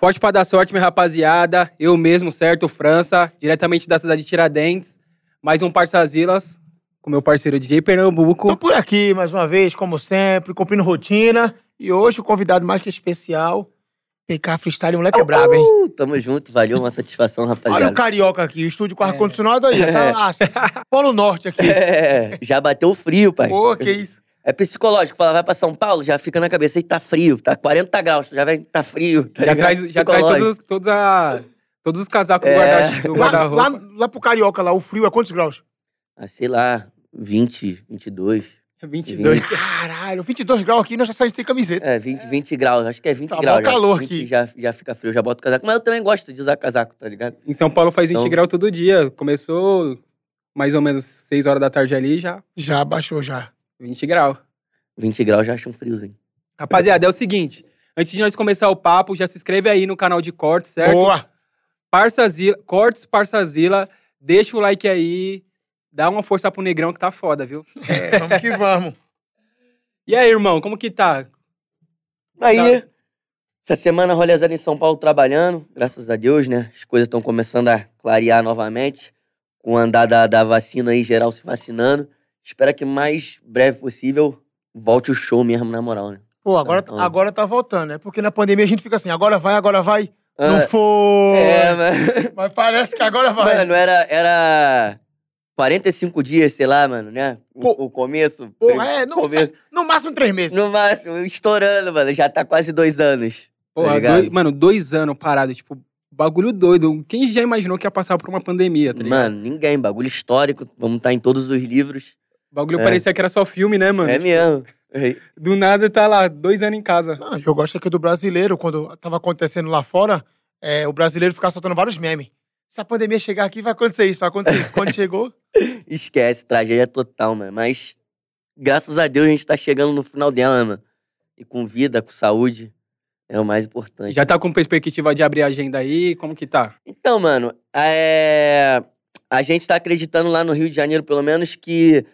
Forte pra dar sorte, minha rapaziada. Eu mesmo, certo? França, diretamente da cidade de Tiradentes. Mais um Parçazilas, com meu parceiro DJ Pernambuco. Tô por aqui mais uma vez, como sempre, cumprindo rotina. E hoje o convidado mais que especial, PK Freestyle, moleque é brabo, hein? Uh, tamo junto, valeu, uma satisfação, Olha o rapaziada. carioca aqui, o estúdio com É. ar-condicionado aí, tá? Polo Norte aqui. É, já bateu o frio, pai. Pô, que isso. É psicológico, fala, vai pra São Paulo, já fica na cabeça, aí tá frio, tá 40 graus, já vem, tá frio. Tá Já traz, já traz todos, todos, a- todos os casacos do É. guarda- do Lá, guarda-roupa. lá, lá pro carioca, lá, o frio é quantos graus? Ah, sei lá, 20, 22. 22. Caralho, 22 graus aqui, nós já saímos sem camiseta. É, 20, 20 graus, acho que é 20 Tá graus. já. calor 20 aqui. Já, já fica frio, já bota o casaco. Mas eu também gosto de usar casaco, tá ligado? Em São Paulo faz 20 Então- graus todo dia. Começou mais ou menos 6 horas da tarde ali, já Já baixou, já. 20 graus. 20 graus já acho um friozinho. Rapaziada, é o seguinte. Antes de nós começar o papo, já se inscreve aí no canal de cortes, certo? Boa. Parçazila, cortes Parçazila. Deixa o like aí. Dá uma força pro Negrão que tá foda, viu? É, vamos que vamos. E aí, irmão, como que tá? Aí, essa semana rolezada em São Paulo trabalhando, graças a Deus, né? As coisas estão começando a clarear novamente, com o andar da, da vacina aí, geral se vacinando. Espero que mais breve possível volte o show mesmo, na moral, né? Pô, agora, Então. agora tá voltando, né? Porque na pandemia a gente fica assim, agora vai, agora vai. Não Ah, foi. É, mas... Mas parece que agora vai. Mano, era, era 45 dias, sei lá, mano, né? O, o começo. Porra, é, no, começo. no máximo três meses. No máximo, estourando, mano. Já tá quase dois anos. Porra, tá dois- mano, dois anos parado. Tipo, bagulho doido. Quem já imaginou que ia passar por uma pandemia, tá ligado? Mano, ninguém. Bagulho histórico. Vamos estar em todos os livros. O bagulho é. parecia que era só filme, né, mano? é mesmo. É. Do nada tá lá, dois anos em casa. Não, eu gosto aqui do brasileiro, quando tava acontecendo lá fora, é, o brasileiro ficava soltando vários memes. Se a pandemia chegar aqui, vai acontecer isso, vai acontecer isso. Quando chegou, Esquece, tragédia total, mano. Mas, graças a Deus, a gente tá chegando no final dela, mano. E com vida, com saúde. É o mais importante. Já tá com perspectiva de abrir a agenda aí? Como que tá? Então, mano, é... a gente tá acreditando lá no Rio de Janeiro, pelo menos, que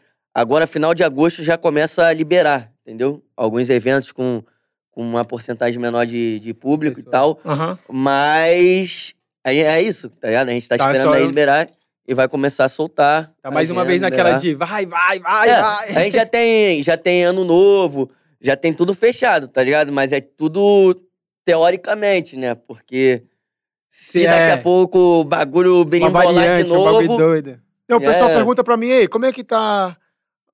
agora, final de agosto, já começa a liberar, entendeu? Alguns eventos com, com uma porcentagem menor de, de público Pessoas. e tal. aham. Mas é, é isso, tá ligado? A gente tá, Tá, esperando aí liberar e vai começar a soltar. Tá mais a uma vez naquela liberar. de vai, vai, vai, É, vai. a gente já tem, já tem ano novo, já tem tudo fechado, tá ligado? Mas é tudo teoricamente, né? Porque se Se daqui é. a pouco o bagulho berimbolar de um novo. doido. Então, o pessoal É. pergunta pra mim, ei, como é que tá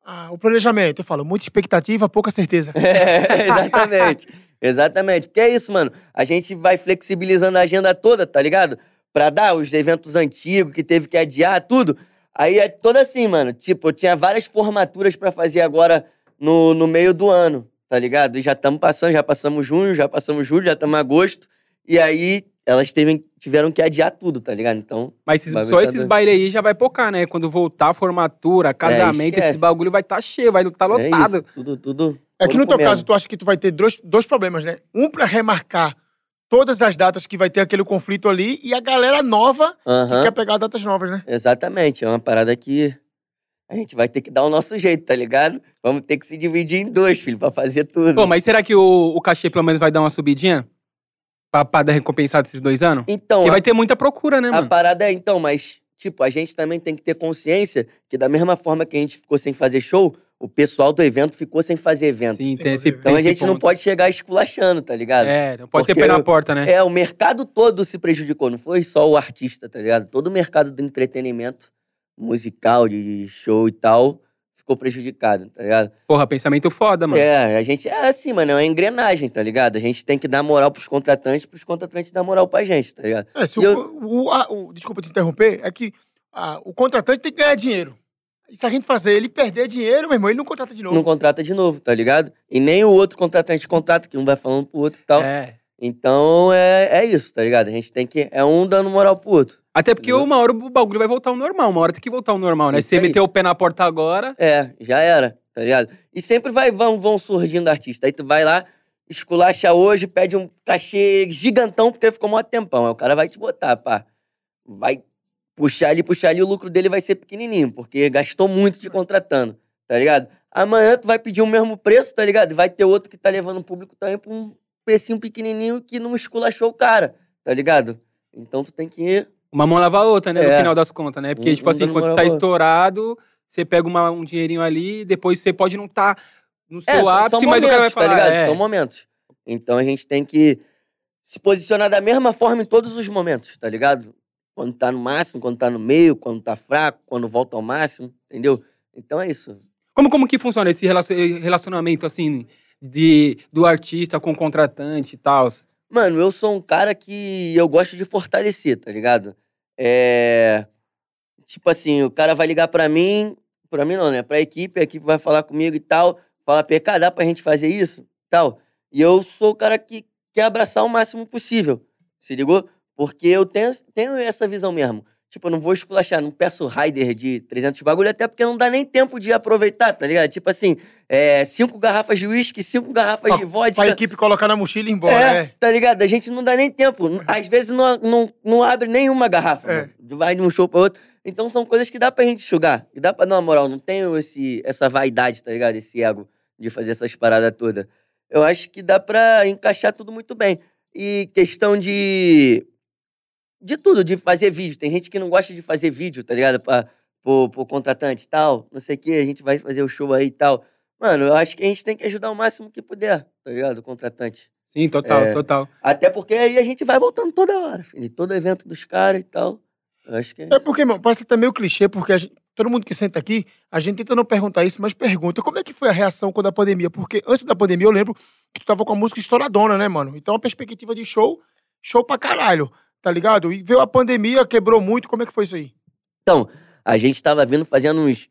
ah, o planejamento? Eu falo, muita expectativa, pouca certeza. É, exatamente. Exatamente. Porque é isso, mano. A gente vai flexibilizando a agenda toda, tá ligado? Pra dar os eventos antigos que teve que adiar, tudo. Aí é toda assim, mano. Tipo, eu tinha várias formaturas pra fazer agora no, no meio do ano, tá ligado? E já estamos passando, já passamos junho, já passamos julho, já estamos agosto. E aí elas teve, tiveram que adiar tudo, tá ligado? Então, Mas esses- Bagulho só tá esses bailes aí já vai pocar, né? Quando voltar a formatura, casamento, esquece. esse bagulho vai estar tá cheio, vai estar é lotado. isso. Tudo, tudo. É que no teu comendo. caso, tu acha que tu vai ter dois, dois problemas, né? Um pra remarcar todas as datas que vai ter aquele conflito ali e a galera nova que Aham. quer pegar datas novas, né? Exatamente, é uma parada que a gente vai ter que dar o nosso jeito, tá ligado? Vamos ter que se dividir em dois, filho, pra fazer tudo. Pô, mas será que o, o cachê pelo menos vai dar uma subidinha? Pra, pra dar recompensado esses dois anos? Então, Porque a, vai ter muita procura, né, a mano? parada é, então, mas, tipo, a gente também tem que ter consciência que da mesma forma que a gente ficou sem fazer show, o pessoal do evento ficou sem fazer evento. Sim, tem esse, então Então tem a esse gente não ponto. pode chegar esculachando, tá ligado? É, não pode ser Porque pé na porta, né? É, o mercado todo se prejudicou, não foi só o artista, tá ligado? Todo o mercado do entretenimento musical, de show e tal, ficou prejudicado, tá ligado? Porra, pensamento foda, mano. É, a gente é assim, mano, é uma engrenagem, tá ligado? A gente tem que dar moral pros contratantes, pros contratantes dar moral pra gente, tá ligado? É, se o, o- a- o- desculpa te interromper, é que ah, o contratante tem que ganhar dinheiro. E se a gente fazer ele perder dinheiro, meu irmão, ele não contrata de novo. Não contrata de novo, tá ligado? E nem o outro contratante contrata, que um vai falando pro outro e tal. É. Então é, é isso, tá ligado? A gente tem que. É um dando moral pro outro. Até porque uma hora o bagulho vai voltar ao normal, uma hora tem que voltar ao normal, né? Isso você aí. meter o pé na porta agora, É, já era, tá ligado? E sempre vai, vão, vão surgindo artistas. Aí tu vai lá, esculacha hoje, pede um cachê gigantão, porque ficou mó tempão. Aí o cara vai te botar, pá. Vai puxar ali, puxar ali, o lucro dele vai ser pequenininho, porque gastou muito te contratando, tá ligado? Amanhã tu vai pedir o mesmo preço, tá ligado? Vai ter outro que tá levando o público também pra um precinho pequenininho que não esculachou o cara, tá ligado? Então tu tem que. Uma mão lava a outra, né? No É. final das contas, né? Porque, Um- tipo assim, quando você tá estourado, você pega uma- um dinheirinho ali, depois você pode não estar no seu É, ápice, são mas o cara vai momentos, falar. tá ligado? é. São momentos. Então a gente tem que se posicionar da mesma forma em todos os momentos, tá ligado? Quando tá no máximo, quando tá no meio, quando tá fraco, quando volta ao máximo, entendeu? Então é isso. Como, como que funciona esse relacion- relacionamento, assim, de, do artista com o contratante e tal? Mano, eu sou um cara que eu gosto de fortalecer, tá ligado? É. Tipo assim, o cara vai ligar pra mim, pra mim não, né? Pra equipe, a equipe vai falar comigo e tal, fala, PK, dá pra gente fazer isso? Tal. E eu sou o cara que quer abraçar o máximo possível, se ligou? Porque eu tenho, tenho essa visão mesmo. Tipo, eu não vou esculachar, não peço rider de 300 bagulho, até porque não dá nem tempo de aproveitar, tá ligado? Tipo assim, é, cinco garrafas de uísque, cinco garrafas de vodka. Pra equipe colocar na mochila e ir embora, É, é. tá ligado? A gente não dá nem tempo. Às vezes não, não, não abre nenhuma garrafa. É. mano. Vai de um show pra outro. Então são coisas que dá pra gente enxugar. Que dá pra dar uma moral. Não tenho esse, essa vaidade, tá ligado? Esse ego de fazer essas paradas todas. Eu acho que dá pra encaixar tudo muito bem. E questão de. De tudo, de fazer vídeo. Tem gente que não gosta de fazer vídeo, tá ligado? Pra, pro, pro contratante e tal. Não sei o que, a gente vai fazer o show aí e tal. Mano, eu acho que a gente tem que ajudar o máximo que puder, tá ligado? O contratante. Sim, total, É. total. Até porque aí a gente vai voltando toda hora, filho. Todo evento dos caras e tal. Eu acho que é É porque, mano, parece até meio clichê, porque a gente- todo mundo que senta aqui, a gente tenta não perguntar isso, mas pergunta, como é que foi a reação quando a pandemia? Porque antes da pandemia eu lembro que tu tava com a música estouradona, né, mano? Então a perspectiva de show, show pra caralho, tá ligado? E veio a pandemia, quebrou muito, como é que foi isso aí? Então, a gente tava vindo fazendo uns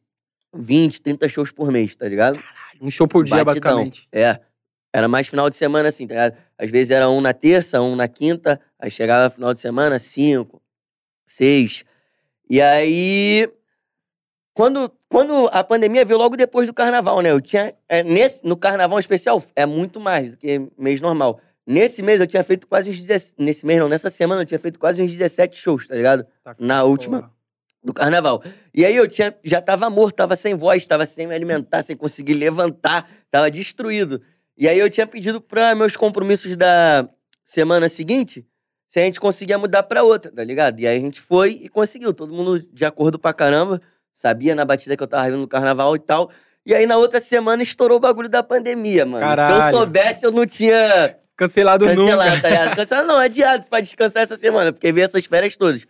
20, 30 shows por mês, tá ligado? Um show por dia, Batidão. basicamente. É. Era mais final de semana assim, tá ligado? Às vezes era um na terça, um na quinta, aí chegava final de semana, cinco, seis. E aí. Quando, quando a pandemia veio logo depois do carnaval, né? Eu tinha. é, nesse, no carnaval especial é muito mais do que mês normal. Nesse mês eu tinha feito quase uns 17. Nesse mês não, nessa semana eu tinha feito quase uns 17 shows, tá ligado? Tá, Na última porra. do carnaval. E aí eu tinha, já tava morto, tava sem voz, tava sem me alimentar, sem conseguir levantar, tava destruído. E aí eu tinha pedido para meus compromissos da semana seguinte se a gente conseguia mudar pra outra, tá ligado? E aí a gente foi e conseguiu, todo mundo de acordo pra caramba, sabia na batida que eu tava vindo no carnaval e tal. E aí na outra semana estourou o bagulho da pandemia, mano. Se Caralho. eu soubesse, eu não tinha Cancelado Cancelado, nunca. tá ligado? Cancelado não, adiado pra descansar essa semana, porque veio essas férias todas.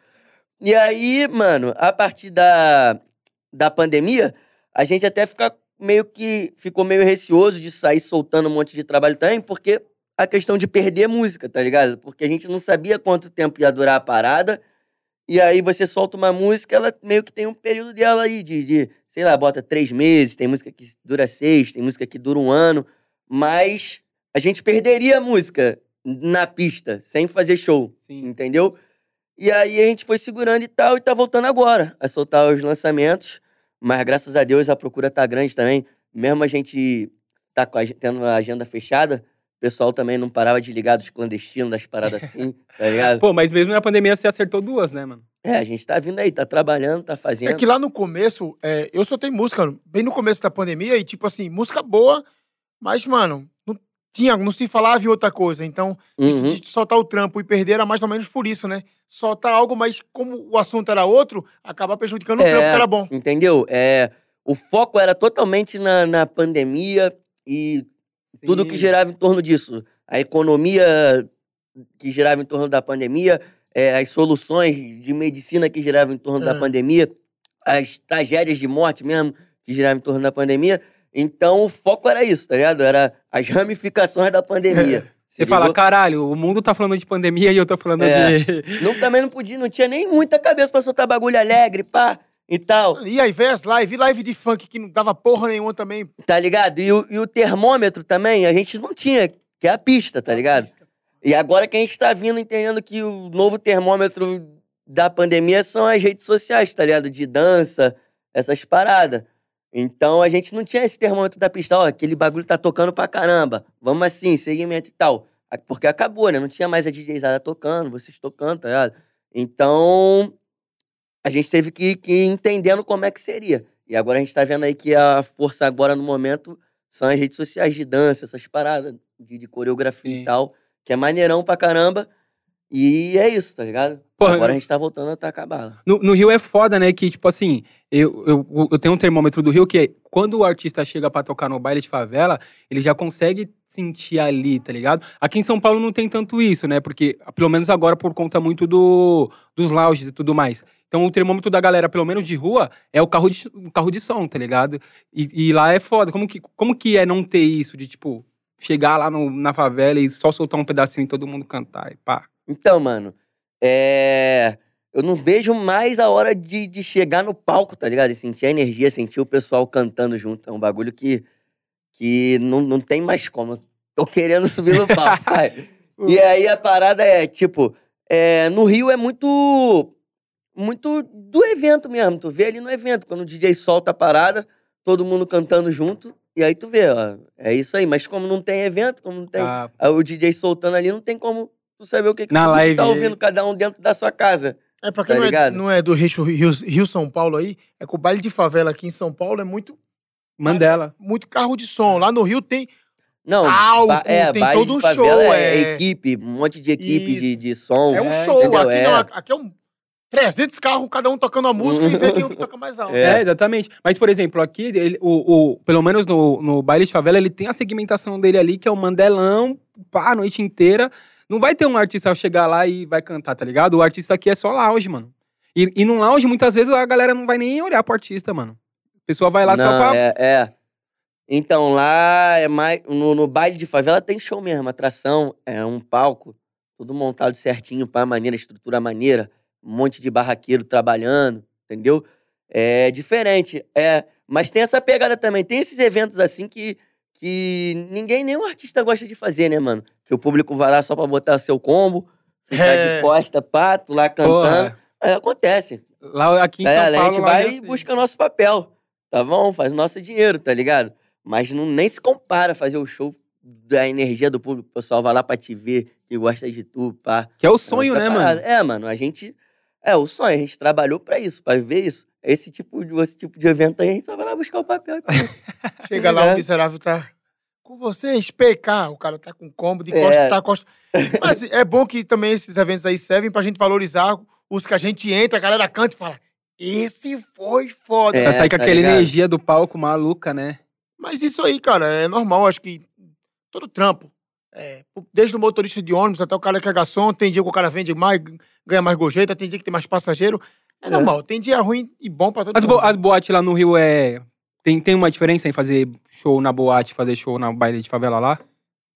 E aí, mano, a partir da, da pandemia, a gente até fica meio que ficou meio receoso de sair soltando um monte de trabalho também, porque a questão de perder música, tá ligado? Porque a gente não sabia quanto tempo ia durar a parada. E aí você solta uma música, ela meio que tem um período dela aí, de, de, sei lá, bota três meses, tem música que dura seis, tem música que dura um ano. Mas a gente perderia a música na pista, sem fazer show, Sim. entendeu? E aí a gente foi segurando e tal, e tá voltando agora a soltar os lançamentos. Mas graças a Deus a procura tá grande também. Mesmo a gente tá com a, tendo a agenda fechada, o pessoal também não parava de ligar dos clandestinos, das paradas assim, tá ligado? Pô, mas mesmo na pandemia você acertou duas, né, mano? É, a gente tá vindo aí, tá trabalhando, tá fazendo. É que lá no começo, é, eu soltei música, bem no começo da pandemia, e tipo assim, música boa, mas, mano, tinha, não se falava em outra coisa. Então, isso Uhum. de soltar o trampo e perder era mais ou menos por isso, né? Soltar algo, mas como o assunto era outro, acaba prejudicando o É. trampo que era bom. Entendeu? É, o foco era totalmente na, na pandemia e tudo que Sim. girava em torno disso. A economia que girava em torno da pandemia, é, as soluções de medicina que giravam em torno da É. pandemia, as tragédias de morte mesmo que giravam em torno da pandemia. Então o foco era isso, tá ligado? Era as ramificações da pandemia. Você fala, caralho, o mundo tá falando de pandemia e eu tô falando É. de. Não, também não podia, não tinha nem muita cabeça pra soltar bagulho alegre, pá, e tal. E aí veio as lives, live de funk que não dava porra nenhuma também. Tá ligado? E o, e o termômetro também, a gente não tinha, que é a pista, tá ligado? E agora que a gente tá vindo entendendo que o novo termômetro da pandemia são as redes sociais, tá ligado? De dança, essas paradas. Então a gente não tinha esse termômetro da pista, ó, aquele bagulho tá tocando pra caramba. Vamos assim, segmento e tal. Porque acabou, né? Não tinha mais a DJzada tocando, vocês tocando, tá ligado? Então a gente teve que, que ir entendendo como é que seria. E agora a gente tá vendo aí que a força agora no momento são as redes sociais de dança, essas paradas de, de coreografia Sim. e tal, que é maneirão pra caramba. E é isso, tá ligado? Porra, Agora a gente tá voltando a tacar bala. No, no Rio é foda, né? Que, tipo assim, eu, eu, eu tenho um termômetro do Rio que é, quando o artista chega pra tocar no baile de favela, ele já consegue sentir ali, tá ligado? Aqui em São Paulo não tem tanto isso, né? Porque, pelo menos agora, por conta muito do, dos lounges e tudo mais. Então, o termômetro da galera, pelo menos de rua, é o carro de, o carro de som, tá ligado? E, e lá é foda. Como que, como que é não ter isso de, tipo, chegar lá no- na favela e só soltar um pedacinho e todo mundo cantar e pá? Então, mano, é. Eu não vejo mais a hora de, de chegar no palco, tá ligado? E sentir a energia, sentir o pessoal cantando junto. É um bagulho que, que não, não tem mais como. Eu Tô querendo subir no palco, pai. E aí a parada é, tipo, é, no Rio é muito. Muito do evento mesmo. Tu vê ali no evento, quando o DJ solta a parada, todo mundo cantando junto. E aí tu vê, ó. É isso aí. Mas como não tem evento, como não tem Ah, o DJ soltando ali, não tem como tu saber o que, que Na público live tá ouvindo, cada um dentro da sua casa. É, pra quem Tá não, é, não é do Rio, Rio, Rio São Paulo aí, é que o baile de favela aqui em São Paulo é muito, Mandela. muito carro de som. Lá no Rio tem. Não, ba- é, tem baile todo um show, é, é. equipe, um monte de equipe de, de som. É um É, show. entendeu? Aqui É. não, aqui é um 300 carros, cada um tocando a música e vê quem é que toca mais alto. É. É, exatamente. Mas, por exemplo, aqui, ele- o, o- pelo menos no, no baile de favela, ele tem a segmentação dele ali, que é o Mandelão, pá, a noite inteira. Não vai ter um artista chegar lá e vai cantar, tá ligado? O artista aqui é só lounge, mano. E, e no lounge, muitas vezes, a galera não vai nem olhar pro artista, mano. A pessoa vai lá só Não, pra. é, é. Então, lá é mais. No, no baile de favela tem show mesmo, atração, é um palco, tudo montado certinho, pá, maneira, estrutura maneira, um monte de barraqueiro trabalhando, entendeu? É diferente. É, mas tem essa pegada também. Tem esses eventos assim que, que ninguém, nenhum artista gosta de fazer, né, mano? Que o público vai lá só pra botar seu combo, ficar É. de costa, pato, lá cantando. É, acontece. lá aqui em São É, Paulo. a gente vai já e sei. busca nosso papel, tá bom? Faz nosso dinheiro, tá ligado? Mas não, nem se compara fazer o show da energia do público. O pessoal vai lá pra te ver, que gosta de tu, pá. Que é o É sonho, né, mano? É, mano, a gente... É, o sonho, a gente trabalhou pra isso, pra ver isso. Esse tipo de, esse tipo de evento aí, a gente só vai lá buscar o papel. Chega lá, o É. miserável tá. Com vocês, PK. O cara tá com combo de É. costa, tá costa. Mas é bom que também esses eventos aí servem pra gente valorizar os que a gente entra, a galera canta e fala: Esse foi foda. É, sair com tá aquela ligado? energia do palco maluca, né? Mas isso aí, cara, é normal. Acho que todo trampo. é, desde o motorista de ônibus até o cara que é garçom, tem dia que o cara vende mais, ganha mais gorjeta, tem dia que tem mais passageiro. É, É. normal. Tem dia ruim e bom pra todo As, bo mundo. as boates lá no Rio é. Tem, tem uma diferença em fazer show na boate, fazer show na baile de favela lá?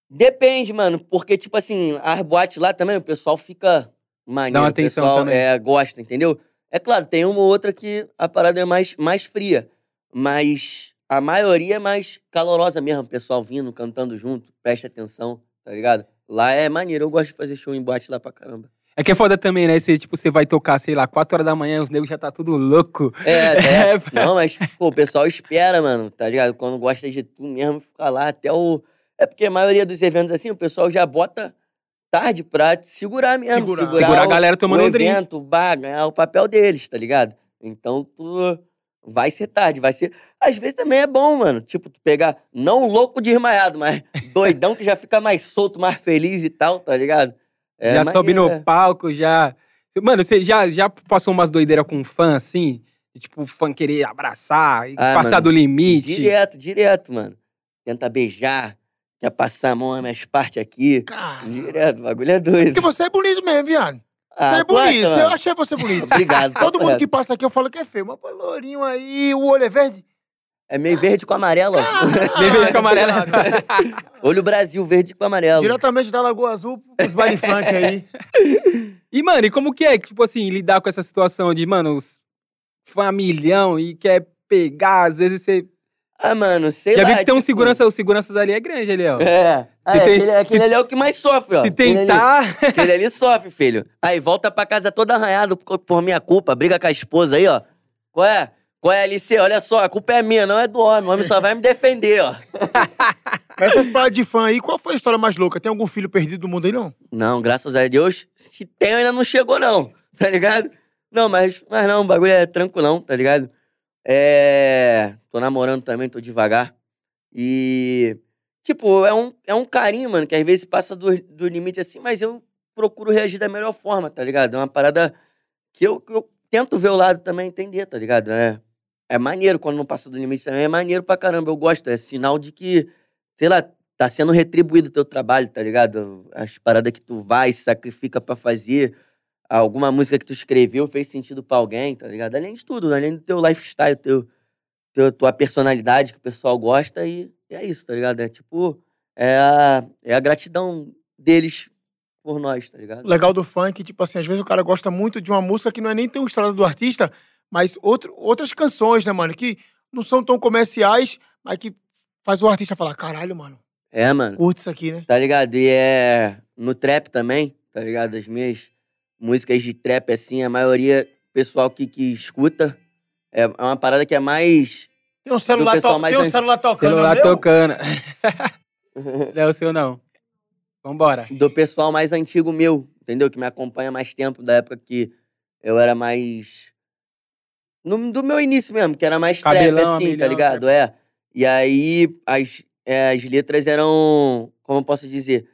Depende, mano, porque, tipo assim, as boates lá também, o pessoal fica maneiro. Dá uma o atenção pessoal também. É, gosta, entendeu? É claro, tem uma ou outra que a parada é mais, mais fria, mas a maioria é mais calorosa mesmo, o pessoal vindo, cantando junto, presta atenção, tá ligado? Lá é maneiro, eu gosto de fazer show em boate lá pra caramba. É que é foda também, né? Você, tipo, você vai tocar, sei lá, 4 horas da manhã, os negros já tá tudo louco. É, é. É, Não, mas, pô, o pessoal espera, mano, tá ligado? Quando gosta de tu mesmo, fica lá até o. É porque a maioria dos eventos assim, o pessoal já bota tarde pra te segurar mesmo. Segurar. Segurar, Segurar a o- galera tomando o um drink. evento, o bar, ganhar o papel deles, tá ligado? Então tu vai ser tarde, vai ser. Às vezes também é bom, mano. Tipo, tu pegar, não louco desmaiado, mas doidão que já fica mais solto, mais feliz e tal, tá ligado? É já sobe no é. palco, já. Mano, você já, já passou umas doideiras com fã, assim? Tipo, o fã querer abraçar, e Ah, passar mano, do limite. Direto, direto, mano. Tenta beijar, quer passar a mão nas minhas partes aqui. Cara, Direto, o bagulho é doido. porque você é bonito mesmo, viado. Ah, você é bonito. eu achei você bonito. Obrigado. Todo mundo que passa aqui eu falo que é feio. Mas pô, lourinho aí, o olho é verde. É meio verde com amarelo, ó. Meio verde com amarelo. Olho Brasil, verde com amarelo. Diretamente da Lagoa Azul pros baile funk aí. E, mano, e como que é, tipo assim, lidar com essa situação de, mano, os familhão e quer pegar, às vezes você. Ah, mano, sei Já lá. vi que tem um tipo- segurança, os seguranças ali é grande ali, ó. É. Ah, Se tem- aquele, aquele ali é o que mais sofre, ó. Se Aquele ali- tentar. Aquele ali sofre, filho. Aí volta pra casa todo arranhado por, por minha culpa, briga com a esposa aí, ó. Qual é? Qual é, Alice? Olha só, a culpa é minha, não é do homem. O homem só vai me defender, ó. Mas essas paradas de fã aí, qual foi a história mais louca? Tem algum filho perdido do mundo aí, não? Não, graças a Deus, se tem ainda não chegou, não. Tá ligado? Não, mas, mas não, o bagulho é tranquilão, tá ligado? É. Tô namorando também, tô devagar. E. Tipo, é um, é um carinho, mano, que às vezes passa do, do limite assim, mas eu procuro reagir da melhor forma, tá ligado? É uma parada que eu, que eu tento ver o lado também entender, tá ligado? É, é maneiro quando não passa do limite também, é maneiro pra caramba, eu gosto. É sinal de que, sei lá, tá sendo retribuído o teu trabalho, tá ligado? As paradas que tu vai, sacrifica pra fazer, alguma música que tu escreveu fez sentido pra alguém, tá ligado? Além de tudo, além do teu lifestyle, teu, teu, tua personalidade que o pessoal gosta e, e é isso, tá ligado? É tipo, é a, é a gratidão deles por nós, tá ligado? O legal do funk, tipo assim, às vezes o cara gosta muito de uma música que não é nem tão estrada do artista, mas outro, outras canções, né, mano? Que não são tão comerciais, mas que faz o artista falar, caralho, mano, É, mano. curte isso aqui, né? Tá ligado? E é. No trap também, tá ligado? As minhas músicas de trap, assim, a maioria, pessoal que, que escuta, é, é uma parada que é mais. Tem um celular, pessoal to... mais tem um antigo. celular tocando. Celular é tocando. Não é o seu, não. Vambora. do pessoal mais antigo meu, entendeu? Que me acompanha há mais tempo, da época que eu era mais. No, do meu início mesmo, que era mais Cabelão, trap, assim, tá ligado? É. E aí as, é, as letras eram. Como eu posso dizer?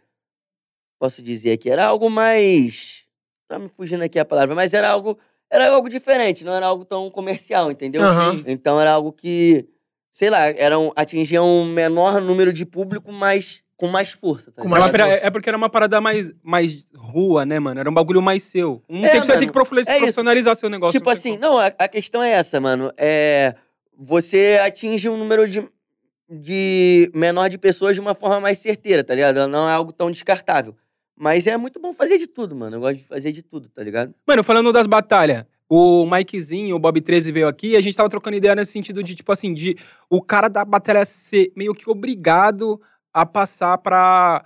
Posso dizer que era algo mais. Tá me fugindo aqui a palavra, mas era algo. Era algo diferente, não era algo tão comercial, entendeu? Aham. Então era algo que, sei lá, eram, atingia um menor número de público, mas com mais força. Tá Com É, mais pera- força. é porque era uma parada mais, mais rua, né, mano? Era um bagulho mais seu. Um É, tempo você mano, tem que profile- é isso. profissionalizar seu negócio. Tipo assim, como. não, a, a questão é essa, mano. É. Você atinge um número de, de menor de pessoas de uma forma mais certeira, tá ligado? Não é algo tão descartável. Mas é muito bom fazer de tudo, mano. Eu gosto de fazer de tudo, tá ligado? Mano, falando das batalhas, o Mikezinho, o Bob 13 veio aqui e a gente tava trocando ideia nesse sentido de, tipo assim, de o cara da batalha ser meio que obrigado a passar pra.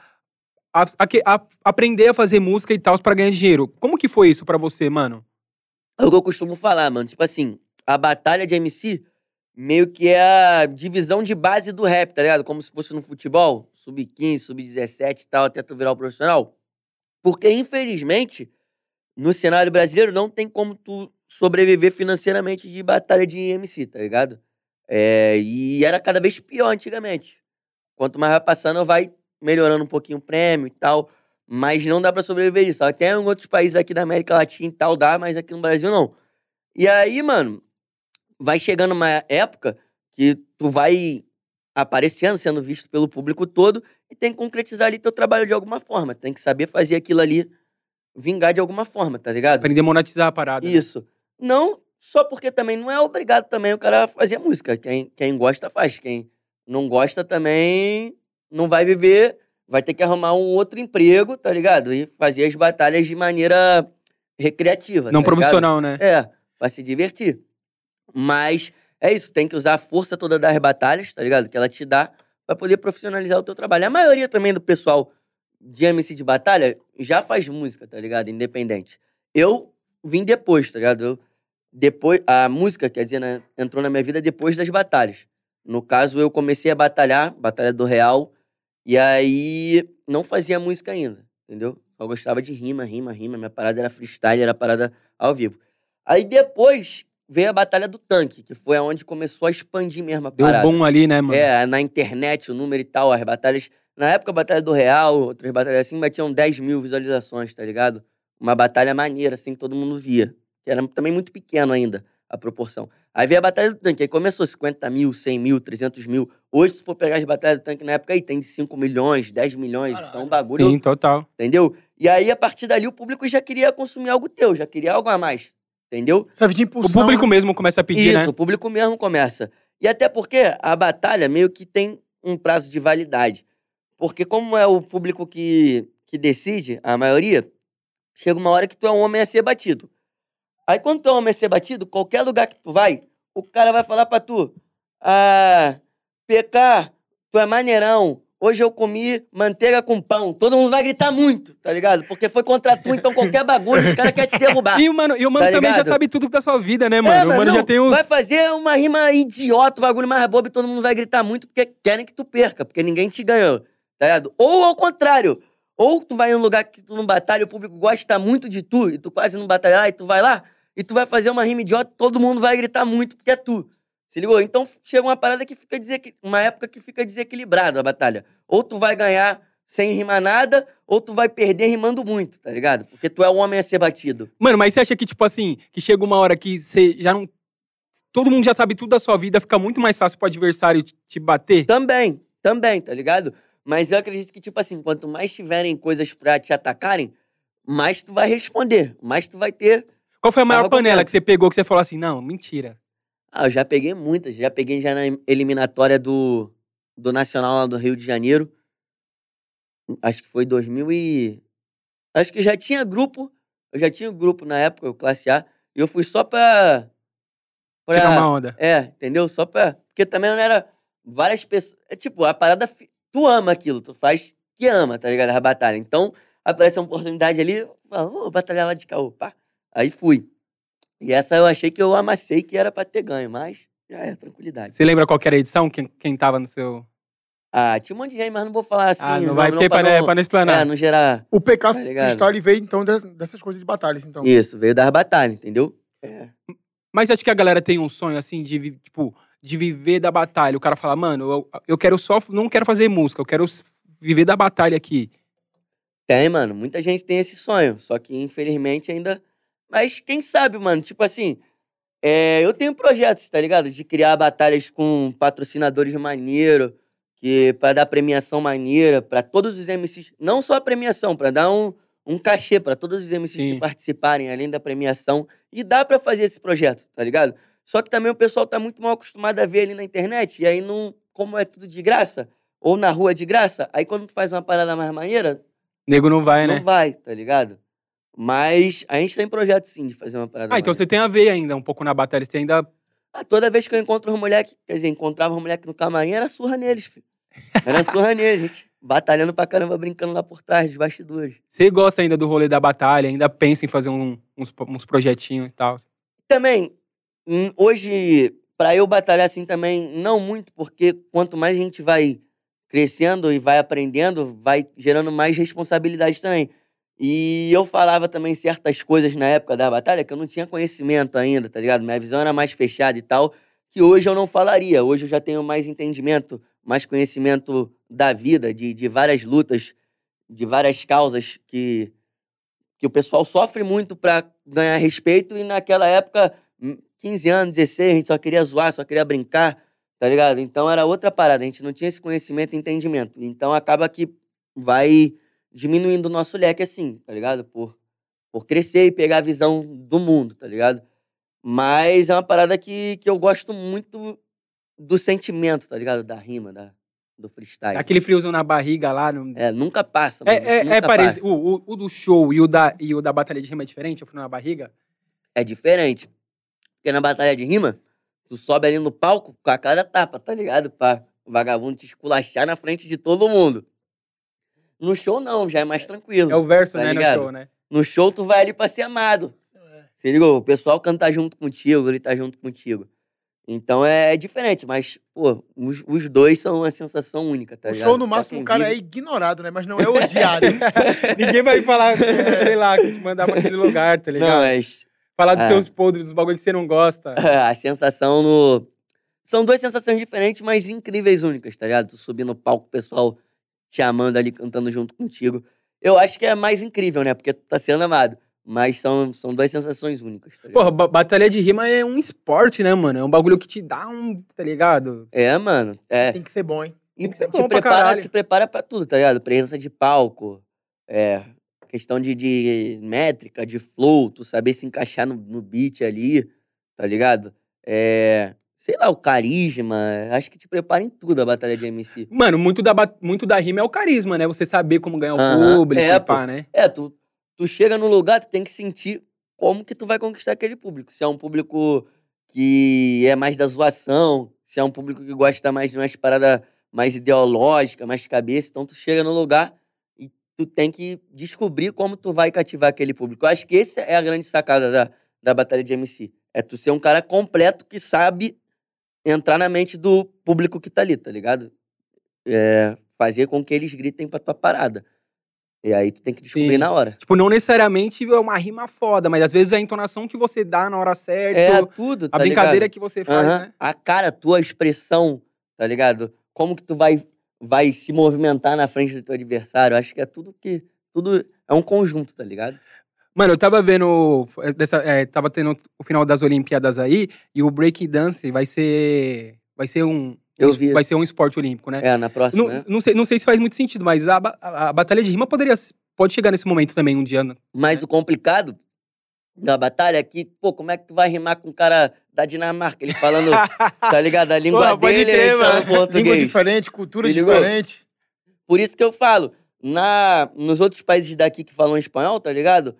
A, a a- aprender a fazer música e tal pra ganhar dinheiro. Como que foi isso pra você, mano? É o que eu costumo falar, mano. Tipo assim, a batalha de MC meio que é a divisão de base do rap, tá ligado? Como se fosse no futebol, sub-15, sub-17 e tal, até tu virar o profissional. Porque, infelizmente, no cenário brasileiro não tem como tu sobreviver financeiramente de batalha de MC, tá ligado? É, e era cada vez pior antigamente. Quanto mais vai passando, vai melhorando um pouquinho o prêmio e tal. Mas não dá pra sobreviver isso. Até em outros países aqui da América Latina e tal dá, mas aqui no Brasil não. E aí, mano, vai chegando uma época que tu vai aparecendo, sendo visto pelo público todo e tem que concretizar ali teu trabalho de alguma forma. Tem que saber fazer aquilo ali vingar de alguma forma, tá ligado? Aprender a monetizar a parada. né? Isso. Não só porque também não é obrigado também o cara a fazer música. Quem, quem gosta, faz. Quem não gosta também não vai viver, vai ter que arrumar um outro emprego, tá ligado? E fazer as batalhas de maneira recreativa. Não tá ligado? profissional, né? É, pra se divertir. Mas é isso, tem que usar a força toda das batalhas, tá ligado? Que ela te dá pra poder profissionalizar o teu trabalho. A maioria também do pessoal de MC de batalha já faz música, tá ligado? Independente. Eu vim depois, tá ligado? Eu, depois, a música, quer dizer, né, entrou na minha vida depois das batalhas. No caso, eu comecei a batalhar, Batalha do Real, e aí não fazia música ainda, entendeu? Só gostava de rima, rima, rima. Minha parada era freestyle, era parada ao vivo. Aí depois veio a Batalha do Tanque, que foi aonde começou a expandir mesmo a Deu parada. bom ali, né, mano? É, na internet, o número e tal, as batalhas. Na época, a Batalha do Real, outras batalhas assim, batiam 10 mil visualizações, tá ligado? Uma batalha maneira, assim, que todo mundo via. Que era também muito pequeno ainda, a proporção. Aí veio a Batalha do Tanque, aí começou 50 mil, 100 mil, 300 mil. Hoje, se for pegar as batalhas do Tanque na época, aí tem de 5 milhões, 10 milhões. Caralho. Então, o bagulho Sim, total. Entendeu? E aí, a partir dali, o público já queria consumir algo teu, já queria algo a mais. Entendeu? Serve de O impulsão. público né? mesmo começa a pedir, Isso, né? o público mesmo começa. E até porque a batalha meio que tem um prazo de validade. Porque como é o público que, que decide, a maioria, chega uma hora que tu é um homem a ser batido. Aí quando tu é um homem ser batido, qualquer lugar que tu vai, o cara vai falar pra tu, ah, PK, tu é maneirão, hoje eu comi manteiga com pão. Todo mundo vai gritar muito, tá ligado? Porque foi contra tu, então qualquer bagulho, os caras querem te derrubar. E o mano, e o mano Tá também já ligado? sabe tudo da sua vida, né, mano? É, o mano não, já tem os. Vai fazer uma rima idiota, o bagulho mais bobo e todo mundo vai gritar muito porque querem que tu perca, porque ninguém te ganhou, tá ligado? Ou ao contrário, ou tu vai em um lugar que tu não batalha, o público gosta muito de tu e tu quase não batalha lá, e tu vai lá e tu vai fazer uma rima idiota, todo mundo vai gritar muito porque é tu. Se ligou? Então chega uma parada que fica desequil... uma época que fica desequilibrada a batalha. Ou tu vai ganhar sem rimar nada, ou tu vai perder rimando muito, tá ligado? Porque tu é o homem a ser batido. Mano, mas você acha que, tipo assim, que chega uma hora que você já não. Todo mundo já sabe tudo da sua vida, fica muito mais fácil pro adversário te- te bater? Também, também, tá ligado? Mas eu acredito que, tipo assim, quanto mais tiverem coisas pra te atacarem, mais tu vai responder, mais tu vai ter. Qual foi a maior panela que você pegou que você falou assim, não, mentira. Ah, eu já peguei muitas, já peguei já na eliminatória do, do Nacional lá do Rio de Janeiro. Acho que foi 2000 e... Acho que já tinha grupo, eu já tinha um grupo na época, o Classe A, e eu fui só pra... pra Tirar uma onda. É, entendeu? Só pra. Porque também não era várias pessoas. É tipo, a parada. Tu ama aquilo, tu faz que ama, tá ligado? A batalha. Então, aparece uma oportunidade ali, eu falo, vou batalhar lá de caô, pá. Aí fui. E essa eu achei que eu amassei que era pra ter ganho, mas já é, tranquilidade. Você lembra qual que era a edição? Quem, quem tava no seu. Ah, tinha um monte de gente, mas não vou falar assim. ah, não vai porque pra pra, não- pra não explanar. É, não gerar. O PK Tá? Freestyle veio, então, de- dessas coisas de batalhas, então. Isso, veio das batalhas, entendeu? É. Mas acho que a galera tem um sonho, assim, de, tipo, de viver da batalha. O cara fala, mano, eu, eu quero só. Não quero fazer música, eu quero viver da batalha aqui. Tem, mano. Muita gente tem esse sonho. Só que, infelizmente, ainda. Mas quem sabe, mano? Tipo assim. é, eu tenho projetos, tá ligado? De criar batalhas com patrocinadores maneiro, que para dar premiação maneira pra todos os MCs. Não só a premiação, pra dar um, um cachê pra todos os MCs Sim. que participarem, além da premiação. E dá pra fazer esse projeto, tá ligado? Só que também o pessoal tá muito mal acostumado a ver ali na internet. E aí, não, como é tudo de graça, ou na rua de graça, aí quando tu faz uma parada mais maneira, Nego não vai, não né? vai, tá ligado? Mas a gente tem projeto sim de fazer uma parada. Ah, então maneira. você tem a ver ainda um pouco na batalha. Você ainda. Ah, toda vez que eu encontro os moleques, quer dizer, encontrava os moleques no camarim, era surra neles, filho. Era surra neles, gente. Batalhando pra caramba, brincando lá por trás, dos bastidores. Você gosta ainda do rolê da batalha, ainda pensa em fazer um- uns, uns projetinhos e tal. Também, hum, hoje, pra eu batalhar assim também, não muito, porque quanto mais a gente vai crescendo e vai aprendendo, vai gerando mais responsabilidade também. E eu falava também certas coisas na época da batalha que eu não tinha conhecimento ainda, tá ligado? Minha visão era mais fechada e tal, que hoje eu não falaria. Hoje eu já tenho mais entendimento, mais conhecimento da vida, de, de várias lutas, de várias causas que, que o pessoal sofre muito pra ganhar respeito e naquela época, hum, 15 anos, 16, a gente só queria zoar, só queria brincar, tá ligado? Então era outra parada, a gente não tinha esse conhecimento e entendimento. Então acaba que vai diminuindo o nosso leque assim, tá ligado? Por, por crescer e pegar a visão do mundo, tá ligado? Mas é uma parada que, que eu gosto muito do sentimento, tá ligado? Da rima, da, do freestyle. Aquele friozinho na barriga lá. No... É, nunca passa, mano. É, é, nunca é parecido. O, o, o do show e o, da, e o da batalha de rima é diferente? O frio na barriga? É diferente. Porque na batalha de rima, tu sobe ali no palco com a cara tapa, tá ligado? Pra o vagabundo te esculachar na frente de todo mundo. No show, não, já é mais tranquilo. É o verso, Tá né, ligado? no show, né? No show, tu vai ali pra ser amado. Se ligou? O pessoal canta junto contigo, gritar junto contigo. Então é, é diferente, mas, pô, os, os dois são uma sensação única, tá o ligado? show, no Só máximo, o cara é ignorado, né? Mas não é odiado. Ninguém vai falar, sei lá, te mandar pra aquele lugar, tá ligado? Não, mas Falar dos é. seus podres, dos bagulho que você não gosta. a sensação no. São duas sensações diferentes, mas incríveis únicas, tá ligado? Tu subir no palco, o pessoal te amando ali, cantando junto contigo. Eu acho que é mais incrível, né? Porque tu tá sendo amado. Mas são, são duas sensações únicas, tá? Porra, ba- batalha de rima é um esporte, né, mano? É um bagulho que te dá um, tá ligado? É, mano. É. Tem que ser bom, hein? E Tem que ser te, bom pra prepara, te prepara pra tudo, tá ligado? Presença de palco, é, questão de, de métrica, de flow, tu saber se encaixar no, no beat ali, tá ligado? É, sei lá, o carisma, acho que te prepara em tudo a batalha de MC. Mano, muito da, muito da rima é o carisma, né? Você saber como ganhar o público é, e pá, né? É, tu, tu chega no lugar, tu tem que sentir como que tu vai conquistar aquele público. Se é um público que é mais da zoação, se é um público que gosta mais de umas paradas mais ideológicas, mais cabeça, então tu chega no lugar e tu tem que descobrir como tu vai cativar aquele público. Eu acho que essa é a grande sacada da, da batalha de MC. É tu ser um cara completo que sabe entrar na mente do público que tá ali, tá ligado? É, fazer com que eles gritem pra tua parada. E aí tu tem que descobrir Sim. na hora. Tipo, não necessariamente é uma rima foda, mas às vezes a entonação que você dá na hora certa, É tudo, tá a brincadeira ligado? que você faz, Aham. né? A cara, tua expressão, tá ligado? Como que tu vai vai se movimentar na frente do teu adversário. Acho que é tudo que. Tudo é um conjunto, tá ligado? Mano, eu tava vendo. é, Dessa, é, tava tendo o final das Olimpíadas aí, e o break dance vai ser. Vai ser um. Eu vi. Vai ser um esporte olímpico, né? É, na próxima, Não, né? não, sei, não sei se faz muito sentido, mas a, a, a batalha de rima poderia. Pode chegar nesse momento também, um dia. né? Mas o complicado da batalha é que, pô, como é que tu vai rimar com um cara da Dinamarca? Ele falando, tá ligado? A língua pode dele, crer, ele fala mano. Língua português. diferente, cultura Se ligou? diferente. Por isso que eu falo, na, nos outros países daqui que falam espanhol, tá ligado?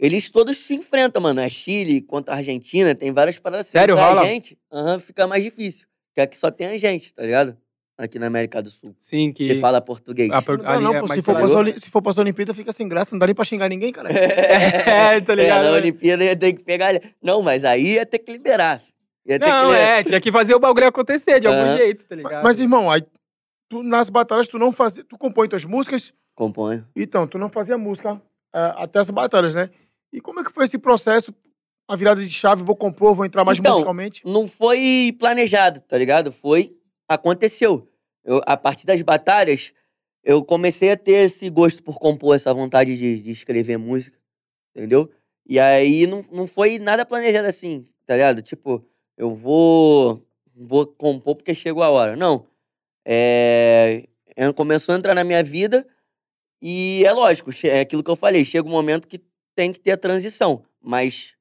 Eles todos se enfrentam, mano. É Chile contra a Argentina, tem várias paradas assim. Sério, rola? gente, aham, fica mais difícil. Porque aqui só tem a gente, tá ligado? Aqui na América do Sul. Sim, Que que. fala português. a- Não dá ali não, é pô. Se for, pra se for pra Olimpíada, fica sem graça. Não dá nem pra xingar ninguém, cara. É, tá ligado? É, na Olimpíada ia ter que pegar. Não, mas aí ia ter que liberar. Ia ter Não, que... é, tinha que fazer o bagulho acontecer de algum Aham. jeito, tá ligado? Mas, irmão, aí, tu, nas batalhas, tu não fazia. Tu compõe tuas músicas, Componho. então, tu não fazia música é, até as batalhas, né? E como é que foi esse processo? A virada de chave, vou compor, vou entrar mais Então, musicalmente. não foi planejado, tá ligado? Foi. Aconteceu. Eu, a partir das batalhas, eu comecei a ter esse gosto por compor, essa vontade de, de escrever música, entendeu? E aí não, não foi nada planejado assim, tá ligado? Tipo, eu vou. Vou compor porque chegou a hora. Não. É, é, começou a entrar na minha vida e é lógico, é aquilo que eu falei, chega um momento que tem que ter a transição. Mas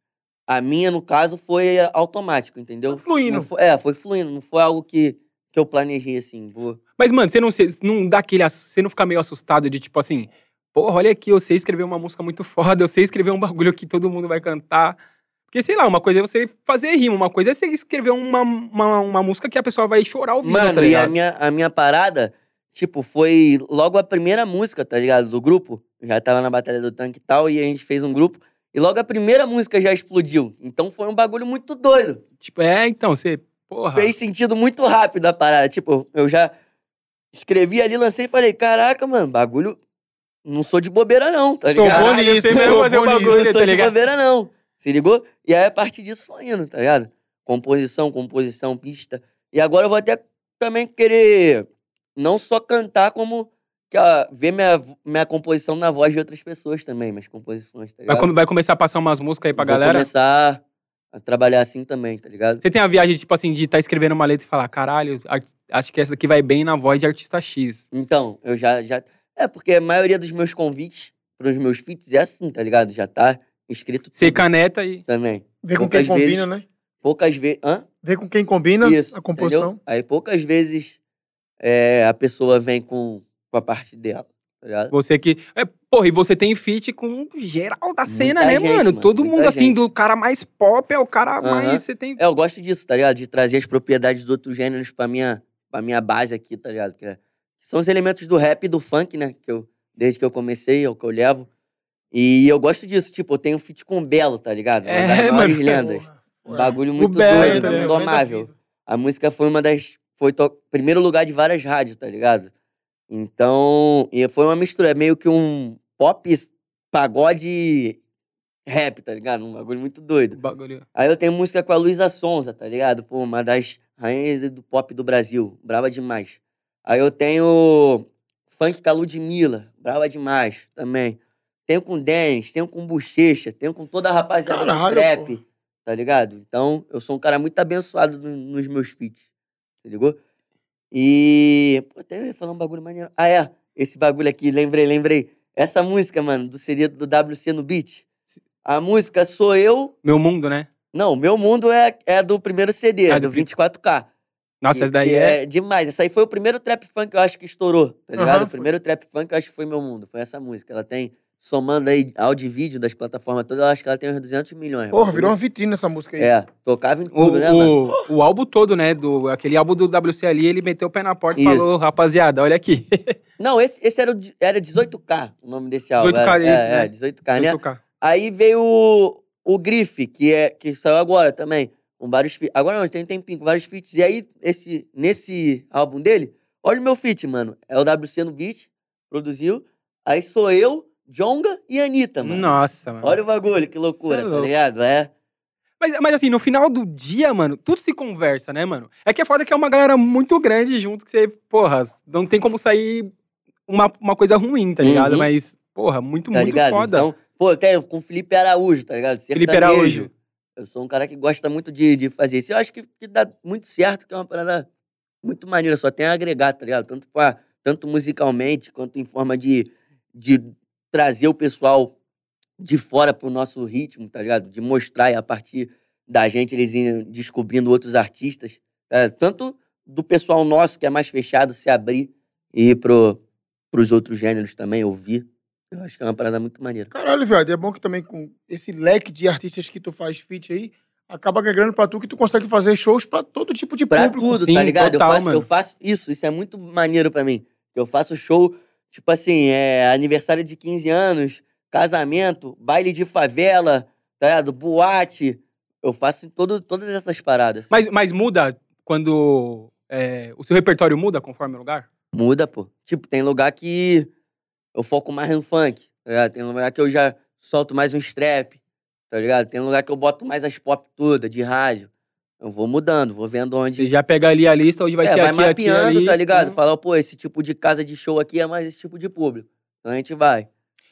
a minha, no caso, foi automático, entendeu? Foi fluindo. Foi- é, foi fluindo, não foi algo que, que eu planejei assim. Vou... Mas, mano, você não, você não dá aquele. Você não fica meio assustado de tipo assim. Porra, olha aqui, eu sei escrever uma música muito foda, eu sei escrever um bagulho que todo mundo vai cantar. Porque, sei lá, uma coisa é você fazer rima, uma coisa é você escrever uma, uma, uma música que a pessoa vai chorar ouvindo, Mano, tá e a minha, a minha parada, tipo, foi logo a primeira música, tá ligado? Do grupo. Já tava na Batalha do Tanque e tal, e a gente fez um grupo. E logo a primeira música já explodiu. Então foi um bagulho muito doido. Tipo, é, então, você. Porra. Fez sentido muito rápido a parada. Tipo, eu já escrevi ali, lancei e falei, caraca, mano, bagulho. Não sou de bobeira, não, tá Sou ligado? bom Caralho, nisso, mesmo sou fazer bom o nisso. bagulho, não sou tá de bobeira, não. Se ligou? E aí, a partir disso, foi indo, tá ligado? Composição, composição, pista. E agora eu vou até também querer não só cantar, como que, ó, ver minha, minha composição na voz de outras pessoas também, minhas composições, tá Vai, ligado? come- vai começar a passar umas músicas aí pra Vou galera. começar a trabalhar assim também, tá ligado? Você tem a viagem, tipo assim, de estar escrevendo uma letra e falar, caralho, ar- acho que essa daqui vai bem na voz de artista X. Então, eu já, já. É, porque a maioria dos meus convites pros meus feats é assim, tá ligado? Já tá escrito Você tudo caneta e. também. Vê com quem poucas combina, vezes- né? Poucas vezes. Hã? Vê com quem combina Isso. a composição. entendeu? Aí poucas vezes é, a pessoa vem com, com a parte dela, tá ligado? Você que. É, porra, e você tem feat com geral da cena, Muita né, gente, mano? Todo muita mundo, assim, gente. do cara mais pop é o cara Aham. mais. Você tem. É, eu gosto disso, tá ligado? De trazer as propriedades dos outros gêneros pra minha, pra minha base aqui, tá ligado? Que, é- que são os elementos do rap e do funk, né? Que eu, desde que eu comecei, é o que eu levo. E eu gosto disso, tipo, eu tenho feat com o Belo, tá ligado? Uma É, das maiores mano. lendas. Um bagulho muito Belo, doido, tá indomável. A música foi uma das. Foi to... primeiro lugar de várias rádios, tá ligado? Então. E foi uma mistura, é meio que um pop pagode rap, tá ligado? Um bagulho muito doido. Bagulho. Aí eu tenho música com a Luísa Sonza, tá ligado? Pô, uma das rainhas do pop do Brasil. Brava demais. Aí eu tenho funk com a Ludmilla. Brava demais também. Tenho com Dennis, tenho com Bochecha, tenho com toda a rapaziada Caralho, do trap, pô. tá ligado? Então, eu sou um cara muito abençoado no- nos meus feats, tá ligado? E. Pô, até eu ia falar um bagulho maneiro. Ah, é. Esse bagulho aqui, lembrei, lembrei. Essa música, mano, do CD do WC no beat. A música sou eu. Meu mundo, né? Não, Meu Mundo é, é do primeiro CD, Ah, do do vi- 24K. Nossa, que- essa daí que é. demais. Essa aí foi o primeiro trap funk que eu acho que estourou, tá ligado? Aham, o primeiro trap funk eu acho que foi Meu Mundo. Foi essa música. Ela tem, somando aí áudio e vídeo das plataformas todas, eu acho que ela tem uns 200 milhões. Porra, virou uma vitrine essa música aí. É, tocava em O, tudo, né, mano? o, o álbum todo, né? Do, aquele álbum do WC ali, ele meteu o pé na porta e Isso. falou, rapaziada, olha aqui. Não, esse, esse era, o, era 18K, o nome desse álbum. 18K, era, esse, é, né? é, 18K, né? 18K. Aí veio o, o Grife, que, é, que saiu agora também. Com vários feats. Agora não, tem um tempinho, com vários feats. E aí, esse, nesse álbum dele, olha o meu feat, mano. É o WC no beat, produziu. Aí sou eu, Jonga e Anitta, mano. Nossa, mano. Olha o bagulho, que loucura, é tá ligado? É. Mas, mas assim, no final do dia, mano, tudo se conversa, né, mano? É que é foda que é uma galera muito grande junto que você, porra, não tem como sair uma, uma coisa ruim, tá ligado? Uhum. Mas, porra, muito, Tá muito ligado? foda. Então, pô, até com o Felipe Araújo, tá ligado? Felipe Sertanejo. Araújo. Eu sou um cara que gosta muito de, de fazer isso. Eu acho que, que dá muito certo, que é uma parada muito maneira. Só tem a agregar, tá ligado? Tanto, pra, tanto musicalmente, quanto em forma de, de trazer o pessoal de fora pro nosso ritmo, tá ligado? De mostrar e a partir da gente eles irem descobrindo outros artistas. tá? Tanto do pessoal nosso, que é mais fechado, se abrir e ir pro, pros outros gêneros também, ouvir. Eu acho que é uma parada muito maneira. Caralho, viado. É bom que também com esse leque de artistas que tu faz feat aí, acaba agregando pra tu que tu consegue fazer shows pra todo tipo de Pra público. tudo, Sim, tá ligado? total, eu, faço, eu faço isso, isso é muito maneiro pra mim. Eu faço show, tipo assim, é aniversário de 15 anos, casamento, baile de favela, tá ligado? Boate. Eu faço todo, todas essas paradas. Mas, mas muda quando é, o seu repertório muda conforme o lugar? Muda, pô. Tipo, tem lugar que eu foco mais no funk, tá ligado? Tem lugar que eu já solto mais um strap, tá ligado? Tem lugar que eu boto mais as pop todas, de rádio. Eu vou mudando, vou vendo onde. Você já pega ali a lista, hoje vai é, ser vai aqui, aqui, mapeando, ali. tá ligado? Então, Fala, pô, esse tipo de casa de show aqui é mais esse tipo de público. Então a gente vai.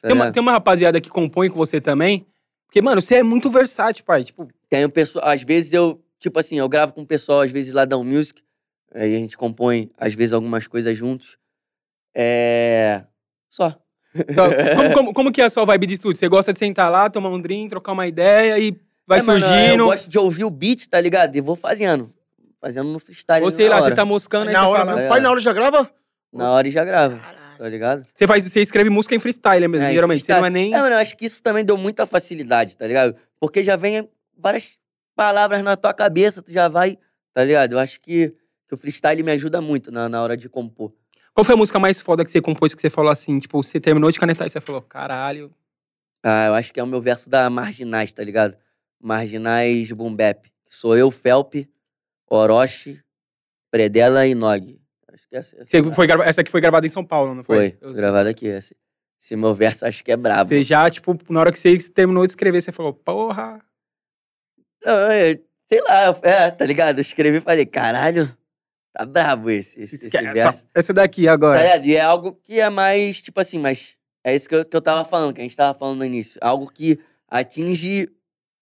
tá Tem uma, tem uma rapaziada que compõe com você também. Porque, mano, você é muito versátil, pai. Tipo, Tem o pessoal, às vezes eu, tipo assim, eu gravo com o pessoal, às vezes lá da Music, aí a gente compõe, às vezes, algumas coisas juntos. É. Só. só- como, como, como que é a sua vibe de estúdio? Você gosta de sentar lá, tomar um drink, trocar uma ideia e vai É, mano, surgindo? eu gosto de ouvir o beat, tá ligado? E vou fazendo. Fazendo no freestyle. Ou sei na lá, hora. você tá moscando, aí na você hora fala. mesmo. É. Faz na hora e já grava? Na hora e já grava, Caralho. tá ligado? Você, faz, você escreve música em freestyle mesmo, É, geralmente. Você freestyle. não é nem. É, mano, eu acho que isso também deu muita facilidade, tá ligado? Porque já vem várias palavras na tua cabeça, tu já vai, tá ligado? Eu acho que, que o freestyle me ajuda muito na, na hora de compor. Qual foi a música mais foda que você compôs que você falou assim? Tipo, você terminou de canetar e você falou, caralho. Ah, eu acho que é o meu verso da Marginais, tá ligado? Marginais Boom Bap. Sou eu, Felpe, Orochi, Predela e Nog. Acho que essa, essa, Você foi grava- Essa aqui foi gravada em São Paulo, não foi? foi Eu sei. gravado aqui. Esse, esse meu verso acho que é brabo. Você já, tipo, na hora que você terminou de escrever, você falou, porra. Não, é, sei lá, é, tá ligado? Eu escrevi e falei, caralho, tá brabo esse, esse, esse esque- verso. tá, essa daqui Tá agora. ligado? E é algo que é mais, tipo assim, mas é isso que eu, que eu tava falando, que a gente tava falando no início. Algo que atinge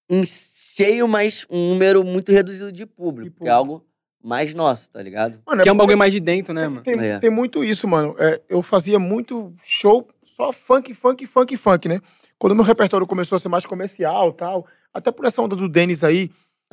em cheio, mas um número muito reduzido de público. De Que é algo mais nosso, tá ligado? Mano, que é um bagulho mais de dentro, né, mano? Tem, É. tem muito isso, mano. É, eu fazia muito show, só funk, funk, funk, funk, né? Quando meu repertório começou a ser mais comercial tal, até por essa onda do Denis aí,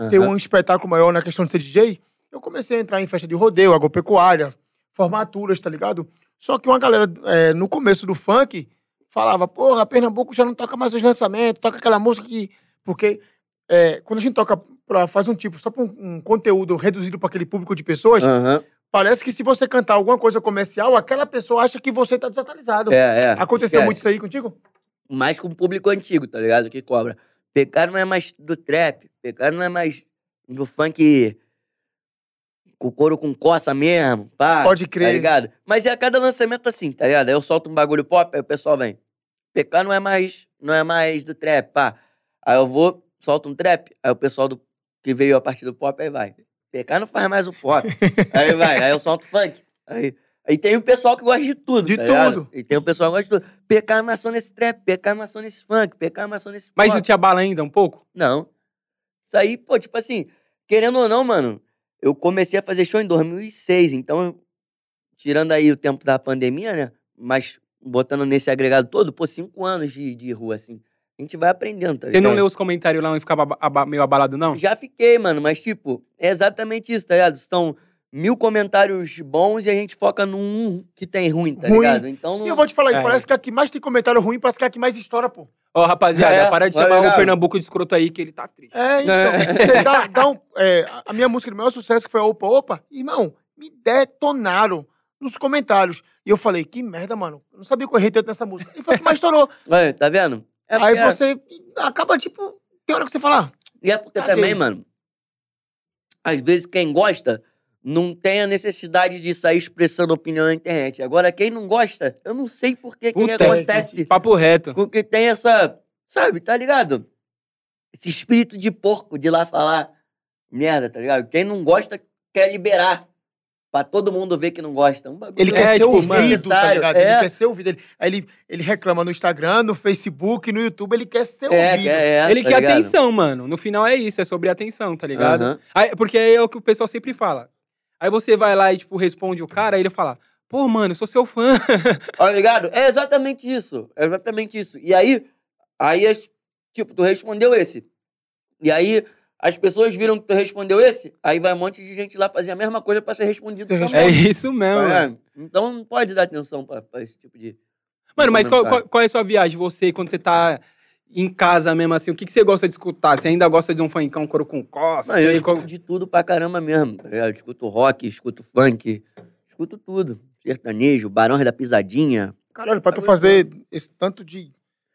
ter Aham. um espetáculo maior na questão de ser DJ, eu comecei a entrar em festa de rodeio, agropecuária, formaturas, tá ligado? Só que uma galera, é, no começo do funk, falava, porra, Pernambuco já não toca mais os lançamentos, toca aquela música que... Porque é, quando a gente toca, pra, faz um tipo, só pra um, um conteúdo reduzido para aquele público de pessoas, Aham. Parece que se você cantar alguma coisa comercial, aquela pessoa acha que você tá desatualizado. É, é. Aconteceu esquece. muito isso aí contigo? Mais com o público antigo, tá ligado? Que cobra. Pecado não é mais do trap, pecado não é mais do funk com couro com coça mesmo, pá. Pode crer. Tá ligado? Mas é a cada lançamento assim, tá ligado? Aí eu solto um bagulho pop, aí o pessoal vem. PK não é mais, não é mais do trap, pá. Aí eu vou, solto um trap, aí o pessoal do, que veio a partir do pop, aí vai. PK não faz mais o pop. aí vai, aí eu solto funk. Aí, aí tem o pessoal que gosta de tudo, De tá ligado? tudo. E tem o pessoal que gosta de tudo. PK amassou nesse trap, PK amassou nesse funk, PK amassou nesse Mas pop. isso te abala ainda um pouco? Não. Isso aí, pô, tipo assim, querendo ou não, mano, eu comecei a fazer show em 2006, então, tirando aí o tempo da pandemia, né? Mas botando nesse agregado todo, pô, cinco anos de, de rua, assim. A gente vai aprendendo, tá Você não leu os comentários lá e ficava aba- aba- meio abalado, não? Já fiquei, mano, mas, tipo, é exatamente isso, tá ligado? São mil comentários bons e a gente foca num que tem ruim, tá Ruim. ligado? Então, não... E eu vou te falar, É. parece que a que mais tem comentário ruim, parece que é a que mais estoura, pô. Ó, rapaziada, É, para de chamar o Pernambuco de escroto aí, que ele tá triste. É, então. Você dá, dá um, é, a minha música de maior sucesso, que foi a Opa Opa, irmão, me detonaram nos comentários. E eu falei, que merda, mano. Eu não sabia que eu errei tanto nessa música. E foi a que mais estourou. Olha, tá vendo? É Aí porque- você acaba, tipo, tem hora que você fala, ah, E é porque Cadê? também, mano, às vezes quem gosta não tem a necessidade de sair expressando opinião na internet. Agora, quem não gosta, eu não sei por que que acontece Papo reto. com que tem essa. Sabe, tá ligado? esse espírito de porco de lá falar merda, tá ligado? Quem não gosta quer liberar. Pra todo mundo ver que não gosta. Um bagulho Ele É, quer ser tipo, ouvido, tá ligado? é. Ele quer ser ouvido. Ele, aí ele, ele reclama no Instagram, no Facebook, no YouTube, ele quer ser É, ouvido. é, é, ele tá quer ligado? atenção, mano. No final é isso, é sobre atenção, tá ligado? Aham. Aí- porque aí é o que o pessoal sempre fala. Aí você vai lá e, tipo, responde o cara, aí ele fala, pô, mano, eu sou seu fã. Tá ligado? É exatamente isso. É exatamente isso. E aí, aí, as- tipo, tu respondeu esse. E aí, as pessoas viram que tu respondeu esse, aí vai um monte de gente lá fazer a mesma coisa pra ser respondido também. é isso mesmo, Tá ligado? Então não pode dar atenção pra, pra esse tipo de. Mano, mas qual, qual, qual é a sua viagem? Você, quando você tá em casa mesmo, assim, o que, que você gosta de escutar? Você ainda gosta de um funkão, coro com costa? Não, eu escuto de tudo pra caramba mesmo, tá ligado? Escuto rock, escuto funk, escuto tudo. Sertanejo, Barões da Pisadinha. Caralho, pra tu fazer esse tanto de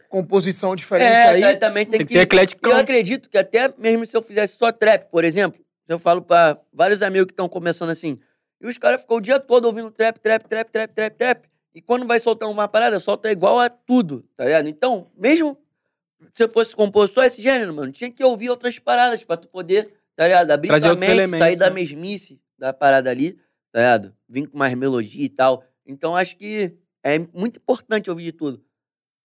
composição diferente É, aí. aí, também tem, Tem que que ser eclético. Eu acredito que até mesmo se eu fizesse só trap, por exemplo, eu falo pra vários amigos que estão começando assim, e os caras ficam o dia todo ouvindo trap, trap, trap, trap, trap, trap, e quando vai soltar uma parada, solta igual a tudo, tá ligado? Então, mesmo se eu fosse compor só esse gênero, mano, tinha que ouvir outras paradas pra tu poder, tá ligado? Abrir Trazer tua mente, elementos, sair da né? mesmice da parada ali, tá ligado? Vir com mais melodia e tal. Então, acho que é muito importante ouvir de tudo.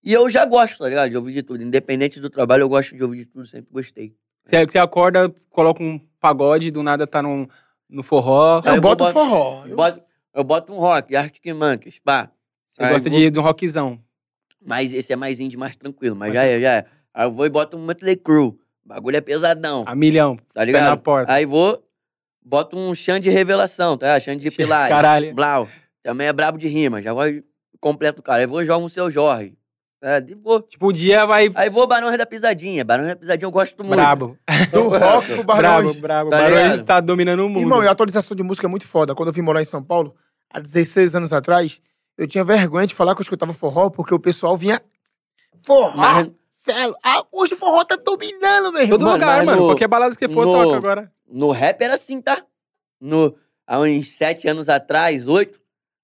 E eu já gosto, tá ligado? De ouvir de tudo. Independente do trabalho, eu gosto de ouvir de tudo, sempre gostei. Você, você acorda, coloca um pagode, do nada tá no, no forró. Eu eu boto boto- forró. Eu boto, eu boto um rock, Arctic Monkeys, pá. Você Aí gosta vou- de, de um rockzão. Mas esse é mais indie, mais tranquilo. Mas Mas já é, já é. Aí eu vou e boto um Motley Crue. O bagulho é pesadão, A milhão. tá Pé ligado? na porta. Aí vou, boto um chão de revelação, tá? Chão de pilar. Caralho. Blau. Também é brabo de rima. Já vou completo o cara. Aí vou e jogo um seu Jorge. É, de boa. Tipo, um dia vai Aí vou Barões da Pisadinha. Barões da Pisadinha eu gosto muito. brabo. Do rock pro Brabo, Barões. brabo. Tá Barões tá dominando o mundo. Irmão, e a atualização de música é muito foda. Quando eu vim morar em São Paulo, há 16 anos atrás, eu tinha vergonha de falar que eu escutava forró, porque o pessoal vinha. Forró! Mas Sério? Ah, hoje o forró tá dominando, meu irmão. Todo Mano, lugar, mano. no- Qualquer balada que você for, no- toca agora. no rap era assim, tá? No, há uns sete anos atrás, oito,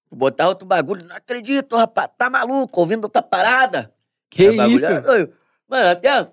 tu botava outro bagulho. Não acredito, rapaz. Tá maluco, ouvindo outra parada. Que É, bagulho isso? doido. Mano, até,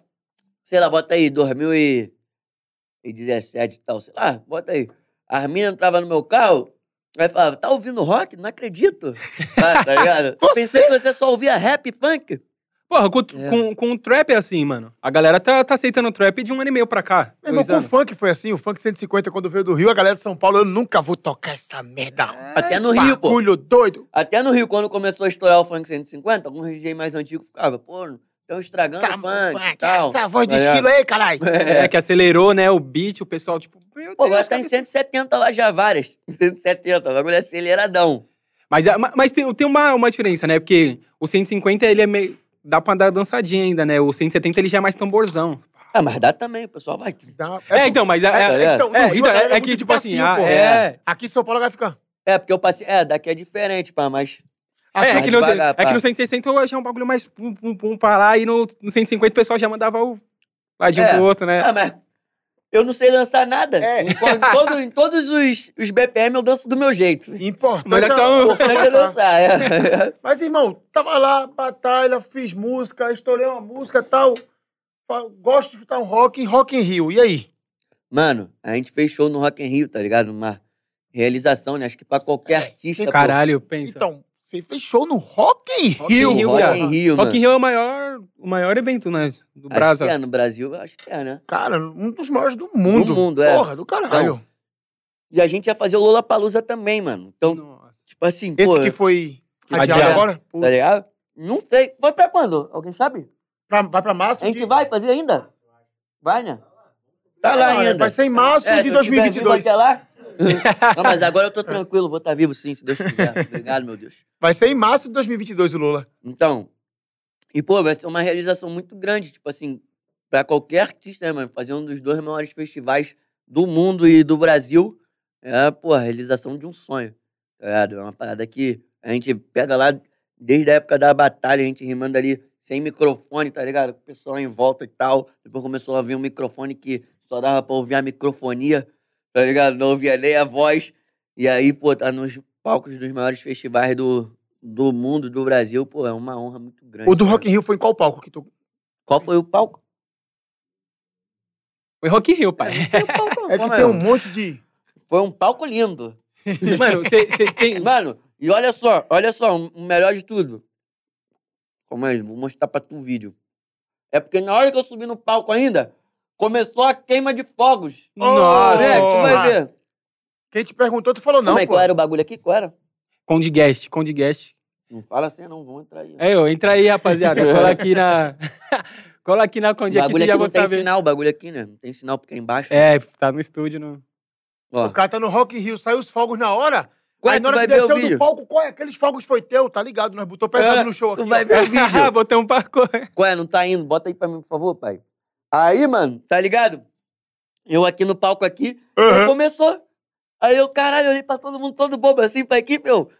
sei lá, bota aí, 2017 e tal, sei lá, bota aí. As minas entravam no meu carro, aí falava, tá ouvindo rock? Não acredito. Tá, tá ligado? Eu Pensei que você só ouvia rap e funk. Porra, com, É. com, com o trap é assim, mano. A galera tá, tá aceitando o trap de um ano e meio pra cá. Meu irmão, com o funk foi assim, o funk 150, quando veio do Rio, a galera de São Paulo, eu nunca vou tocar essa merda. Até no Rio, pô. Bagulho doido. Até no Rio, quando começou a estourar o funk 150, alguns DJ mais antigos ficavam, pô, estão estragando Tá, o funk e funk, tal. Essa voz de Tá ligado? esquilo aí, caralho. É, que acelerou, né, o beat, o pessoal, tipo... Meu Pô, agora tá em cara. 170 lá já, várias. 170, o bagulho é aceleradão. Mas, é- ma- mas tem, tem uma, uma diferença, né? Porque o 150, ele é meio... Dá pra dar dançadinha ainda, né? O 170, ele já é mais tamborzão. Ah, mas dá também, o pessoal vai. Dá- É, então, mas... É, É, é, ligado? então, é, Rio, então, galera é é que, tipo assim... ah, é... Aqui em São Paulo vai ficar. É, porque eu passei. É, daqui é diferente, pá, mas. Aqui, É, é que, no, devagar, é que no 160 eu achei um bagulho mais pum, pum, pum pra lá, e no, no 150 o pessoal já mandava o ladinho É. pro outro, né? Ah, mas. Eu não sei dançar nada. É. Em, em todo- em todos os, os BPM eu danço do meu jeito. Importante. Mas é um- importante é dançar, é. Mas, irmão, tava lá, batalha, fiz música, estourei uma música e tal. Gosto de escutar um rock, Rock in Rio. E aí? Mano, a gente fez show no Rock in Rio, tá ligado? Uma realização, né? Acho que pra qualquer É, artista. pô. Caralho, pensa. Então, você fechou no Rock in Rock in Rio. Rio, Rock in Rio, Rock in. Rio é o maior, o maior evento, né? Do Acho Brasa. que é, no Brasil, eu acho que é, né? Cara, um dos maiores do mundo. mundo, é. Porra, do caralho. E a gente ia fazer o Lollapalooza também, mano. Então, Nossa. tipo assim, Esse pô, que foi adiado Adiado. agora? Pô, tá ligado? Não sei. Foi pra quando? Alguém sabe? pra- vai pra março A gente de... vai fazer ainda? Vai, né? Tá Ah, lá é, ainda. Vai ser em março É, de se eu tiver vivo 2022. até lá. Não, mas agora eu tô tranquilo, vou estar vivo sim, se Deus quiser. Obrigado, meu Deus. Vai ser em março de 2022 o Lula. Então, e pô, vai ser uma realização muito grande, tipo assim, pra qualquer artista, né, mano? Fazer um dos dois maiores festivais do mundo e do Brasil é, pô, a realização de um sonho, tá ligado? É uma parada que a gente pega lá desde a época da batalha, a gente rimando ali sem microfone, tá ligado? O pessoal em volta e tal. Depois começou a vir um microfone que só dava pra ouvir a microfonia, tá ligado? Não ouvia nem a voz. E aí, pô, tá nos palcos dos maiores festivais do, do mundo, do Brasil, pô, é uma honra muito grande. O do. Rock in Rio foi em qual palco que tu... Qual foi o palco? Foi Rock in Rio, pai. É que Pô, tem um monte de. Foi um palco lindo. Mano, você você tem. Mano, e olha só, olha só, o melhor de tudo. Calma aí, vou mostrar pra tu o vídeo. É porque na hora que eu subi no palco ainda, começou a queima de fogos. Nossa. É, tu vai ver. Quem te perguntou, tu falou não, Como é, pô. qual era o bagulho aqui? Qual era? Conde Guest, Conde Guest. Não fala assim, não, vamos entrar aí. É, ô, entra aí, rapaziada. Cola aqui na. Cola aqui na Conde o aqui, bagulho aqui já não tem saber. sinal, o bagulho aqui, né? Não tem sinal porque é embaixo. É, tá no estúdio. No... Ó. O cara tá no Rock in Rio, saiu os fogos na hora. Qual é aí que na hora que ver o desceu do vídeo? palco, qual é? Aqueles fogos foi teu, tá ligado? Nós botou pesado É, no show aqui. Tu vai ó. ver o vídeo. Botei um parkour. Qual é? Não tá indo? Bota aí pra mim, por favor, pai. Aí, mano, tá ligado? Eu aqui no palco aqui, aí começou. Aí eu, caralho, olhei pra todo mundo, todo bobo assim, pra equipe, eu...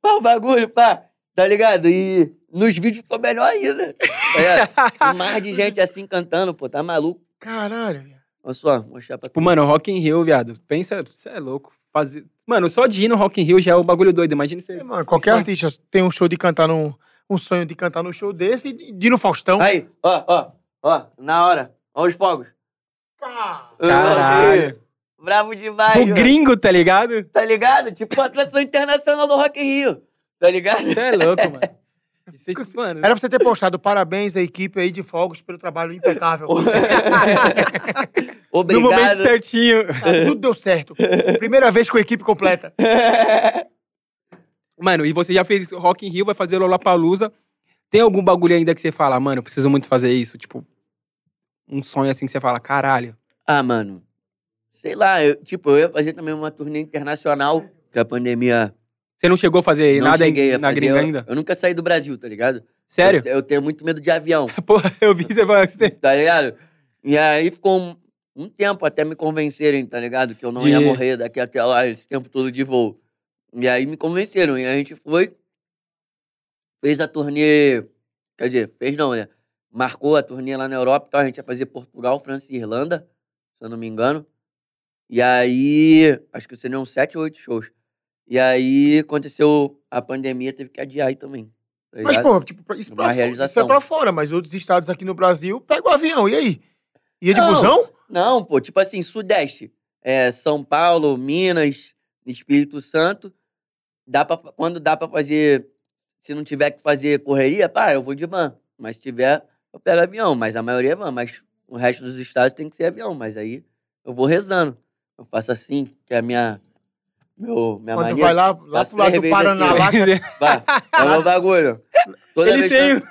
Pá, o bagulho, pá. Tá ligado? E nos vídeos ficou melhor ainda. Tá? Um mar de gente assim cantando, pô, tá maluco. Caralho. viado. Olha só, vou mostrar pra tu. Tipo, mano, Rock in Rio, viado. Pensa, você é louco. Fazer... Mano, só de ir no Rock in Rio já é o bagulho doido. Imagina você. É, mano, qualquer Isso- artista tem um show de cantar num. Um sonho de cantar num show desse e de ir no Faustão. Aí, ó, ó, ó, na hora. Ó os fogos. Caralho. Bravo demais, Tipo, mano. gringo, tá ligado? Tá ligado? Tipo atração internacional do Rock in Rio. Tá ligado? Você é louco, mano. Você, mano, Era pra você ter postado parabéns à equipe aí de fogos pelo trabalho impecável. no Obrigado. momento certinho. Tá, tudo deu certo. Primeira vez com a equipe completa. Mano, e você já fez Rock in Rio, vai fazer Lollapalooza. Tem algum bagulho ainda que você fala, mano, eu preciso muito fazer isso? Tipo, um sonho assim que você fala, caralho. Ah, mano. Sei lá, eu, tipo, eu ia fazer também uma turnê internacional, que a pandemia. Você não chegou a fazer não nada cheguei a na fazer. gringa eu, ainda? eu nunca saí do Brasil, tá ligado? Sério? Eu, eu tenho muito medo de avião, Porra, eu vi você falando que você tem- tá ligado? E aí ficou um, um tempo até me convencerem, tá ligado? Que eu não De- ia morrer daqui até lá, esse tempo todo de voo. E aí me convenceram. E a gente foi, fez a turnê. Quer dizer, fez não, né? Marcou a turnê lá na Europa, então a gente ia fazer Portugal, França e Irlanda, se eu não me engano. E aí, acho que seriam sete ou oito shows. E aí aconteceu a pandemia, teve que adiar aí também. tá Mas, pô, tipo, isso, pra fora, isso é pra fora, mas outros estados aqui no Brasil pegam o avião. E aí? Ia de Não. busão? Não, pô, tipo assim, Sudeste. É, São Paulo, Minas, Espírito Santo. Dá pra, quando dá pra fazer. Se não tiver que fazer correria, pá, eu vou de van. Mas se tiver, eu pego avião. Mas a maioria é van. Mas o resto dos estados tem que ser avião. Mas aí eu vou rezando. Eu faço assim, que é a minha. Meu, minha Quando mania. vai lá, lá pro lado do Paraná, assim, lá, Vai, é o meu bagulho. Toda Ele tem. que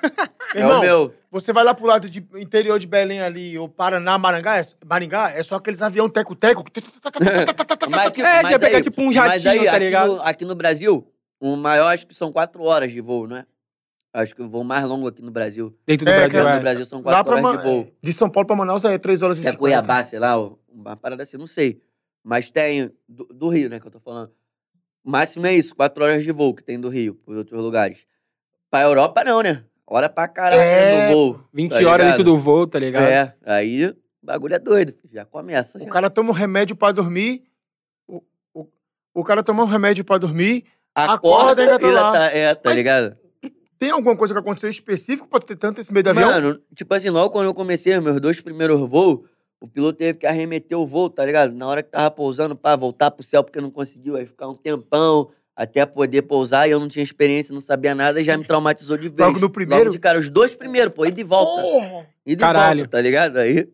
É irmão, o meu. Você vai lá pro lado de interior de Belém ali, ou Paraná, Maringá, é, Maringá, é só aqueles avião teco-teco. Mas, tipo, É, mas ia pegar aí- tipo um mas jatinho, aí, tá aqui ligado? No, aqui no Brasil, o maior acho que são quatro horas de voo, né? Acho que o voo mais longo aqui no Brasil. Dentro do É, Brasil, é. no Brasil são Lá quatro pra horas Ma- de voo. De São Paulo pra Manaus é 3 horas e Que é 50. Cuiabá, sei lá, uma parada assim, não sei. Mas tem, do, do Rio, né, que eu tô falando. O máximo é isso, quatro horas de voo que tem do Rio, por outros lugares. Pra Europa não, né? Hora pra caralho É, no voo. 20 tá horas dentro do voo, tá ligado? É, aí o bagulho é doido, já começa. O já. cara toma um remédio pra dormir. O, o, o cara toma um remédio pra dormir. acorda e ainda tá lá. tá- é, tá Mas- ligado? Tem alguma coisa que aconteceu específico pra tu ter tanto esse medo de avião? Mano, tipo assim, logo quando eu comecei os meus dois primeiros voos, o piloto teve que arremeter o voo, tá ligado? Na hora que tava pousando, pra voltar pro céu porque não conseguiu, aí ficar um tempão até poder pousar e eu não tinha experiência, não sabia nada, já me traumatizou de vez. Logo no primeiro? Logo de cara, os dois primeiros, pô, e volta. Porra! E Caralho. volta, tá ligado? Aí,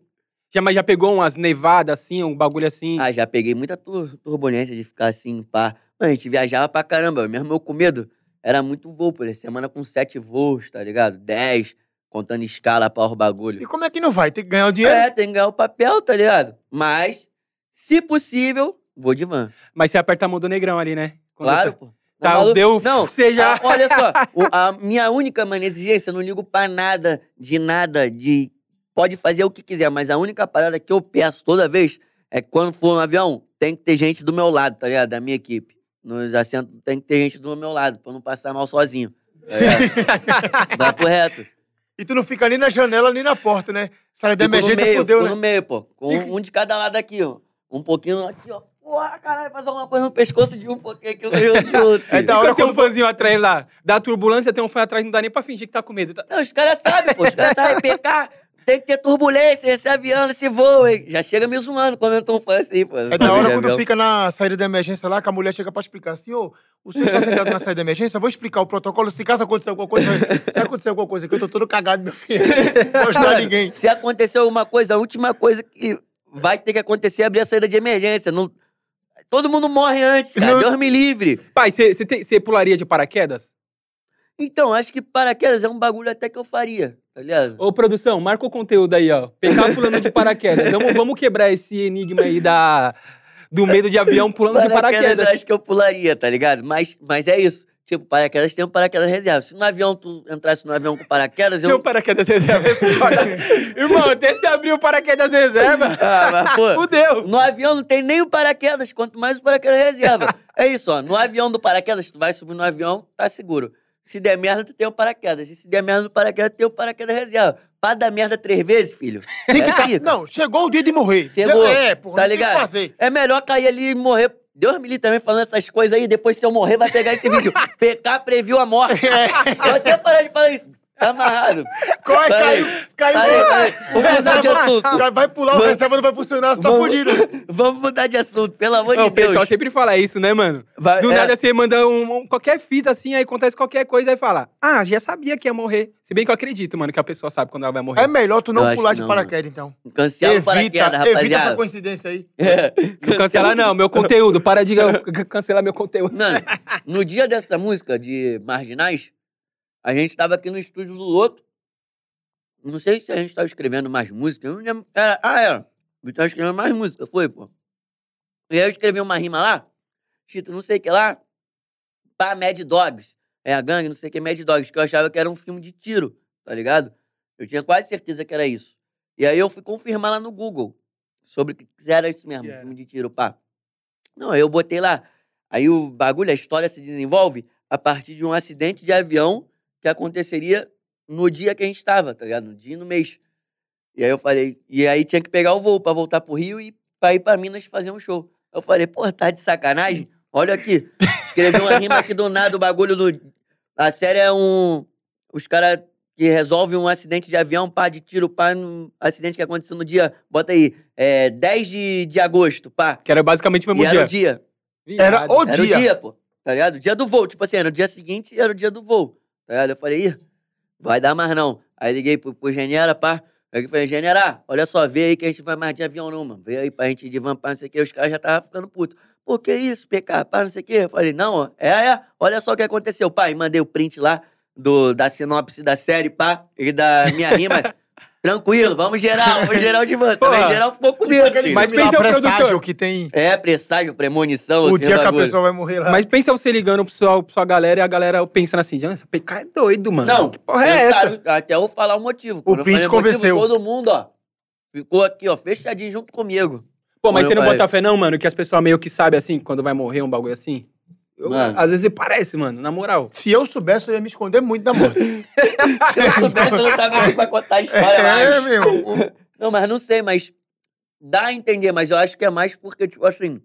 Já, mas já pegou umas nevadas assim, um bagulho assim. ah, já peguei muita tur- turbulência de ficar assim, pá. Mano, a gente viajava pra caramba, mesmo eu com medo. Era muito voo, por semana com sete voos, tá ligado? Dez, contando escala pra o bagulho. E como é que não vai? Tem que ganhar o dinheiro? É, tem que ganhar o papel, tá ligado? Mas, se possível, vou de van. Mas você aperta a mão do negrão ali, né? Quando Claro, tá- pô. Tá, maluco? deu. Não, ah, olha só, o- a minha única mania exigência, eu não ligo pra nada, de nada, de. Pode fazer o que quiser, mas a única parada que eu peço toda vez é que quando for um avião, tem que ter gente do meu lado, tá ligado? Da minha equipe. Nos assentos tem que ter gente do meu lado, pra eu não passar mal sozinho. Ligado? Vai reto. E tu não fica nem na janela nem na porta, né? Sala de Fico no emergência meio, fudeu, fico né? no meio, pô. Com um de cada lado aqui, ó. Um pouquinho aqui, ó. Porra, caralho, faz alguma coisa no pescoço de um, pouquinho aqui no pescoço de outro, É filho. da E hora quando tem um fãzinho atrás lá, da turbulência, tem um fã atrás, não dá nem pra fingir que tá com medo. Tá- Não, os caras sabem, pô. Os caras sabem pecar. Tem que ter turbulência, esse avião, esse voo, hein? Já chega me zoando quando eu tô falando assim, pô. É da hora quando fica na saída da emergência lá, que a mulher chega pra explicar. Senhor, o senhor está sentado na saída da emergência? Eu vou explicar o protocolo. Se caso acontecer alguma coisa, se acontecer alguma coisa aqui, eu tô todo cagado, meu filho. Não vou ajudar ninguém. Se acontecer alguma coisa, a última coisa que vai ter que acontecer é abrir a saída de emergência. Não... Todo mundo morre antes, cara. Não- Deus me livre. Pai, você pularia de paraquedas? Então, acho que paraquedas é um bagulho até que eu faria, tá ligado? Ô, produção, marca o conteúdo aí, ó. PK pulando de paraquedas. Vamos, vamos quebrar esse enigma aí da, do medo de avião pulando de paraquedas. eu acho que eu pularia, tá ligado? Mas, mas é isso. Tipo, paraquedas tem um paraquedas reserva. Se no avião tu entrasse no avião com paraquedas, Tem um eu. paraquedas reserva. é. Irmão, até se abrir o paraquedas reserva. Ah, mas, pô, Fudeu. no avião não tem nem o paraquedas, quanto mais o paraquedas reserva. É isso, ó. No avião do paraquedas, tu vai subir no avião, tá seguro. Se der merda, tu tem o paraquedas. Se der merda no paraquedas, tu tem o paraquedas reserva. Pra dar merda três vezes, filho. Tem que é pica. Não, chegou o dia de morrer. Chegou. É, porra, tá ligado? fazer. É melhor cair ali e morrer. Deus me livre também falando essas coisas aí. Depois, se eu morrer, vai pegar esse vídeo. PK previu a morte. Vou até parar de falar isso. Tá amarrado. Corre, caiu, caiu. Peraí, peraí. Vamos mudar de assunto. Já vai pular, o Vamos- reserva não vai funcionar, você tá Vamos- fudido. Vamos mudar de assunto, pelo amor Não, de o pessoal Deus. sempre fala isso, né, mano? Vai- Do é. nada você manda um, um- qualquer fita assim, aí acontece qualquer coisa e fala: Ah, já sabia que ia morrer. Se bem que eu acredito, mano, que a pessoa sabe quando ela vai morrer. É melhor tu Eu não acho pular de não, paraquedas, então. Cancela o paraquedas, evita essa rapaziada. coincidência aí. É. Não cancela, não, meu conteúdo. Para de cancelar meu conteúdo. Mano, no dia dessa música de Marginais, a gente tava aqui no estúdio do Loto. Não sei se a gente tava escrevendo mais música. Eu não lembro. Era, ah, era. Eu tava escrevendo mais música, foi, pô. E aí eu escrevi uma rima lá. Tito, não sei o que lá. Pá, Mad Dogs. É a gangue, não sei o que, Mad Dogs, que eu achava que era um filme de tiro, tá ligado? Eu tinha quase certeza que era isso. E aí eu fui confirmar lá no Google sobre que era isso mesmo, era. filme de tiro, pá. Não, aí eu botei lá. Aí o bagulho, a história se desenvolve a partir de um acidente de avião que aconteceria no dia que a gente estava, tá ligado? No dia e no mês. E aí eu falei, e aí tinha que pegar o voo pra voltar pro Rio e pra ir pra Minas fazer um show. Eu falei, pô, tá de sacanagem? Olha aqui. Escrevi uma rima aqui do nada, o bagulho do. A série é um. Os caras que resolvem um acidente de avião, pá, de tiro, pá, um acidente que aconteceu no dia. Bota aí. É, 10 de, de agosto, pá. Que era basicamente o E mesmo era dia. o dia. Era o Era dia. o dia, pô. Tá ligado? O dia do voo. Tipo assim, era o dia seguinte e era o dia do voo. Tá? Eu falei, ih, vai dar mais não. Aí liguei pro, pro Genera, pá. Aí falei, Genera, olha só, vê aí que a gente vai mais de avião não, mano. Vê aí pra gente ir de van, pá, não sei o quê. Os caras já estavam ficando putos. Pô, que isso, PK, pá, não sei o quê. Eu falei, não, é, é. Olha só o que aconteceu. E mandei o print lá do, da sinopse da série, pá, e da minha rima. Tranquilo, vamos geral, vamos geral de van. Também geral ficou comigo. Aquele filho. Mas pensa o presságio produtor. que tem É, presságio, premonição, o assim, dia que a pessoa vai morrer lá. Mas pensa você ligando pro sua, pra sua galera e a galera pensando assim: "Nossa, PK é doido, mano. Não, que porra é essa? Até eu vou falar o motivo. Quando eu print falei motivo, convenceu. todo mundo, ó, ficou aqui, ó, fechadinho junto comigo. Pô, mas você não falei. bota fé, não, mano, que as pessoas meio que sabem assim, quando vai morrer um bagulho assim? Eu- Mano. Às vezes parece, mano, na moral. Se eu soubesse, eu ia me esconder muito da morte. Se eu soubesse, eu não tava aqui pra contar a história é, mais. meu. Não, mas não sei, mas dá a entender, mas eu acho que é mais porque, tipo assim,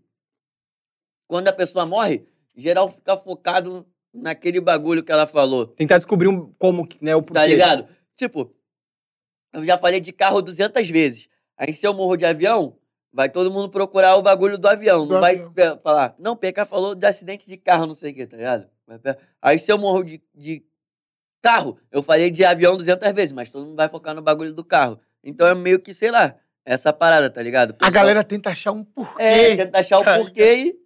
quando a pessoa morre, geral fica focado naquele bagulho que ela falou. Tentar descobrir um, como, que, né, o porquê. Tá ligado? Tipo, eu já falei de carro 200 vezes. Aí se eu morro de avião, vai todo mundo procurar o bagulho do avião. Do não vai avião. pe- falar, não, PK falou de acidente de carro, não sei o que, tá ligado? Vai Aí se eu morro de, de carro, eu falei de avião 200 vezes, mas todo mundo vai focar no bagulho do carro. Então é meio que, sei lá, essa parada, tá ligado? A Pessoal- galera tenta achar um porquê. é, tenta achar o porquê e,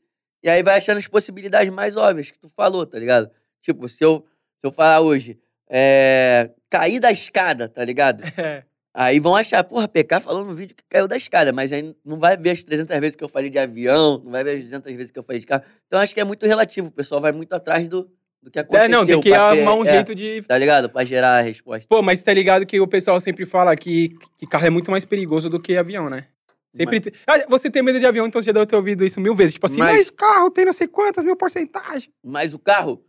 e aí vai achando as possibilidades mais óbvias que tu falou, tá ligado? Tipo, se eu, se eu falar hoje, é, cair da escada, tá ligado? É. Aí vão achar, porra, PK falou no vídeo que caiu da escada, mas aí não vai ver as 300 vezes que eu falei de avião, não vai ver as 200 vezes que eu falei de carro. Então acho que é muito relativo, o pessoal vai muito atrás do, do que aconteceu. É, não, tem que pra arrumar um é, jeito de. Tá ligado? Pra gerar a resposta. Pô, mas tá ligado que o pessoal sempre fala que, que carro é muito mais perigoso do que avião, né? Sempre te- Ah, Você tem medo de avião, então você já deve ter ouvido isso mil vezes. Tipo assim, Mas- mas, carro tem não sei quantas mil porcentagem. Mas o carro,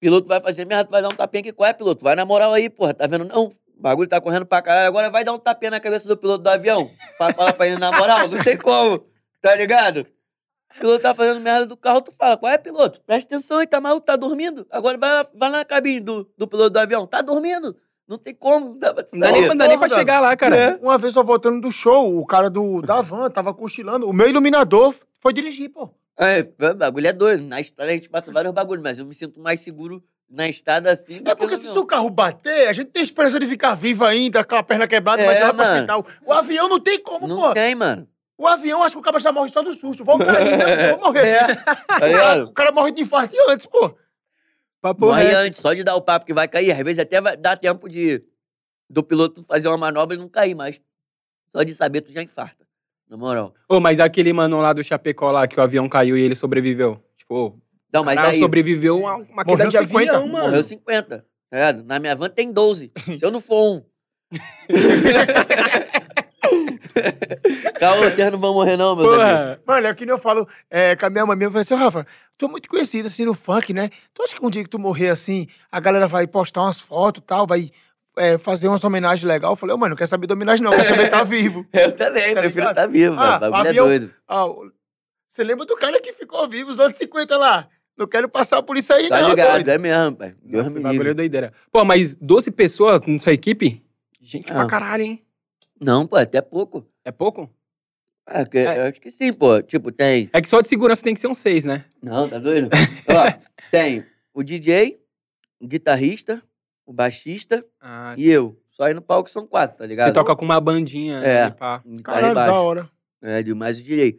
piloto vai fazer merda, tu vai dar um tapinha aqui. Qual é, piloto? Vai na moral aí, porra. Tá vendo? Não. O bagulho tá correndo pra caralho. Agora vai dar um tapinha na cabeça do piloto do avião. Pra falar pra ele na moral. Não tem como. Tá ligado? O piloto tá fazendo merda do carro, tu fala, qual é, piloto? Presta atenção aí, tá maluco, tá dormindo? Agora vai, lá- vai lá na cabine do, do piloto do avião. Tá dormindo? Não tem como, não dá pra Não dá nem, não dá nem pra chegar lá, cara. É. Uma vez eu voltando do show, o cara do, da van tava cochilando. O meu iluminador foi dirigir, pô. É, o bagulho é doido. Na estrada a gente passa vários bagulhos, mas eu me sinto mais seguro na estrada assim. É que porque se o carro bater, a gente tem esperança de ficar vivo ainda, com a perna quebrada, É, mas pro mano. hospital. O avião não tem como, Não pô. tem, mano. O avião, acho que o cara já morre só do susto. Vou cair, não, vou morrer. É, tá? O cara morre de infarto antes, pô. Papo Morre reto. antes, só de dar o papo que vai cair. Às vezes até vai dar tempo de do piloto fazer uma manobra e não cair, mas só de saber tu já infarta. Na moral. Ô, mas aquele mano lá do Chapecó lá, que o avião caiu e ele sobreviveu. Tipo, Não, mas aí sobreviveu a uma queda de 50, avião, mano. morreu 50. Tá ligado? Na minha van tem 12. Se eu não for um. Calma, vocês não vão morrer, não, meus amigos. Porra. Mano, é que nem eu falo é, com a minha mamãe, eu falei assim, Rafa, tu é muito conhecido assim no funk, né? Tu acha que um dia que tu morrer assim, a galera vai postar umas fotos e tal, vai é, fazer umas homenagens legais? Eu falei, ô, mano, não quero saber de homenagem não, quero saber estar vivo. Eu também, Tá prefiro ligado? estar vivo, Ah, mano. O bagulho avião- é doido. Ah, você lembra do cara que ficou vivo os anos 50 lá? Não quero passar por isso aí, Tá não, ligado, doido. é mesmo, pai. Deus Nossa, me bagulho é doideira. Pô, mas 12 pessoas na sua equipe? Gente pra Ah. caralho, hein? Não, pô, até pouco. É pouco? É, que- É. Eu acho que sim, pô. Tipo, tem. É que só de segurança tem que ser um 6, né? Não, tá doido? Ó, tem o DJ, o guitarrista, o baixista Ah, e eu. Só aí no palco são quatro, tá ligado? você toca com uma bandinha. É. né, pá. Caralho, da hora. É, de mais o DJ.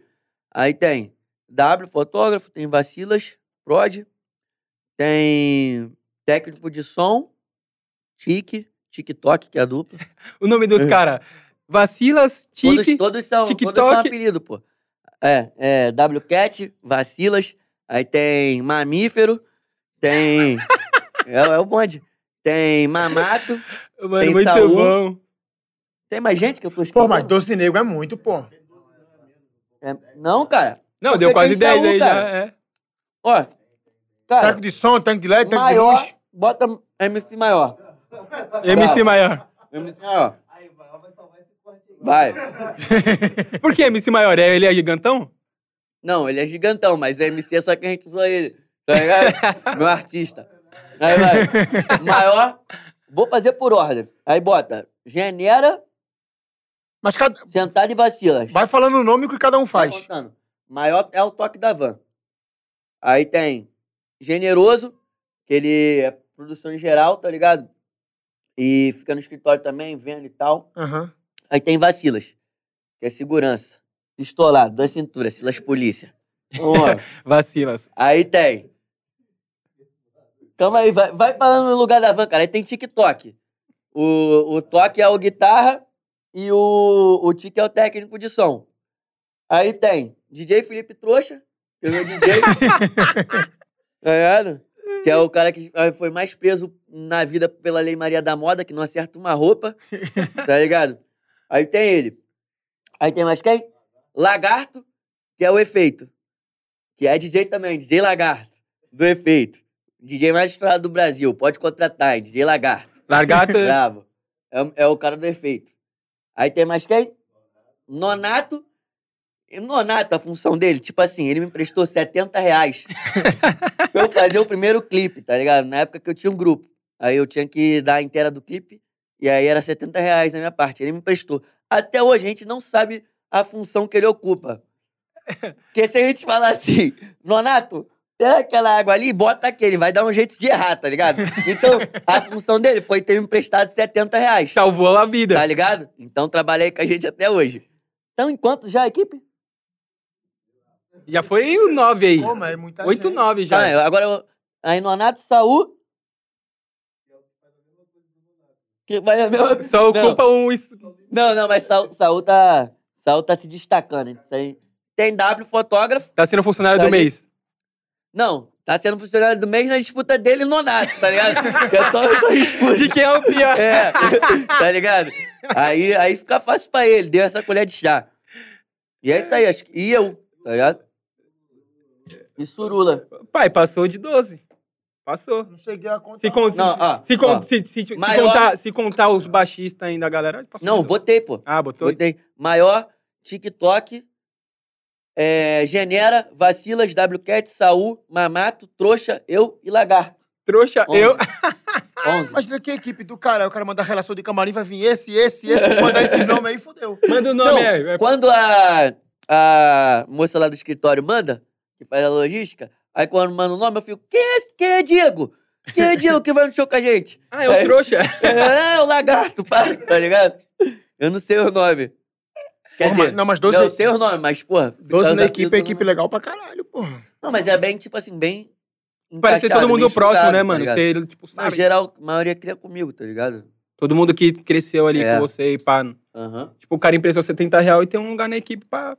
Aí tem W, fotógrafo, tem Vacilas, Prod, tem técnico de som, Tique, TikTok, que é a dupla. O nome dos É. caras. Vacilas, Todos, Tique. todos são, todos TikTok. são apelido, pô. É, é WCat, Vacilas, aí tem Mamífero, tem... é, é o bonde. Tem Mamato, Mano, tem muito Saul. bom. tem mais gente que eu tô esquecendo? Pô, mas Doce Negro é muito, pô. É, não, cara. Não, Porque deu quase tem 10 Saul, aí cara. já. É. Ó, cara, Tanque de som, tanque de LED, tanque maior, de luz. bota MC maior. MC maior. MC maior. Vai. Por que MC maior? É, ele é gigantão? Não, ele é gigantão, mas é MC só que a gente usou ele. Tá ligado? Meu artista. Aí vai. Maior, vou fazer por ordem. Aí bota genera, Mas cada... sentada e vacilas. vai falando o nome que cada um faz. Maior é o toque da van. Aí tem generoso, que ele é produção em geral, tá ligado? E fica no escritório também, vendo e tal. Aham. Aí tem vacilas, que é segurança. Pistolado, duas cinturas, Silas Polícia. Vacilas. aí tem. Calma aí, vai, vai falando no lugar da van, cara. Aí tem TikTok. O, o toque é o guitarra e o, o tique é o técnico de som. Aí tem DJ Felipe Trouxa, que é o meu DJ. tá ligado? Que é o cara que foi mais preso na vida pela Lei Maria da Moda, que não acerta uma roupa. Tá ligado? Aí tem ele. Aí tem mais quem? Lagarto, que é o efeito. Que é DJ também, DJ Lagarto, do efeito. DJ mais estourado do Brasil, pode contratar? DJ Lagarto. Largata. Bravo. É, é o cara do efeito. Aí tem mais quem? Nonato. Nonato, a função dele, tipo assim, ele me emprestou 70 reais pra eu fazer o primeiro clipe, tá ligado? Na época que eu tinha um grupo. Aí eu tinha que dar a inteira do clipe, e aí era 70 reais a minha parte. Ele me emprestou. Até hoje a gente não sabe a função que ele ocupa. Porque se a gente falar assim, Nonato, pega aquela água ali e bota aqui, ele vai dar um jeito de errar, tá ligado? Então, a função dele foi ter me emprestado 70 reais, Salvou a vida. tá ligado? Então trabalhei com a gente até hoje. Então, enquanto já a equipe? Já foi o 9 aí. Pô, mas é muita 8, gente. 9 já. Ah, eu- agora eu, aí Nonato, Saul. Que vai a mesma Só ocupa um. Não, não, mas Saul, Saul tá. Saul tá se destacando. hein? Isso aí. Tem W fotógrafo. Tá sendo funcionário Tá do ali. mês. Não, tá sendo funcionário do mês na disputa dele e Nonato, tá ligado? que é só os dois disputas. De quem é o pior? É, tá ligado? Aí, aí fica fácil pra ele, deu essa colher de chá. E é isso aí, acho que. E eu, tá ligado? E Surula. Pai, passou de 12. Passou. Não cheguei a contar. Se, con- se, Não, ó, se, con- ó. se, se- se Maior- contar, se contar os baixistas ainda, a galera. passou Não, de 12. botei, pô. Ah, botou? Botei. Maior, TikTok, é, Genera, Vacilas, WCat, Saul, Mamato, Trouxa, eu e Lagarto. Trouxa, Onze. eu. 11. Imagina que equipe do cara, o cara manda a relação de camarim, vai vir esse, esse, esse, mandar esse nome aí, fodeu. Manda o nome, Não, é- Quando a, a moça lá do escritório manda, que faz a logística, aí quando manda o nome, eu fico, quem é, esse- quem é Diego? Quem é Diego que vai no show com a gente? Ah, é o Aí- trouxa. É, o lagarto, pá, tá ligado? Eu não sei o nome. Quer Porra, dizer, não, mas não, 12 eu sei o nome, mas, porra... 12 os na equipe, é equipe eu legal pra caralho, porra. Não, não, mas é bem, tipo assim, bem... Parece ser todo mundo próximo, né, tá mano? ligado? Você, tipo, Na sabe? geral, a maioria cria comigo, tá ligado? Todo mundo que cresceu ali É. com você e pá. Aham. Tipo, o cara emprestou 70 reais e tem um lugar na equipe pra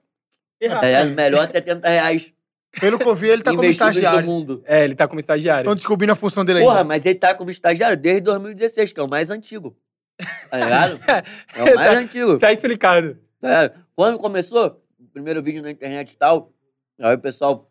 errar. É, melhor 70 reais Pelo que eu vi, ele tá como estagiário. mundo. É, ele tá como estagiário. Estão descobrindo a função dele Porra, ainda. mas ele tá como estagiário desde 2016, que é o mais antigo. Tá ligado? É o mais Tá- antigo. Tá explicado. Tá ligado? Quando começou, o primeiro vídeo na internet e tal, aí o pessoal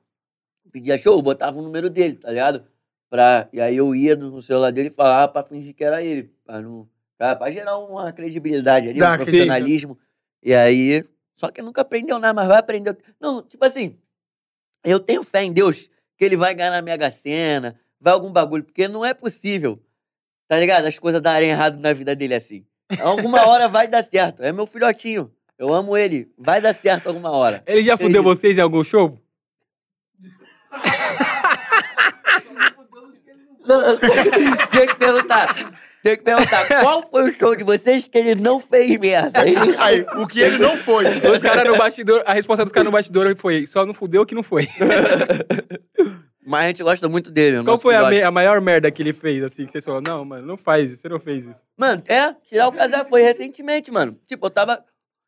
pedia show, botava o número dele, tá ligado? Pra, e aí eu ia no celular dele e falava pra fingir que era ele. Pra, não, pra, pra gerar uma credibilidade ali, Dá, um sim. profissionalismo. E aí. Só que nunca aprendeu nada, mas vai aprender. Não, tipo assim, eu tenho fé em Deus que ele vai ganhar na Mega Sena, vai algum bagulho, porque não é possível, tá ligado? As coisas darem errado na vida dele assim. Alguma hora vai dar certo. É meu filhotinho. Eu amo ele. Vai dar certo alguma hora. Ele já fudeu Entendi. vocês em algum show? Tem que perguntar. Tem que perguntar. Qual foi o show de vocês que ele não fez merda? Aí, o que ele não foi. Os caras no bastidor, a resposta dos caras no bastidor foi: só não fudeu que não foi. Mas a gente gosta muito dele. Qual foi a, me- a maior merda que ele fez, assim, que vocês falaram? Não, mano, não faz isso, você não fez isso. Mano, é, tirar o casaco foi recentemente, mano. Tipo, eu tava.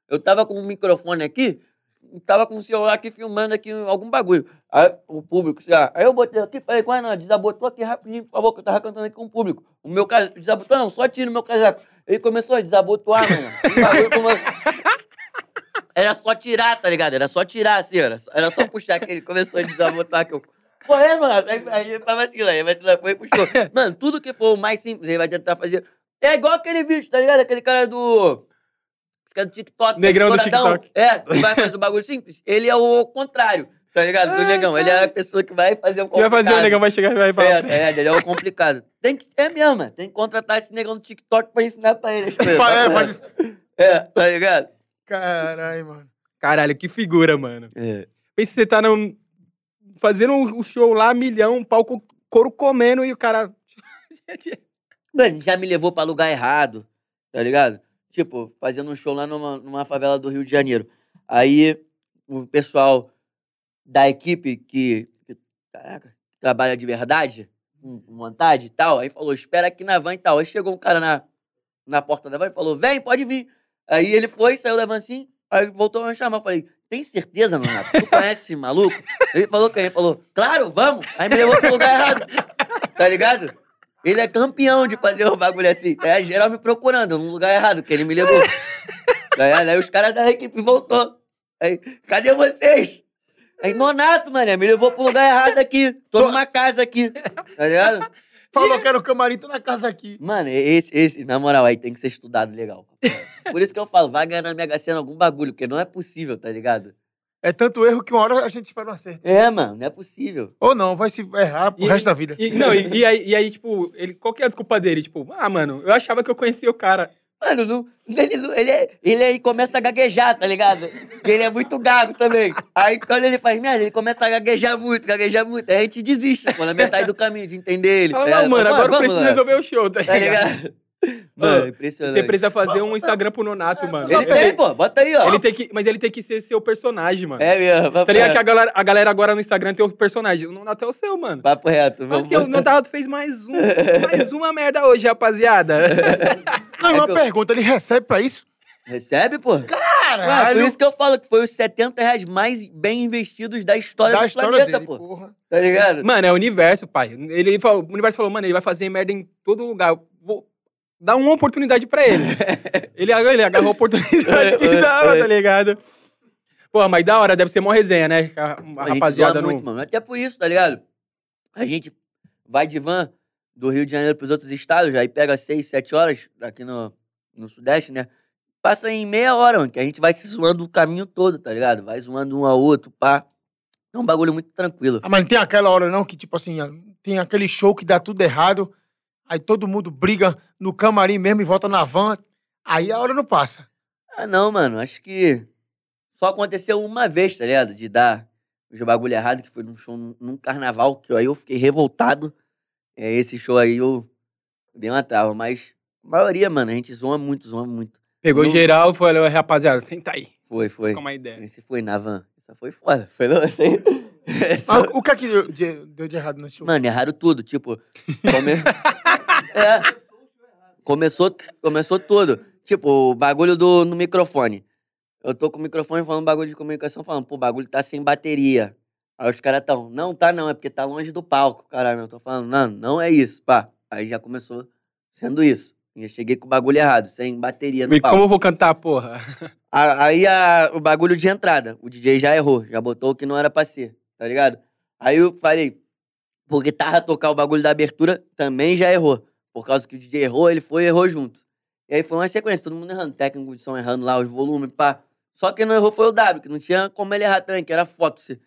Eu tava com o microfone aqui, tava com o celular aqui filmando aqui algum bagulho. Aí o público, lá. Aí eu botei aqui falei, qual não? Desabotou aqui rapidinho, por favor, que eu tava cantando aqui com o público. O meu casaco. Desabotou, não, só tira o meu casaco. Ele começou a desabotoar, mano. Era só tirar, tá ligado? Era só tirar, assim, era só, era só puxar que ele começou a desabotar que eu. Pô, é, mano. Aí, aí ele tava assim, aí vai foi puxou. Mano, tudo que for o mais simples, ele vai tentar fazer. É igual aquele vídeo, tá ligado? Aquele cara do. Que é do TikTok. Negrão do. TikTok. É, que vai fazer o bagulho simples. Ele é o contrário, tá ligado? Do Ah, negão. Ele é a pessoa que vai fazer o O que vai complicado. fazer? O negão vai chegar e vai falar. É, é, ele é o complicado. Tem que, é mesmo, mano. Tem que contratar esse negão do TikTok pra ensinar pra ele as coisas. Fa- é, faz isso. É, tá ligado? Caralho, mano. Caralho, que figura, mano. É. Pensa você tá num, fazendo um show lá, milhão, um palco, couro comendo e o cara. Mano, já me levou pra lugar errado, tá ligado? Tipo, fazendo um show lá numa, numa favela do Rio de Janeiro. Aí, o pessoal da equipe que, que caraca, trabalha de verdade, com vontade e tal, aí falou, espera aqui na van e tal. Aí chegou um cara na, na porta da van e falou, vem, pode vir. Aí ele foi, saiu da van assim, aí voltou a me chamar. Falei, tem certeza, Nonato? Tu conhece esse maluco? Ele falou quem? Ele falou, claro, vamos. Aí me levou pro lugar errado. Tá ligado? Ele é campeão de fazer o bagulho assim. É geral me procurando no lugar errado, que ele me levou. Ligado? Aí os caras da equipe voltou. Aí, cadê vocês? Aí, Nonato, mané, me levou pro lugar errado aqui. Tô numa casa aqui. Tá ligado? Falou que era o camarim, tô na casa aqui. Mano, esse, esse, na moral, aí tem que ser estudado legal. Por isso que eu falo, vai ganhar na Mega Sena algum bagulho, porque não é possível, tá ligado? É tanto erro que uma hora a gente espera um acerto. É, mano, não é possível. Ou não, vai se errar pro E- resto da vida. E, não, e, e aí, e aí, tipo, ele, qual que é a desculpa dele? Tipo, ah, mano, eu achava que eu conhecia o cara. Mano, não, ele, ele, é- ele, ele começa a gaguejar, tá ligado? Porque ele é muito gago também. Aí quando ele faz merda, ele começa a gaguejar muito, gaguejar muito. Aí a gente desiste, pô, na metade do caminho de entender ele. Fala, tá não, ligado? mano, agora eu vamos preciso lá, resolver o show, tá Tá ligado? Mano, Ô, impressionante. Você precisa fazer um Instagram pro Nonato, mano. Ele tem, pô, bota aí, ó. Ele tem que, mas ele tem que ser seu personagem, mano. É mesmo, papo Tá ligado que a galera, a galera agora no Instagram tem o personagem. O Nonato é o seu, mano. Papo reto, vamos. Porque o Nonato fez mais um, mais uma merda hoje, rapaziada. Não, e É uma eu- pergunta, ele recebe pra isso? Recebe, pô? Caralho! por isso que eu falo que foi os 70 reais mais bem investidos da história da do história planeta, dele, pô. porra. Tá ligado? Mano, é o universo, pai. Ele falou, o universo falou, mano, ele vai fazer merda em todo lugar. Eu Vou dar uma oportunidade pra ele. ele, agarrou- ele agarrou a oportunidade que dava, tá ligado? Pô, mas da hora, deve ser mó resenha, né? A, a A gente rapaziada no... muito, mano. Até por isso, tá ligado? A gente vai de van do Rio de Janeiro pros outros estados, aí pega seis, sete horas aqui no, no Sudeste, né? Passa em meia hora, mano, que a gente vai se zoando o caminho todo, tá ligado? Vai zoando um ao outro, pá. É um bagulho muito tranquilo. Ah, mas não tem aquela hora não que, tipo assim, tem aquele show que dá tudo errado. Aí todo mundo briga no camarim mesmo e volta na van, aí a hora não passa. Ah, não, mano. Acho que só aconteceu uma vez, tá ligado? De dar os bagulho errado, que foi num show num- carnaval, que aí eu fiquei revoltado. É, esse show aí eu dei uma trava, mas a maioria, mano, a gente zoa muito, zoa muito. Pegou Não- geral e falou, rapaziada, senta aí. Foi, foi. Com uma ideia. Esse foi na van. Essa foi foda. Foi não? Aí. Essa- o que é que deu de, deu de errado nesse show? Mano, erraram tudo. Tipo, come... é. Começou, começou tudo. Tipo, o bagulho do, no microfone. Eu tô com o microfone falando bagulho de comunicação, falando, pô, o bagulho tá sem bateria. Aí os caras tão, não, tá não, é porque tá longe do palco. Caralho, eu tô falando, não, não é isso, pá. Aí já começou sendo isso. Já cheguei com o bagulho errado, sem bateria no E palco. como eu vou cantar, porra? A- Aí a- o bagulho de entrada, o DJ já errou, já botou o que não era pra ser, tá ligado? Aí eu falei, por guitarra tocar o bagulho da abertura também já errou. Por causa que o DJ errou, ele foi e errou junto. E aí foi uma sequência, todo mundo errando, técnico de som errando lá, os volumes, pá. Só quem não errou foi o W, que não tinha como ele errar também, que era foto. Se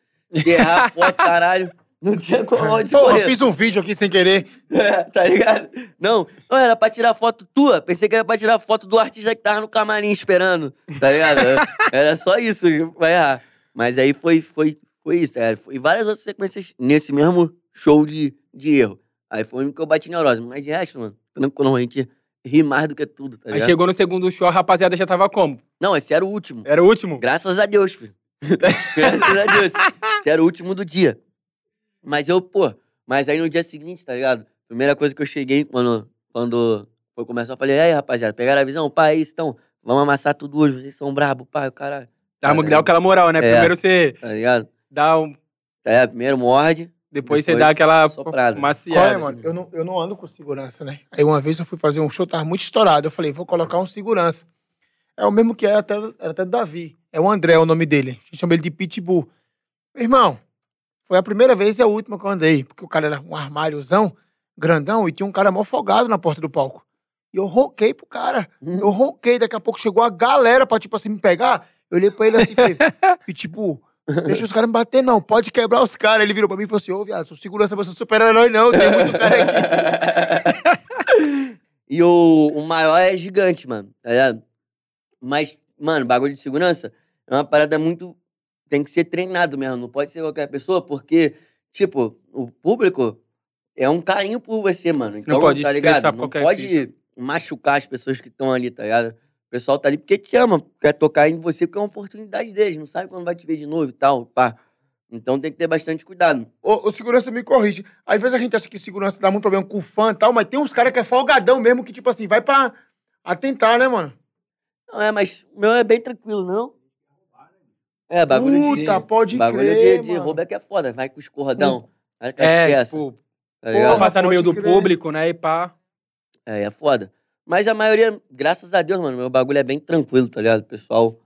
errar foto, caralho, não tinha como onde Porra, eu escorrer. fiz um vídeo aqui sem querer. É, tá ligado? Não, não, era pra tirar foto tua. Pensei que era pra tirar foto do artista que tava no camarim esperando, tá ligado? Era- só isso que vai errar. Mas aí foi, foi, foi isso, é, foi várias outras sequências nesse mesmo show de, de erro. Aí foi o único que eu bati neurose. Mas de resto, mano, tranquilo, a gente ri mais do que tudo, tá Aí ligado? chegou no segundo show, a rapaziada já tava como? Não, esse era o último. Era o último? Graças a Deus, filho. Graças a Deus. Esse era o último do dia. Mas eu, pô, mas aí no dia seguinte, tá ligado? Primeira coisa que eu cheguei quando, quando foi começar, eu falei, aí, rapaziada, pegaram a visão? Pai, é isso, então, vamos amassar tudo hoje, vocês são brabo, pai, o caralho. Dá, uma- Caralho. dá aquela moral, né? É. Primeiro você Tá ligado? dá um. É, primeiro morde. Depois, você Depois, dá aquela soprada. maciada. Qual é, mano? Eu não, eu não ando com segurança, né? Aí uma vez eu fui fazer um show, tava muito estourado. Eu falei, vou colocar um segurança. É o mesmo que era até, era até do Davi. É o André, o nome dele. A gente chama ele de Pitbull. Meu irmão, foi a primeira vez e a última que eu andei. Porque o cara era um armáriozão, grandão, e tinha um cara mó folgado na porta do palco. E eu ronquei pro cara. Eu ronquei, daqui a pouco chegou a galera pra, tipo assim, me pegar. Eu olhei pra ele assim e Pitbull, deixa os caras me bater não, pode quebrar os caras. Ele virou pra mim e falou assim, ô viado, sou segurança, você é super-herói não, tem muito cara aqui. E o, o maior é gigante, mano, tá ligado? Mas, mano, bagulho de segurança é uma parada muito. Tem que ser treinado mesmo, não pode ser qualquer pessoa, porque, tipo, o público é um carinho por você, mano. Então, pode tá ligado? Não qualquer pode machucar as pessoas que estão ali, tá ligado? O pessoal tá ali porque te ama, quer tocar em você, porque é uma oportunidade deles, não sabe quando vai te ver de novo e tal, pá. Então tem que ter bastante cuidado. O, o segurança me corrige. Às vezes a gente acha que segurança dá muito problema com o fã e tal, mas tem uns caras que é folgadão mesmo, que tipo assim, vai pra atentar, né, mano? Não é, mas o meu é bem tranquilo, não? É, bagulho de. Puta, pode bagulho crer, de, de mano. roubo é que é foda. Vai com os com as É, tipo, tá? Porra, passar no meio do crer. público, né? E pá. É, é foda. Mas a maioria, graças a Deus, mano, meu bagulho é bem tranquilo, tá ligado? O pessoal,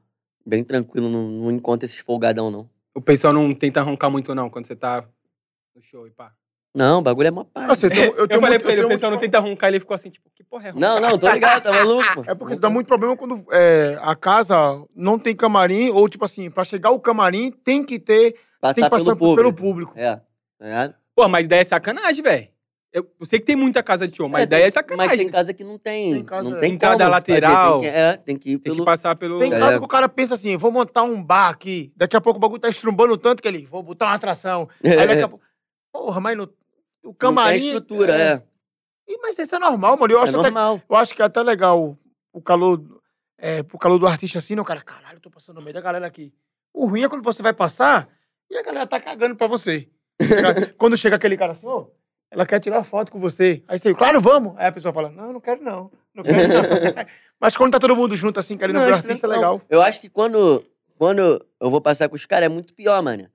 bem tranquilo, não, não encontra esses folgadão, não. O pessoal não tenta roncar muito, não, quando você tá no show e pá. Não, o bagulho é uma. Nossa, eu, tenho, eu, Eu, falei muito- pra ele, o pessoal não tenta roncar, ele ficou assim, tipo, que porra é roncar? Não, não, tô ligado, tá maluco? É porque isso dá muito problema quando é, a casa não tem camarim, ou tipo assim, pra chegar o camarim tem que ter, tem Passar que passar pelo público. pelo público. É, tá? Pô, mas ideia é sacanagem, velho. Eu, eu sei que tem muita casa de show, mas É, ideia é tem- sacanagem. Mas tem casa que não tem. Tem casa- não tem Entrada como lateral. fazer, Tem que, é, tem que ir Tem pelo. que passar pelo... Tem É. casa que o cara pensa assim, vou montar um bar aqui, daqui a pouco o bagulho tá estrumbando tanto que ele, vou botar uma atração. Aí daqui a pouco, porra, mas no, o Não camarim... estrutura, é. Ih, Mas isso é normal, mano. Eu É acho, até, normal. eu acho que é até legal o calor, é, o calor do artista assim, né? O cara, caralho, eu tô passando no meio da galera aqui. O ruim é quando você vai passar e a galera tá cagando pra você. quando chega aquele cara assim, ô, ela quer tirar foto com você. Aí você, claro, vamos. Aí a pessoa fala, não, não quero não. Não quero não. Mas quando tá todo mundo junto assim, querendo ver o Não, artista, é não. legal. Eu acho que quando, quando eu vou passar com os caras é muito pior, mano.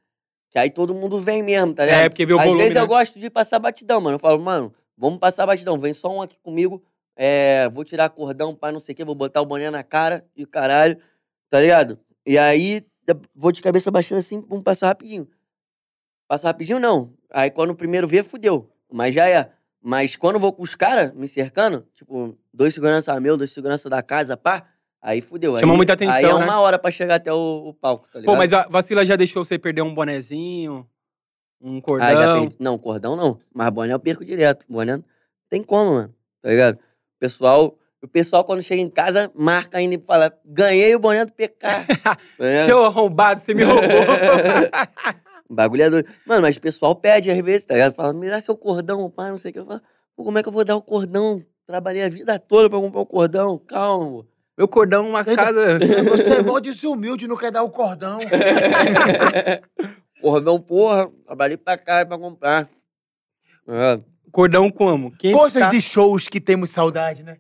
Que aí todo mundo vem mesmo, tá ligado? É, porque vê o Às volume, vezes né? eu gosto de passar batidão, mano. Eu falo, mano, vamos passar batidão. Vem só um aqui comigo. É, vou tirar cordão pra não sei o quê, vou botar o boné na cara e o caralho, tá ligado? E aí, vou de cabeça baixando assim, vamos passar rapidinho. Passa rapidinho, não. Aí quando o primeiro vê, fudeu. Mas já é. Mas quando eu vou com os caras me cercando, tipo, dois segurança meu, dois segurança da casa, pá, aí fudeu. Chama aí, muita atenção, Aí é né? uma hora pra chegar até o, o palco, tá ligado? Pô, mas a vacila já deixou você perder um bonezinho, um cordão. Ah, já perdi. Não, cordão não. Mas boné eu perco direto. Boné Tem como, mano. Tá ligado? O pessoal, o pessoal quando chega em casa, marca ainda e fala: ganhei o boné do PK. tá? Seu arrombado, você me roubou. Bagulho é doido. Mano, mas o pessoal pede às vezes, tá ligado? Fala, me dá seu cordão, pai, não sei o que. Eu falo, Pô, como é que eu vou dar o cordão? Trabalhei a vida toda pra comprar o cordão. Calma, amor. Meu cordão, uma Eita. casa. Você é mó desumilde, não quer dar o cordão. Cordão, porra, trabalhei pra cá pra comprar. É, Cordão como? Quem Coisas tá- de shows que temos saudade, né?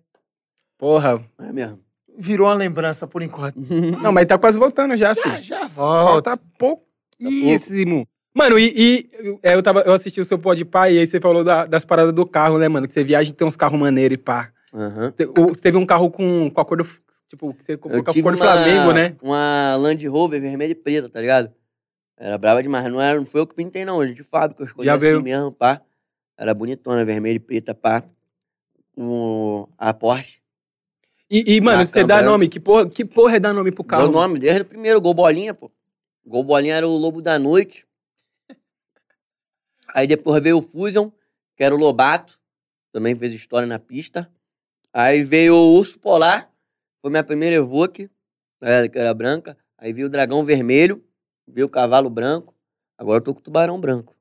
Porra. é mesmo. Virou uma lembrança por enquanto. Não, mas tá quase voltando já, Já, filho. já volta. Falta pouquíssimo. Mano, e, e é, eu, tava, eu assisti o seu pode pá e aí você falou da- das paradas do carro, né, mano? Que você viaja e tem uns carros maneiros e pá. Aham. Te- o- teve um carro com, com a cor do. Tipo, você comprou Eu com a tive cor do Flamengo, né? Uma Land Rover vermelha e preta, tá ligado? Era brava demais. Não, era, não foi eu que pintei, não. De fábrica. Eu escolhi Já assim veio. mesmo, pá. Era bonitona, vermelha e preta, pá. O, a Porsche. E, e, mano, você dá nome. Que porra, que porra é dar nome pro carro? Meu nome desde o primeiro, Gol Bolinha, pô. Gol Bolinha era o Lobo da Noite. Aí depois veio o Fusion, que era o Lobato. Também fez história na pista. Aí veio o Urso Polar. Foi minha primeira Evoque, que era branca. Aí veio o Dragão Vermelho. Veio o Cavalo Branco. Agora eu tô com o Tubarão Branco.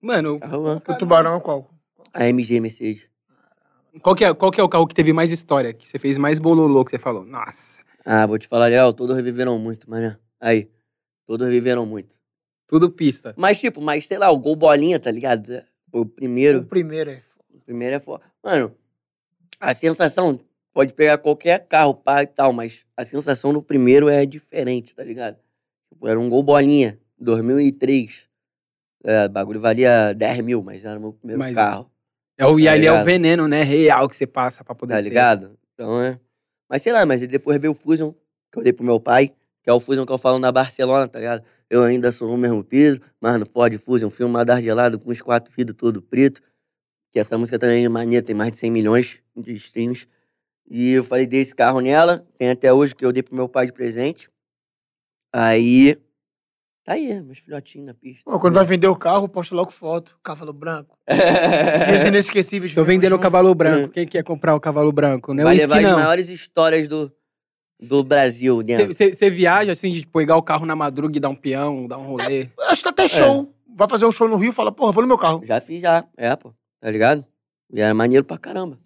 Mano, Carro- O tubarão é qual? A MG Mercedes. qual que, é, qual que é o carro que teve mais história? Que você fez mais bololô que você falou? Nossa, Ah, vou te falar, legal, todos reviveram muito, mané. Aí, todos reviveram muito. tudo pista. Mas, tipo, mas sei lá, o Gol Bolinha, tá ligado? Foi o primeiro. O primeiro é. O primeiro é foda. Mano, a sensação pode pegar qualquer carro, pá e tal, mas a sensação do primeiro é diferente, tá ligado? Tipo, era um gol bolinha, 2003. É, o bagulho valia 10 mil, mas era o meu primeiro Mas- carro, É o, e Tá ali é o veneno, né? Real que você passa pra poder tá ter. ligado? Então é. Mas sei lá, mas depois veio o Fusion, que eu dei pro meu pai, que é o Fusion que eu falo na Barcelona, tá ligado? Eu ainda sou no mesmo Pedro, mas no Ford Fusion, filme Madar Gelado com os quatro vidros todo preto. Que essa música também é maneira, tem mais de 100 milhões de streams. E eu falei, dei esse carro nela, tem até hoje que eu dei pro meu pai de presente. Aí. Tá aí, meus filhotinhos na pista. Pô, quando vai vender o carro, posta logo foto. Cavalo branco. Dias inesquecíveis. Tô vendendo o cavalo branco. Quem quer comprar o cavalo branco? Não é Vai levar as não. maiores histórias do, do Brasil dentro. Você viaja assim, de pegar o carro na madruga e dar um peão, dar um rolê. Acho que até show. Vai fazer um show no Rio, fala, porra, vou no meu carro. Já fiz já, é, pô, tá ligado? E era maneiro pra caramba.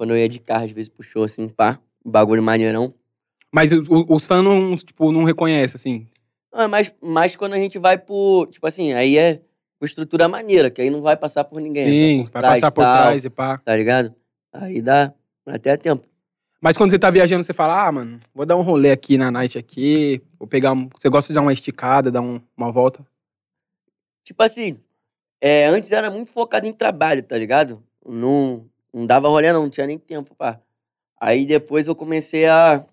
Quando eu ia de carro, às vezes, show, assim, pá, bagulho maneirão. Mas o- o- os fãs não, tipo, não reconhecem, assim. Ah, mas, mas quando a gente vai por, tipo assim, aí é com estrutura maneira, que aí não vai passar por ninguém. Sim, tá vai passar por tal, trás e pá. Tá ligado? Aí dá até tempo. Mas quando você tá viajando, você fala, ah, mano, vou dar um rolê aqui na night aqui, vou pegar um... Você gosta de dar uma esticada, dar um- uma volta? Tipo assim, é, antes era muito focado em trabalho, tá ligado? Não, não dava rolê não, não tinha nem tempo, pá. Aí depois eu comecei a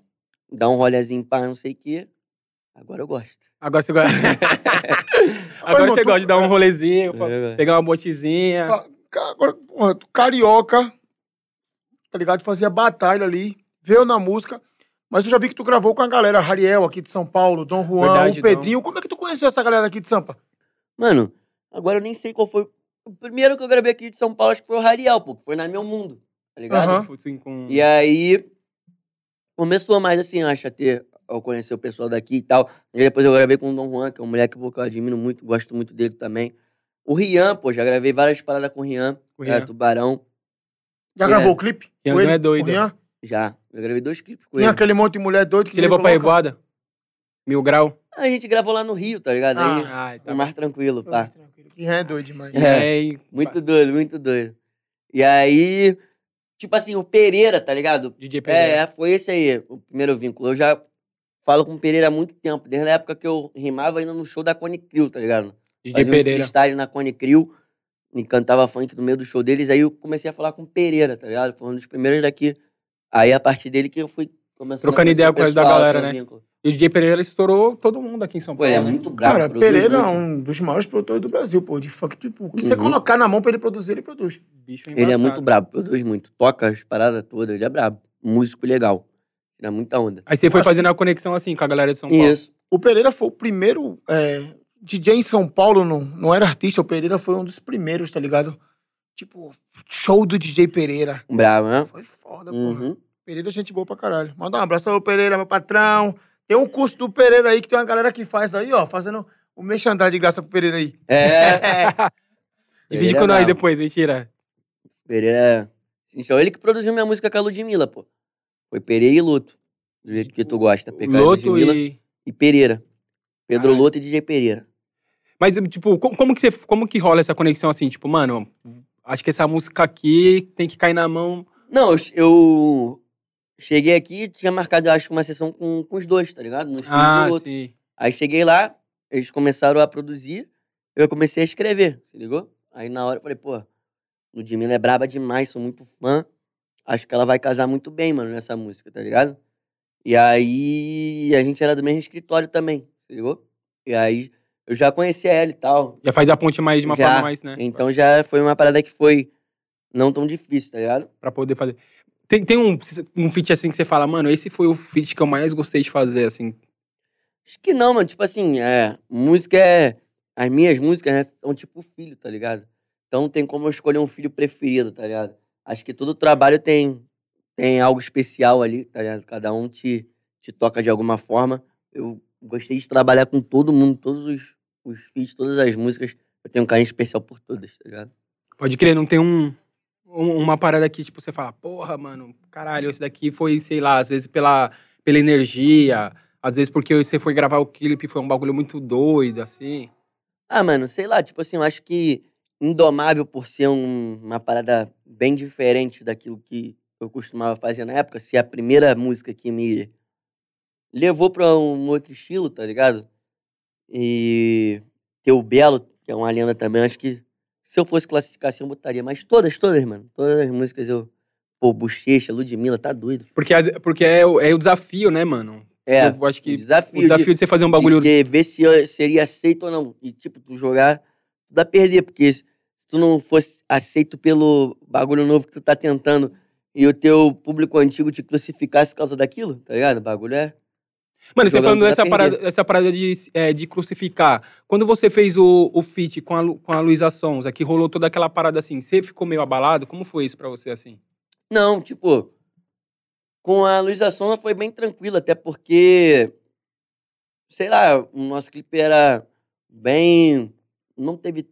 dar um rolezinho, pá, não sei o quê. Agora eu gosto. Agora você gosta... Agora você tu- gosta de dar um rolezinho, É. pegar uma botezinha. Agora, porra, tu carioca, tá ligado? Fazia batalha ali, veio na música. Mas eu já vi que tu gravou com a galera, Rariel aqui de São Paulo, Dom Juan, Verdade, o Pedrinho. Como é que tu conheceu essa galera aqui de Sampa? Mano, agora eu nem sei qual foi. O primeiro que eu gravei aqui de São Paulo, acho que foi o Rariel, pô, que foi na Meu Mundo, tá ligado? Com... E aí, começou mais assim, acho, a ter, eu conhecer o pessoal daqui e tal. E depois eu gravei com o Dom Juan, que é um moleque pô, que eu admiro muito, gosto muito dele também. O Rian, pô, já gravei várias paradas com o Rian, o Rian. Tubarão, Já É. gravou o clipe? Rianzão ele? é doido, Rian? já. Eu gravei dois clipes com Tem ele. aquele monte de mulher doida que Você levou pra coloca. Revoada? Mil grau? A gente gravou lá no Rio, tá ligado? Aí, Ah, Ai, é mais tranquilo, Tô pá. mais tranquilo. Que é doido demais. É. e- Muito doido, muito doido. E aí, tipo assim, o Pereira, tá ligado? DJ Pereira. É, é, foi esse aí, o primeiro vínculo. Eu já falo com o Pereira há muito tempo, desde a época que eu rimava ainda no show da Cone Crew, tá ligado? DJ Fazia uns Pereira. freestyle na Cone Crew e cantava funk no meio do show deles. Aí eu comecei a falar com o Pereira, tá ligado? Foi um dos primeiros daqui. Aí a partir dele que eu fui começando Trocando a conhecer ideia o com o resto da pessoal, galera, ter um né? vínculo. E o DJ Pereira estourou todo mundo aqui em São Pô, Paulo. ele é né? muito brabo, Cara, Pereira é muito. um dos maiores produtores do Brasil, pô, de funk. Tipo, o que você Uhum. colocar na mão pra ele produzir, ele produz. Bicho Ele é muito brabo, produz muito. Toca as paradas todas, ele é brabo. Músico legal. Tira muita onda. Aí você foi Acho- fazendo a conexão assim com a galera de São Paulo. Isso. O Pereira foi o primeiro é, DJ em São Paulo, não, não era artista, o Pereira foi um dos primeiros, tá ligado? Tipo, show do DJ Pereira. Bravo, né? Foi foda, porra. Uhum. Pereira é gente boa pra caralho. Manda um abraço ao Pereira, meu patrão. Tem um curso do Pereira aí que tem uma galera que faz aí, ó, fazendo o mexandar de graça pro Pereira aí. É. Divide com nós depois, mentira. Pereira. Então, ele que produziu minha música com a Ludmilla, pô. Foi Pereira e Luto. Do jeito que tu gosta. PK Loto Ludmilla e. e Pereira. Pedro Caralho. Luto e DJ Pereira. Mas, tipo, como, que você, como que rola essa conexão assim? Tipo, mano, acho que essa música aqui tem que cair na mão. Não, eu cheguei aqui tinha marcado, acho, uma sessão com, com os dois, tá ligado? No estúdio Ah, do sim. Aí cheguei lá, eles começaram a produzir, eu comecei a escrever, se ligou? Aí na hora eu falei, pô, Ludmilla é braba demais, sou muito fã. Acho que ela vai casar muito bem, mano, nessa música, tá ligado? E aí a gente era do mesmo escritório também, se ligou? E aí eu já conhecia ela e tal. Já faz a ponte mais de uma Já. forma mais, né? Então já foi uma parada que foi não tão difícil, tá ligado? Pra poder fazer. Tem, tem um, um feat assim que você fala, mano, esse foi o feat que eu mais gostei de fazer, assim. Acho que não, mano. Tipo assim, é. Música é. As minhas músicas né, são tipo filho, tá ligado? Então tem como eu escolher um filho preferido, tá ligado? Acho que todo trabalho tem, tem algo especial ali, tá ligado? Cada um te, te toca de alguma forma. Eu gostei de trabalhar com todo mundo, todos os, os feats, todas as músicas. Eu tenho um carinho especial por todas, tá ligado? Pode crer, não tem um- uma parada que, tipo, você fala, porra, mano, caralho, esse daqui foi, sei lá, às vezes pela, pela energia, às vezes porque você foi gravar o clipe, foi um bagulho muito doido, assim. Ah, mano, sei lá, tipo assim, eu acho que Indomável, por ser um- uma parada bem diferente daquilo que eu costumava fazer na época, ser a primeira música que me levou pra um outro estilo, tá ligado? E ter o Belo, que é uma lenda também, acho que se eu fosse classificar assim, eu botaria. Mas todas, todas, mano. Todas as músicas eu. Pô, Bochecha, Ludmilla, tá doido. Porque, as- porque é, o- é o desafio, né, mano? É, Eu acho o que desafio. o desafio de, você fazer um bagulho... De, de ver se eu seria aceito ou não. E, tipo, tu jogar, tu dá a perder, porque se tu não fosse aceito pelo bagulho novo que tu tá tentando e o teu público antigo te crucificasse por causa daquilo, tá ligado? O bagulho é. Mano, você falando dessa parada, dessa parada de, é, de crucificar. Quando você fez o, o feat com a, Lu- com a Luísa Sonza, que rolou toda aquela parada assim, você ficou meio abalado? Como foi isso pra você, assim? Não, tipo. Com a Luísa Sonza foi bem tranquilo, até porque. Sei lá, o nosso clipe era bem. Não teve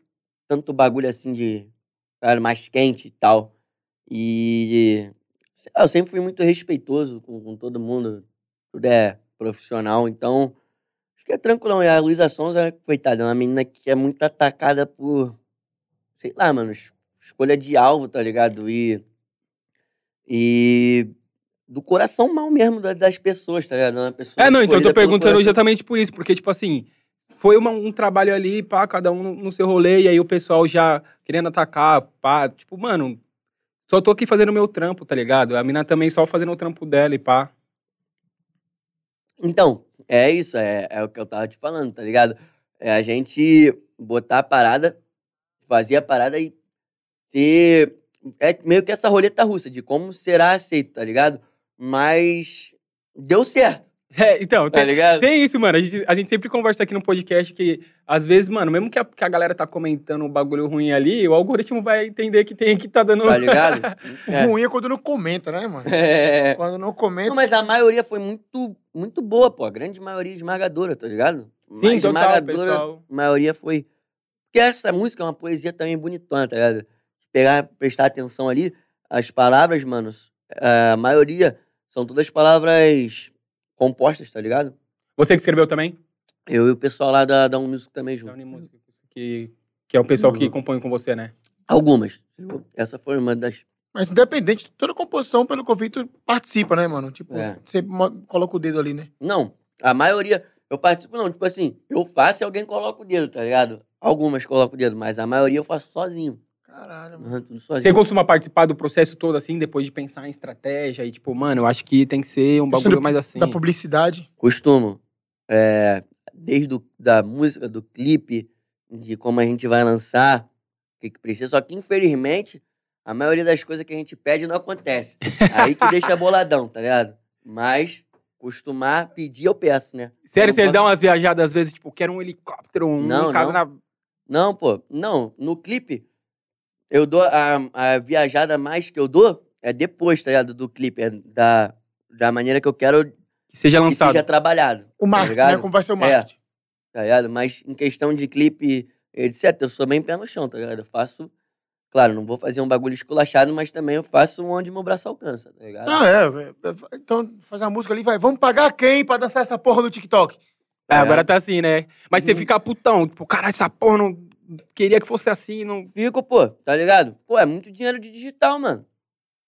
tanto bagulho assim de. Era mais quente e tal. E. sei lá, eu sempre fui muito respeitoso com, com todo mundo. Tudo é profissional, então. Acho que é tranquilão. E a Luísa Sonza, coitada, é uma menina que é muito atacada por. Sei lá, mano. es- Escolha de alvo, tá ligado? E. E do coração mal mesmo da- das pessoas, tá ligado? Uma pessoa É, não, então eu tô perguntando exatamente por isso, porque, tipo assim, foi uma- um trabalho ali, pá, cada um no, no seu rolê, e aí o pessoal já querendo atacar, pá, tipo, mano, só tô aqui fazendo o meu trampo, tá ligado? A mina também só fazendo o trampo dela e pá. Então, é isso, é, é o que eu tava te falando, tá ligado? É a gente botar a parada, fazer a parada e ser. É meio que essa roleta russa de como será aceito, tá ligado? Mas deu certo, É, então, tá tem, ligado? tem isso, mano. A gente, a gente sempre conversa aqui no podcast que, às vezes, mano, mesmo que a, que a galera tá comentando um bagulho ruim ali, o algoritmo vai entender que tem que tá dando. Tá ligado? É. Ruim é quando não comenta, né, mano? É. Quando não comenta. Não, mas a maioria foi muito, muito boa, pô. A grande maioria esmagadora, tá ligado? Sim, Mais total, esmagadora, pessoal. A maioria foi. Porque essa música é uma poesia também bonitona, tá ligado? Pegar, prestar atenção ali, as palavras, mano, a maioria são todas palavras compostas, tá ligado? Você que escreveu também? Eu e o pessoal lá da, da Um Music também Da junto. Unimúsica, que, que é o pessoal que Uhum. compõe com você, né? Algumas. Essa foi uma das. Mas independente, toda composição, pelo tu participa, né, mano? Tipo, É. sempre coloca o dedo ali, né? Não, a maioria. Eu participo, não. Tipo assim, eu faço e alguém coloca o dedo, tá ligado? Algumas colocam o dedo, mas a maioria eu faço sozinho. Caralho, mano. Você costuma participar do processo todo assim, depois de pensar em estratégia e tipo, mano, eu acho que tem que ser um bagulho do- mais assim. Da publicidade. Costumo. É, desde o, da música, do clipe, de como a gente vai lançar, o que, que precisa. Só que, infelizmente, a maioria das coisas que a gente pede não acontece. Aí que deixa boladão, tá ligado? Mas, costumar pedir, eu peço, né? Sério, vocês dão umas viajadas às vezes, tipo, quero um helicóptero, um Não, casa não. na. Não, pô. Não, no clipe, eu dou a, a viajada mais que eu dou é depois, tá ligado? Do clipe, é da, da maneira que eu quero Que seja que lançado. seja trabalhado. O marketing, ligado? né? Como vai ser o marketing. tá ligado? Mas em questão de clipe, etc., eu sou bem pé no chão, tá ligado? Eu faço. Claro, não vou fazer um bagulho esculachado, mas também eu faço onde meu braço alcança, tá ligado? Ah, é. é, é, Então, fazer a música ali, vai. Vamos pagar quem pra dançar essa porra no TikTok? É, É. agora tá assim, né? Mas você Uhum. fica putão, tipo, caralho, essa porra não. Queria que fosse assim, não. Fico, pô, tá ligado? Pô, é muito dinheiro de digital, mano.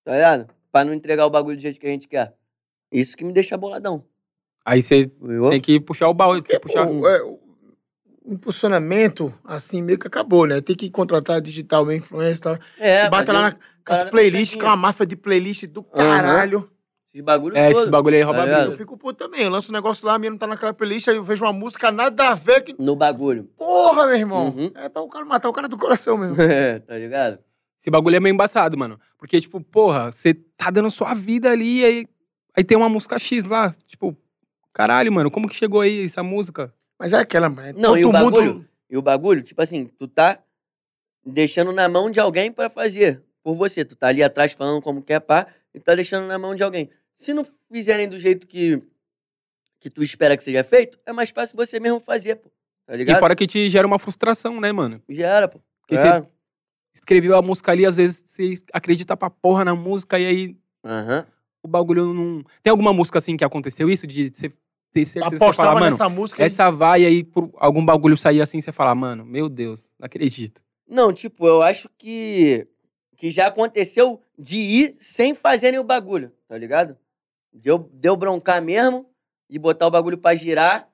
Tá ligado? Pra não entregar o bagulho do jeito que a gente quer. Isso que me deixa boladão. Aí você tem que puxar o balde, tem que puxar. Pô, é, o o impulsionamento, assim, meio que acabou, né? Tem que contratar digital influencer e tal. É, Bata lá na, com as playlists, que é uma máfia de playlist do caralho. Esses bagulho É, todo, esse bagulho aí rouba tá? Eu fico puto também. Eu lanço um negócio lá, a não tá naquela playlist, aí eu vejo uma música nada a ver que. No bagulho. Porra, meu irmão! Uhum. É pra o cara matar o cara do coração mesmo. É, tá ligado? Esse bagulho é meio embaçado, mano. Porque, tipo, porra, você tá dando sua vida ali, aí, aí tem uma música X lá. Tipo, caralho, mano, como que chegou aí essa música? Mas é aquela, mano. é Não, e o mundo- bagulho? E o bagulho, tipo assim, tu tá deixando na mão de alguém pra fazer por você. Tu tá ali atrás falando como quer pá, e tá deixando na mão de alguém. Se não fizerem do jeito que, que tu espera que seja feito, é mais fácil você mesmo fazer, pô. Tá E ligado? fora que te gera uma frustração, né, mano? Já era, pô. Porque É. você escreveu a música ali, às vezes você acredita pra porra na música e aí Aham. o bagulho não. Tem alguma música assim que aconteceu isso? De você ter certeza você falar, mano, nessa música. essa vai e aí por algum bagulho sair assim, você fala, mano, meu Deus, não acredito. Não, tipo, eu acho que, que já aconteceu de ir sem fazerem o bagulho, tá ligado? Deu, deu broncar mesmo e botar o bagulho pra girar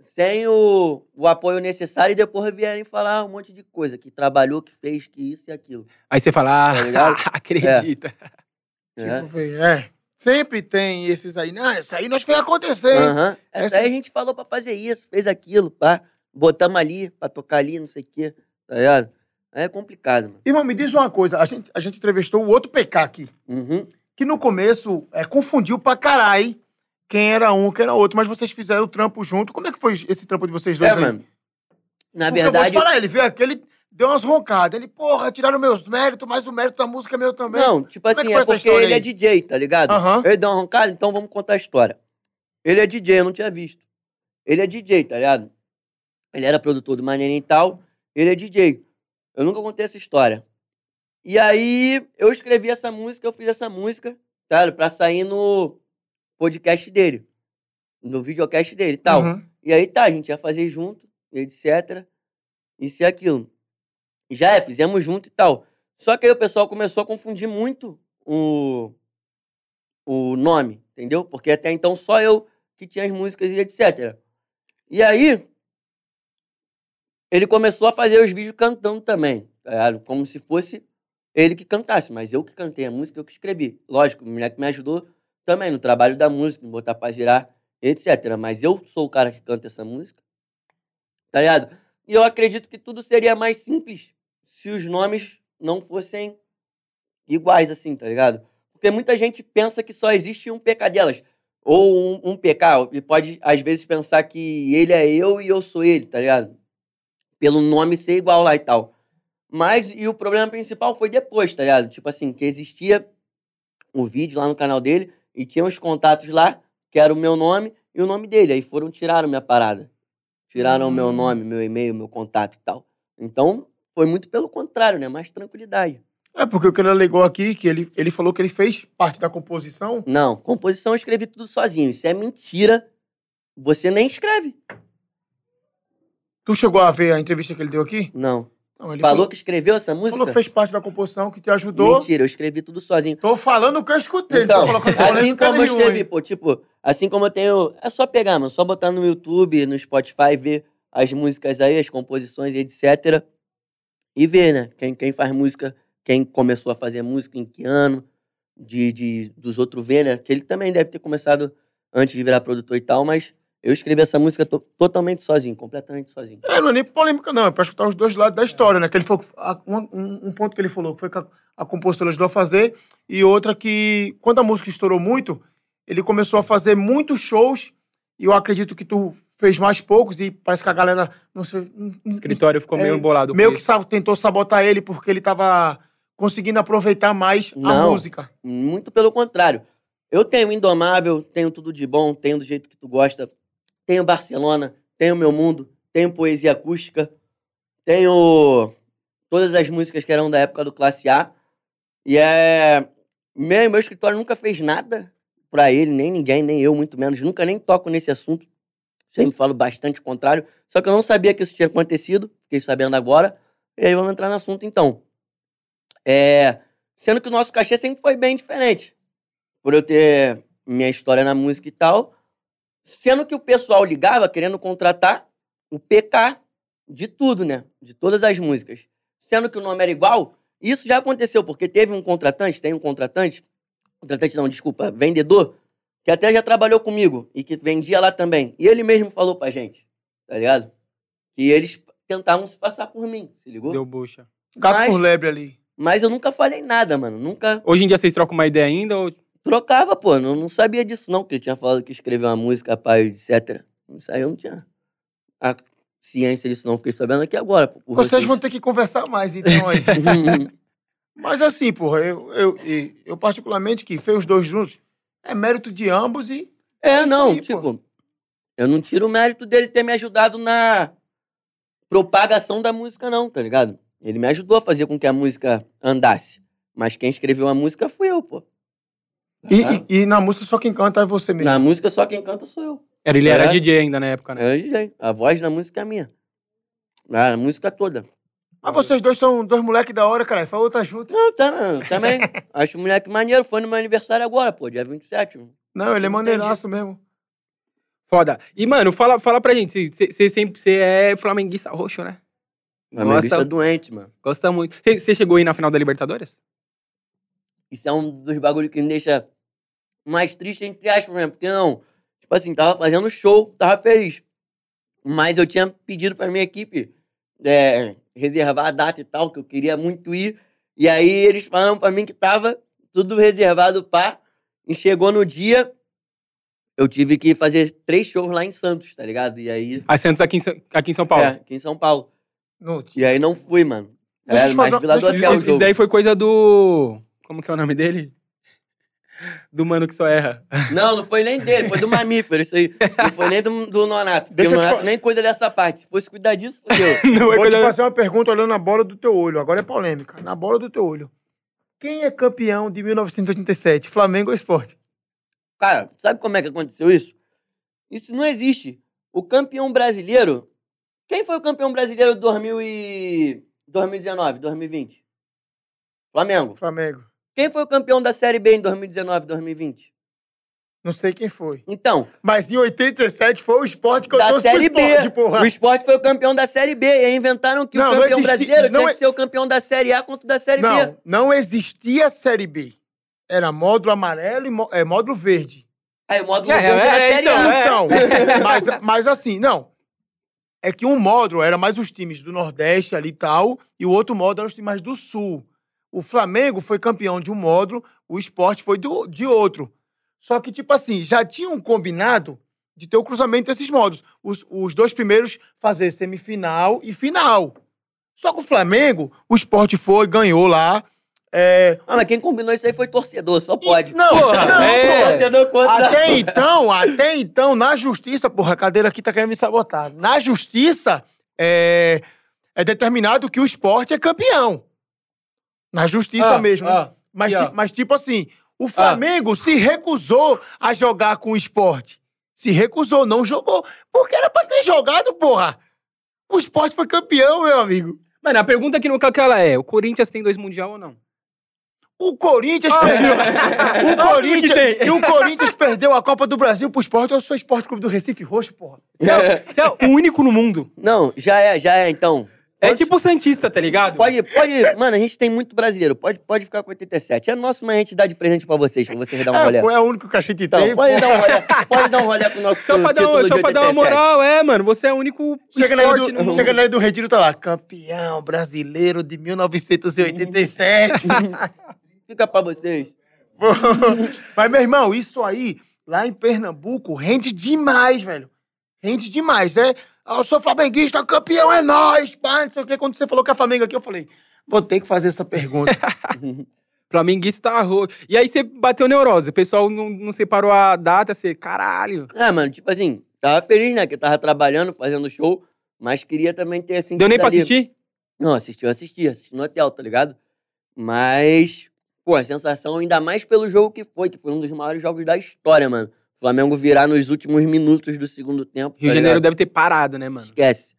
sem o, o apoio necessário e depois vierem falar um monte de coisa, que trabalhou, que fez, que isso e aquilo. Aí você fala, ah, Tá ligado? acredita. né? Tipo, foi- é. Sempre tem esses aí. Não, isso aí nós fez acontecer. hein? Aham. Essa Essa- aí a gente falou pra fazer isso, fez aquilo, pá. Botamos ali pra tocar ali, não sei o quê, tá ligado? Aí é complicado, mano. Irmão, me diz uma coisa. A gente, a gente entrevistou o outro PK aqui, Uhum. Que no começo é, confundiu pra caralho quem era um, quem era outro. Mas vocês fizeram o trampo junto. Como é que foi esse trampo de vocês dois É, aí? mano. Na Porque eu vou verdade. te falar, ele veio aqui, ele deu umas roncadas. Ele, porra, tiraram meus méritos, mas o mérito da música é meu também. Não, tipo Como é assim, é essa porque ele aí? é DJ, tá ligado? Aham. Ele deu uma roncada, então vamos contar a história. Ele é DJ, eu não tinha visto. Ele é DJ, tá ligado? Ele era produtor do Maneirinho e tal, ele é DJ. Eu nunca contei essa história. E aí, eu escrevi essa música, eu fiz essa música, cara, pra sair no podcast dele. No videocast dele e tal. Uhum. E aí tá, a gente ia fazer junto, etc. Isso e aquilo. Já é, fizemos junto e tal. Só que aí o pessoal começou a confundir muito o, o nome, entendeu? Porque até então só eu que tinha as músicas e etc. E aí, ele começou a fazer os vídeos cantando também, tá ligado? Como se fosse ele que cantasse, mas eu que cantei a música, eu que escrevi. Lógico, o moleque me ajudou também no trabalho da música, em botar pra girar etc. Mas eu sou o cara que canta essa música. Tá ligado? E eu acredito que tudo seria mais simples se os nomes não fossem iguais, assim, tá ligado? Porque muita gente pensa que só existe um PK delas. Ou um, um PK, e pode, às vezes, pensar que ele é eu e eu sou ele, tá ligado? Pelo nome ser igual lá e tal. Mas, e o problema principal foi depois, tá ligado? Tipo assim, que existia o vídeo lá no canal dele e tinha os contatos lá que era o meu nome e o nome dele. Aí foram, tiraram minha parada. Tiraram o meu Hum. nome, meu e-mail, meu contato e tal. Então, foi muito pelo contrário, né? Mais tranquilidade. É, porque o que ele alegou aqui, que ele, ele falou que ele fez parte da composição. Não, composição eu escrevi tudo sozinho. Isso é mentira. Você nem escreve. Tu chegou a ver a entrevista que ele deu aqui? Não. Não, falou, falou, que escreveu essa música? falou que fez parte da composição, que te ajudou. Mentira, eu escrevi tudo sozinho. Tô falando o que eu escutei. Então, assim como eu escrevi, pô, tipo, assim como eu tenho. É só pegar, mano, só botar no YouTube, no Spotify, ver as músicas aí, as composições e etc. E ver, né? Quem, quem faz música, quem começou a fazer música, em que ano, de, de, dos outros ver, né? Que ele também deve ter começado antes de virar produtor e tal, mas eu escrevi essa música to- totalmente sozinho, completamente sozinho. É, não é nem polêmica, não. É pra escutar os dois lados da história, né? Que ele falou, a- um, um- ponto que ele falou que foi que a, a compositora ajudou a fazer, e outra que, quando a música estourou muito, ele começou a fazer muitos shows, e eu acredito que tu fez mais poucos e parece que a galera. Não sei. O escritório ficou É, meio embolado. meio que sa- tentou sabotar ele porque ele tava conseguindo aproveitar mais a Não. música. Muito pelo contrário. Eu tenho Indomável, tenho Tudo de Bom, tenho do jeito que tu gosta, tenho Barcelona, tenho Meu Mundo, tenho Poesia Acústica, tenho todas as músicas que eram da época do Classe A. E é. Meu, meu escritório nunca fez nada pra ele, nem ninguém, nem eu, muito menos. Nunca nem toco nesse assunto. Sempre falo bastante o contrário. Só que eu não sabia que isso tinha acontecido. Fiquei sabendo agora. E aí vamos entrar no assunto então. É. Sendo que o nosso cachê sempre foi bem diferente. Por eu ter minha história na música e tal. Sendo que o pessoal ligava querendo contratar o PK de tudo, né? De todas as músicas. Sendo que o nome era igual. Isso já aconteceu, porque teve um contratante, tem um contratante. Contratante não, desculpa, vendedor, que até já trabalhou comigo e que vendia lá também. E ele mesmo falou pra gente, tá ligado? Que eles tentavam se passar por mim, se ligou? Deu bucha. Gato Mas- por lebre ali. Mas eu nunca falei nada, mano. Nunca Hoje em dia vocês trocam uma ideia ainda? Ou... trocava, pô. Não, não sabia disso, não. Que ele tinha falado que escreveu uma música, pai, etc. Isso aí eu não tinha a ciência disso, não. Fiquei sabendo aqui agora. Pô, por Vocês vão ter que conversar mais, então, aí. Mas assim, porra, eu, eu, eu, eu particularmente que fez os dois juntos, é mérito de ambos e. É, isso não, aí, pô. tipo, eu não tiro o mérito dele ter me ajudado na propagação da música, não, tá ligado? Ele me ajudou a fazer com que a música andasse. Mas quem escreveu a música fui eu, pô. E, Ah. e- e na música só quem canta é você mesmo. Na música só quem canta sou eu. Era, ele era É. DJ ainda na época, né? É o DJ. A voz da música é minha. A música toda. Mas vocês dois são dois moleques da hora, cara. Falou, tá junto. Não, tá, também. Acho o moleque maneiro. Foi no meu aniversário agora, pô, dia 27. Não, ele é Entendi. maneiraço mesmo. Foda. E, mano, fala, fala pra gente. Você sempre é flamenguista roxo, né? Mas minha Gosta- doente, mano. Gosta muito. Você chegou aí na final da Libertadores? Isso é um dos bagulhos que me deixa mais triste, entre aspas, mesmo. Porque não, tipo assim, tava fazendo show, tava feliz. Mas eu tinha pedido pra minha equipe é, reservar a data e tal, que eu queria muito ir. E aí eles falaram pra mim que tava tudo reservado pá. E chegou no dia, eu tive que fazer três shows lá em Santos, tá ligado? E aí. A Santos aqui em, aqui em São Paulo. É, aqui em São Paulo. No, E aí não fui, mano. Mas Vila do Hotel o Isso, daí foi coisa do. Como que é o nome dele? Do mano que só erra. Não, não foi nem dele, foi do mamífero, isso aí. Não foi nem do, do Nonato. Porque Deixa eu te fa- nem cuida dessa parte. Se fosse cuidar disso, fodeu. Não é Vou te coisa. fazer uma pergunta olhando na bola do teu olho. Agora é polêmica. Na bola do teu olho. Quem é campeão de 1987? Flamengo ou Esporte? Cara, sabe como é que aconteceu isso? Isso não existe. O campeão brasileiro. Quem foi o campeão brasileiro de 2000 e... 2019, 2020? Flamengo. Flamengo. Quem foi o campeão da Série B em 2019, 2020? Não sei quem foi. Então, Mas em 87 foi o esporte que eu da trouxe pro Série B. esporte, porra. O esporte foi o campeão da Série B. E aí inventaram que Não, o não campeão existe- brasileiro não tinha é- que ser o campeão da Série A contra o da Série B. Não, não existia Série B. Era módulo amarelo e mó- é, módulo verde. Aí o módulo É, verde é, era é, Série então, A. é. Então, mas, mas assim, não. É que um módulo era mais os times do Nordeste ali e tal, e o outro módulo eram os times mais do Sul. O Flamengo foi campeão de um módulo, o esporte foi do, de outro. Só que, tipo assim, já tinham combinado de ter o cruzamento desses módulos. Os, os dois primeiros fazer semifinal e final. Só que o Flamengo, o esporte foi, ganhou lá. É, Ah, mas quem combinou isso aí foi torcedor, só pode. Não, Porra, não, é. porra. Torcedor contra. Até então, até então, na justiça, porra, a cadeira aqui tá querendo me sabotar. Na justiça, é, é determinado que o esporte é campeão. Na justiça Ah, mesmo. né? ah, mas, ó. mas, tipo assim, o Flamengo se recusou a jogar com o esporte. Se recusou, não jogou. Porque era pra ter jogado, porra. O esporte foi campeão, meu amigo. Mano, a pergunta que não que ela é: o Corinthians tem dois mundial ou não? O Corinthians Ah, perdeu. é. O Corinthians, e o Corinthians perdeu a Copa do Brasil pro esporte. Eu sou esporte clube do Recife Roxo, porra. Você é, você é o único no mundo. Não, já é, já é, então. É tipo o Santista, tá ligado? Pode, pode. Mano, a gente tem muito brasileiro. Pode, pode ficar com 87. É nosso, mas a gente dá de presente pra vocês, pra vocês dar um rolê. É, pô, é o único que a gente Então, tem. pode pô. dar um rolê. Pode dar um rolê com o nosso Só pra, dar, uma- só de pra dar uma 87. moral, é, mano. Você é o único Chega na, do, no mundo. chega na do Retiro, tá lá. Campeão brasileiro de 1987. Fica pra vocês. Mas, meu irmão, isso aí, lá em Pernambuco, rende demais, velho. Rende demais, é. Ah, eu sou flamenguista, campeão é nós, pá, não sei o que. Quando você falou que é Flamengo aqui, eu falei, vou ter que fazer essa pergunta. Flamenguista arroz. E aí você bateu neurose. O pessoal não, não separou a data, você, caralho. É, mano, tipo assim, tava feliz, né? Que eu tava trabalhando, fazendo show, mas queria também ter assim. Deu nem pra assistir? Não, assisti, eu assisti, assisti no hotel, tá ligado? Mas, pô, a sensação, ainda mais pelo jogo que foi, que foi um dos maiores jogos da história, mano. O Flamengo virar nos últimos minutos do segundo tempo. Rio de tá Janeiro ligado? deve ter parado, né, mano? Esquece.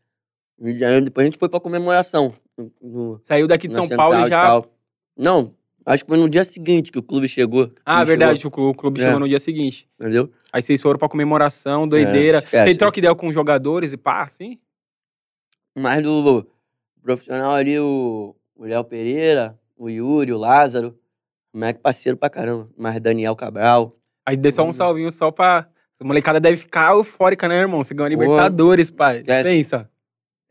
Rio de Janeiro, depois a gente foi pra comemoração. no- Saiu daqui de São Paulo central e já. tal. Não, acho que foi no dia seguinte que o clube chegou. o Ah, clube verdade, chegou, o clu- o clube É. chegou no dia seguinte. entendeu? Aí vocês foram pra comemoração, doideira. esquece. Tem troca ideia com os jogadores e pá, assim? Mas do profissional ali, o o Léo Pereira, o Yuri, o Lázaro. O moleque parceiro pra caramba. Mas Daniel Cabral. Aí dê só um salvinho só pra. A molecada deve ficar eufórica, né, irmão? Você ganhou a Pô. Libertadores, pai. Esquece. Pensa.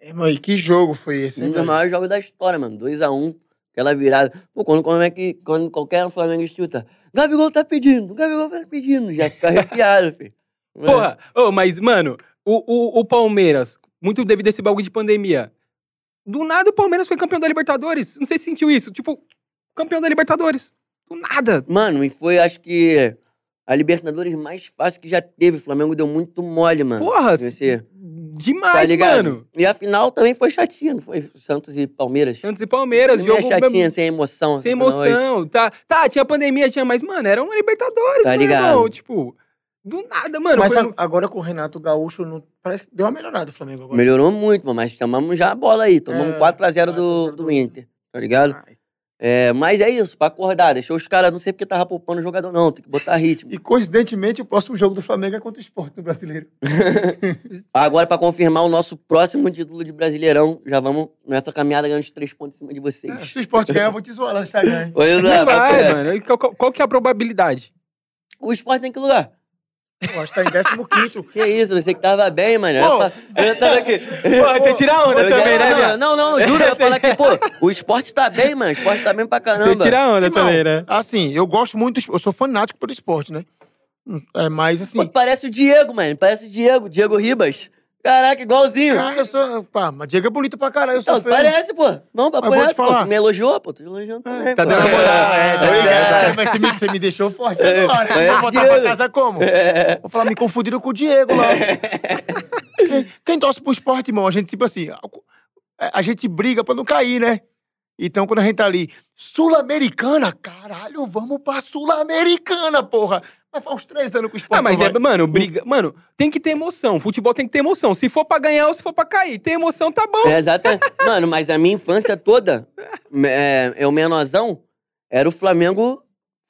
Irmão, e que jogo foi esse, Um hein, dos velho? maiores jogos da história, mano. 2x1. Aquela virada. Pô, quando, como é que, quando qualquer um Flamengo chuta, Gabigol tá pedindo, Gabigol tá pedindo. Já fica arrepiado, filho. Porra, ô, mas, mano, o, o, o Palmeiras, muito devido a esse bagulho de pandemia. Do nada o Palmeiras foi campeão da Libertadores. Não sei se sentiu isso. Tipo, campeão da Libertadores. Do nada. Mano, e foi, acho que, a Libertadores mais fácil que já teve. O Flamengo deu muito mole, mano. Porra, Esse- demais, tá ligado? mano. E a final também foi chatinha, não foi? Santos e Palmeiras. Santos e Palmeiras, Meio jogo chatinha, sem emoção. sem emoção. Tá, tá, tinha pandemia, tinha, mas, mano, era uma Libertadores, Tá meu ligado. irmão. Tipo, do nada, mano. Mas foi agora com o Renato Gaúcho, não, parece que deu uma melhorada o Flamengo agora. Melhorou muito, mano, mas chamamos já a bola aí. Tomamos É, 4x0 do, 4x0 do do Inter, tá ligado? Ai, É, mas é isso, pra acordar. Deixou os caras, não sei porque tava poupando o jogador, não. Tem que botar ritmo. E coincidentemente, o próximo jogo do Flamengo é contra o Sport no brasileiro. Agora, pra confirmar o nosso próximo título de Brasileirão, já vamos nessa caminhada ganhando os três pontos em cima de vocês. Ah, se o Sport ganhar, eu vou te zoar lá no Instagram. Pois é, vai, é. mano. Qual, qual- qual que é a probabilidade? O esporte tem que lugar. Eu acho que tá em 15 Que isso, você que tava bem, mano. Pô. Eu, eu tava aqui. Pô, você tira onda Eu já- também, né, não, não, não, juro, eu ia falar que, pô, o esporte tá bem, mano. O esporte tá bem pra caramba. Você tira onda Irmão, também, né? Assim, eu gosto muito, eu sou fanático pelo esporte, né? É, mas assim, Pô, parece o Diego, mano. Parece o Diego, Diego Ribas. Caraca, igualzinho. cara, eu sou. Pá, mas Diego é bonito pra caralho, eu sou Não, feio. parece, pô. Vamos pra Mas vou te reto, pô. falar. Tu me elogiou, pô. Tu me elogiou também. Tá pô. dando moral, é, tá É, ligado? Mas você me, você me deixou forte agora. É, Eu vou voltar Diego. pra casa como? Vou falar, me confundiram com o Diego lá. Quem- Quem torce pro esporte, irmão, a gente, tipo assim, a, a gente briga pra não cair, né? Então, quando a gente tá ali, Sul-Americana, caralho, vamos pra Sul-Americana, porra. Mas faz uns três anos que o esporte Ah, mas é, vai. mano, briga. Mano, tem que ter emoção. Futebol tem que ter emoção. Se for pra ganhar ou se for pra cair. Tem emoção, tá bom. É, exatamente. Mano, mas a minha infância toda, é, eu menorzão, era o Flamengo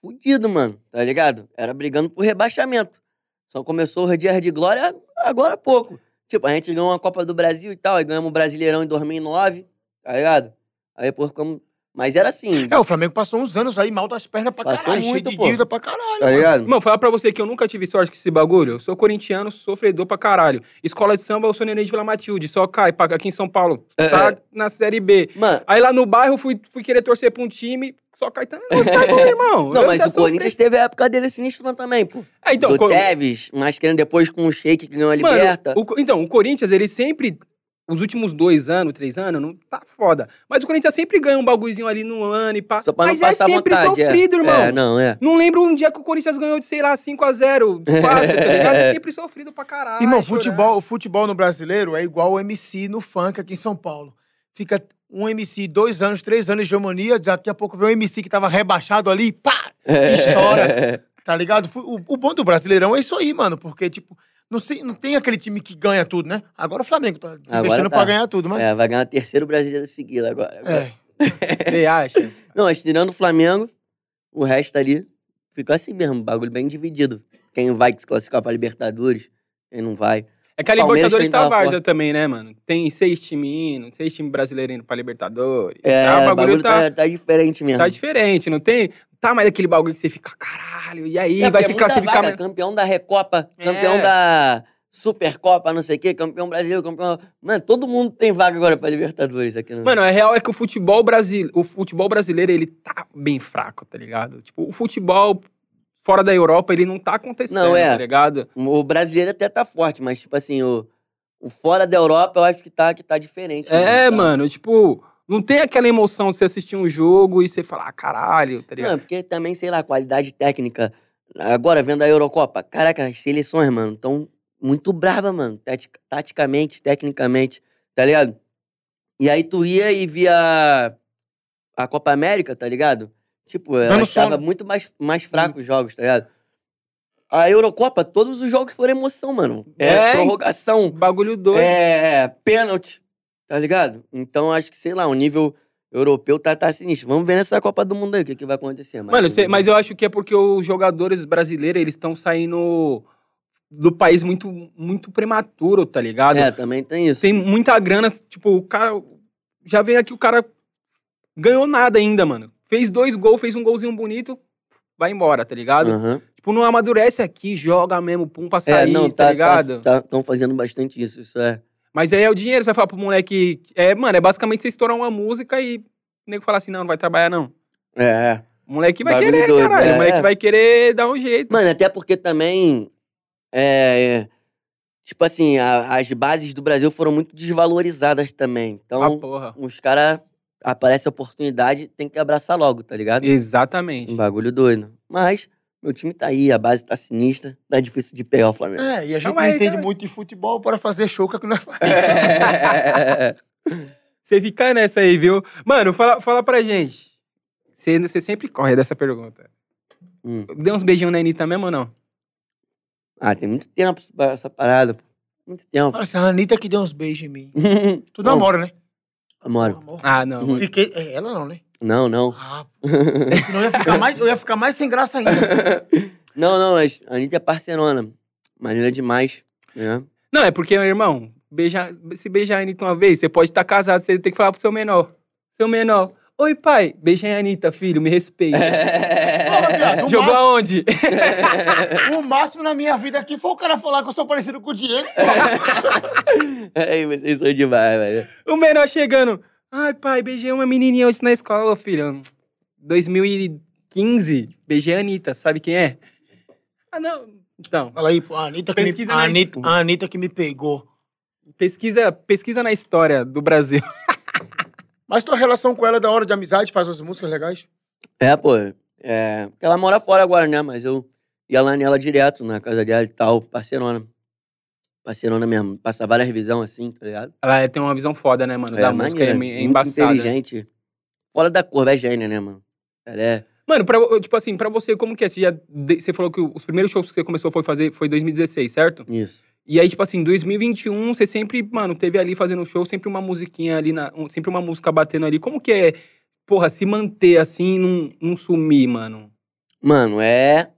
fudido, mano. Tá ligado? Era brigando por rebaixamento. Só começou o Dias de Glória agora há pouco. Tipo, a gente ganhou uma Copa do Brasil e tal, aí ganhamos o Brasileirão em 2009, tá ligado? Aí depois ficamos... Mas era assim, É, o Flamengo passou uns anos aí mal das pernas pra Passou caralho, muito, cheio de pô. dívida pra caralho. tá mano. ligado? Mano, falar pra você que eu nunca tive sorte com esse bagulho. Eu sou corintiano, sofredor pra caralho. Escola de samba, eu sou neném de Vila Matilde. Só cai pra- aqui em São Paulo. É, Tá é. na Série B. Mano, Aí lá no bairro, fui, fui querer torcer pra um time. Só cai também. Não irmão. não, Eu mas o Corinthians teve a época dele sinistra também, pô. É, então, do co- Tevez, mas querendo depois com o Sheik que ganhou a Mano, Liberta. o Co- então, o Corinthians, ele sempre. Os últimos dois anos, três anos, não tá foda. Mas o Corinthians sempre ganha um bagulhozinho ali no ano e pá. Só pra não Mas é passar sempre vontade. é. sofrido, irmão. É, não, é. Não lembro um dia que o Corinthians ganhou de, sei lá, 5x0, 4, tá ligado? É sempre sofrido pra caralho. Irmão, chorar. futebol, o futebol no brasileiro é igual o MC no funk aqui em São Paulo. Fica um MC dois anos, três anos de hegemonia, daqui a pouco vem um MC que tava rebaixado ali, pá, estoura. Tá ligado? O, o bom do Brasileirão é isso aí, mano, porque, tipo, não, sei, não tem aquele time que ganha tudo, né? Agora o Flamengo tá se Agora mexendo tá. pra ganhar tudo, mas. É, vai ganhar terceiro brasileiro seguido agora. É. Você acha? Não, mas tirando o Flamengo, o resto ali ficou assim mesmo, bagulho bem dividido. Quem vai se classificar pra Libertadores, quem não vai. É que a Libertadores tá várzea também, né, mano? Tem seis times indo, seis times brasileiros indo pra Libertadores. É, tá, o bagulho tá, tá diferente mesmo. tá diferente, não tem? Tá mais aquele bagulho que você fica, caralho, e aí É, vai se é classificar. vaga, mas- campeão da Recopa, campeão É. da Supercopa, não sei o quê, campeão brasileiro, campeão... Mano, todo mundo tem vaga agora pra Libertadores aqui no... Mano, a real é que o futebol brasileiro, o futebol brasileiro, ele tá bem fraco, tá ligado? Tipo, o futebol fora da Europa, ele não tá acontecendo, Não, é. tá ligado? O brasileiro até tá forte, mas, tipo assim, o, o fora da Europa eu acho que tá, que tá diferente. É, tá? mano, tipo, não tem aquela emoção de você assistir um jogo e você falar, ah, caralho, tá ligado? Não, porque também, sei lá, qualidade técnica. Agora, vendo a Eurocopa, caraca, as seleções, mano, tão muito brava, mano. tati- Taticamente, tecnicamente, tá ligado? E aí tu ia e via a Copa América, tá ligado? Tipo, eu Dando achava sono. muito mais, mais fraco os jogos, tá ligado? A Eurocopa, todos os jogos foram emoção, mano. É, É, prorrogação, Bagulho doido. é pênalti, tá ligado? Então acho que, sei lá, o nível europeu tá, tá sinistro. Vamos ver nessa Copa do Mundo aí o que, que vai acontecer. Mano, cê- mas eu acho que é porque os jogadores brasileiros, eles estão saindo do país muito, muito prematuro, tá ligado? É, também tem isso. Tem muita grana, tipo, o cara. Já vem aqui, o cara ganhou nada ainda, mano. Fez dois gols, fez um golzinho bonito, vai embora, tá ligado? Aham. Tipo, não amadurece aqui, joga mesmo, pum, pra É, sair, não, tá, tá, ligado? tá, estão fazendo bastante isso, isso é. Mas aí é o dinheiro, você vai falar pro moleque. É, mano, é basicamente você estourar uma música e o nego falar assim, não, não vai trabalhar, não. É, é. O moleque vai Bagulho querer, doido, caralho. é. O moleque vai querer dar um jeito. Mano, até porque também. É. é, tipo assim, a- as bases do Brasil foram muito desvalorizadas também. Então, Ah, os caras. Aparece a oportunidade, tem que abraçar logo, tá ligado? Exatamente. Um bagulho doido. Mas, meu time tá aí, a base tá sinistra, tá difícil de pegar o Flamengo. É, e a gente Calma não aí, entende aí. muito de futebol para fazer show que é nós faz. Você fica nessa aí, viu? Mano, fala, fala pra gente. Você, você sempre corre dessa pergunta. Hum. Deu uns beijinhos na Anitta mesmo ou não? Ah, tem muito tempo essa- parada, pô. Muito tempo. Olha, essa Anitta que deu uns beijos em mim. Tu namora, né? Amor. Ah, não. Fiquei... É, ela não, né? Não, não. Ah, pô. Senão eu ia ficar mais, eu ia ficar mais sem graça ainda. não, não, mas a Anitta é parceirona. Maneira demais. Né? Não, é porque, meu irmão, beijar, se beijar a Anitta uma vez, você pode estar casado, você tem que falar pro seu menor. Seu menor. Oi, pai. Beijei a Anitta, filho, me respeita. Viado, o Jogou ma- aonde? O máximo na minha vida aqui foi o cara falar que eu sou parecido com o Diego. Ai, vocês são demais, velho. o menor chegando. Ai, pai, beijei uma menininha hoje na escola, filho. 2015, beijei a Anitta, sabe quem é? Ah, não. Então, Fala aí, pô, a Anitta que, me, a Anitta, a Anitta que me pegou. pesquisa, pesquisa na história do Brasil. Mas tua relação com ela é da hora de amizade, faz umas músicas legais? É, pô. É. Porque ela mora fora agora, né? Mas eu ia lá nela direto, na casa dela e tal, parceirona. Parceirona mesmo. Passa várias revisão assim, tá ligado? Ela tem uma visão foda, né, mano? da música é, maneira, é muito embaçada. inteligente. Fora da curva, é gênia, né, mano? Ela é. Mano, pra, tipo assim, pra você, como que é? Você, já, você falou que os primeiros shows que você começou foi fazer foi 2016, certo? Isso. E aí, tipo assim, 2021, você sempre, mano, teve ali fazendo show, sempre uma musiquinha ali, na, sempre uma música batendo ali. Como que é, porra, se manter assim e não, não sumir, mano? Mano, é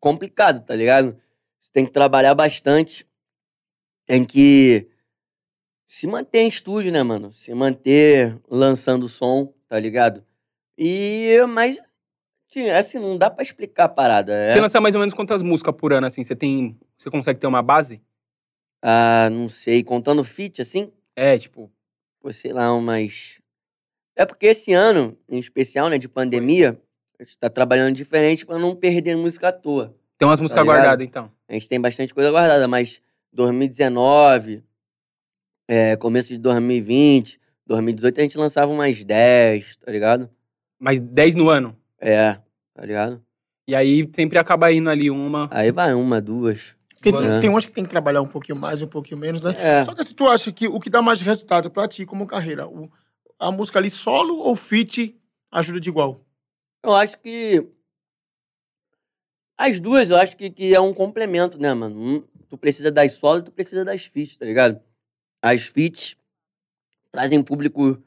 complicado, tá ligado? Você tem que trabalhar bastante. Tem que se manter em estúdio, né, mano? Se manter lançando som, tá ligado? E, mas, assim, não dá pra explicar a parada. É, Você lança mais ou menos quantas músicas por ano, assim? Você tem. Você consegue ter uma base? ah, não sei, contando feat, assim, É, tipo. pô, sei lá, umas... É porque esse ano, em especial, né, de pandemia, a gente tá trabalhando diferente pra não perder música à toa. Tem umas músicas ligado? guardadas, então. A gente tem bastante coisa guardada, mas 2019, é, começo de 2020, 2018 a gente lançava umas 10, tá ligado? Mas 10 no ano. É, tá ligado? E aí sempre acaba indo ali uma. Aí vai uma, duas. Porque tem, tem umas que tem que trabalhar um pouquinho mais, um pouquinho menos, né? É. Só que se tu acha que o que dá mais resultado pra ti como carreira, o- a música ali solo ou feat ajuda de igual? Eu acho que. As duas, eu acho que, que é um complemento, né, mano? Tu precisa das solos e tu precisa das feats, tá ligado? As feats trazem públicos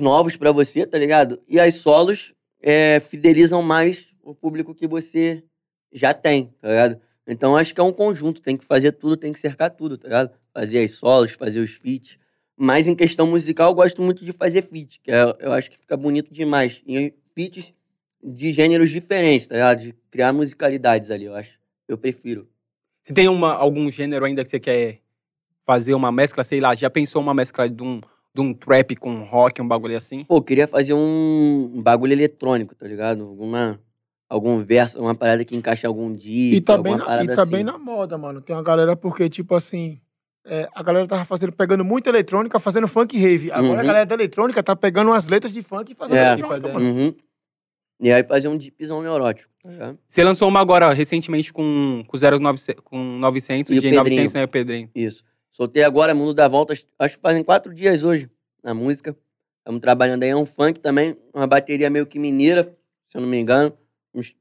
novos pra você, tá ligado? E as solos é, fidelizam mais o público que você já tem, tá ligado? Então acho que é um conjunto, tem que fazer tudo, tem que cercar tudo, tá ligado? Fazer as solos, fazer os feats. Mas em questão musical, eu gosto muito de fazer feat, que é- eu acho que fica bonito demais. E feats de gêneros diferentes, tá ligado? De criar musicalidades ali, eu acho. Eu prefiro. Se tem uma, algum gênero ainda que você quer fazer uma mescla, sei lá, já pensou uma mescla de um, de um trap com rock, um bagulho assim? Pô, eu queria fazer um, um bagulho eletrônico, tá ligado? Alguma, algum verso, uma parada que encaixa algum dia. E tá, bem alguma na, e tá assim. bem na moda, mano. Tem uma galera, porque, tipo assim, é, a galera tava fazendo, pegando muita eletrônica, fazendo funk rave. Agora a Uhum. galera da eletrônica tá pegando umas letras de funk e fazendo É. eletrônica. Uhum. E aí fazer um deepzão neurótico. tá? Você lançou uma agora recentemente com, com 0900, com 900, E o de Pedrinho. 900, né, o Pedrinho. Isso. Soltei agora Mundo da Volta, acho que fazem quatro dias hoje na música. Estamos trabalhando aí, é um funk também, uma bateria meio que mineira, se eu não me engano. Uns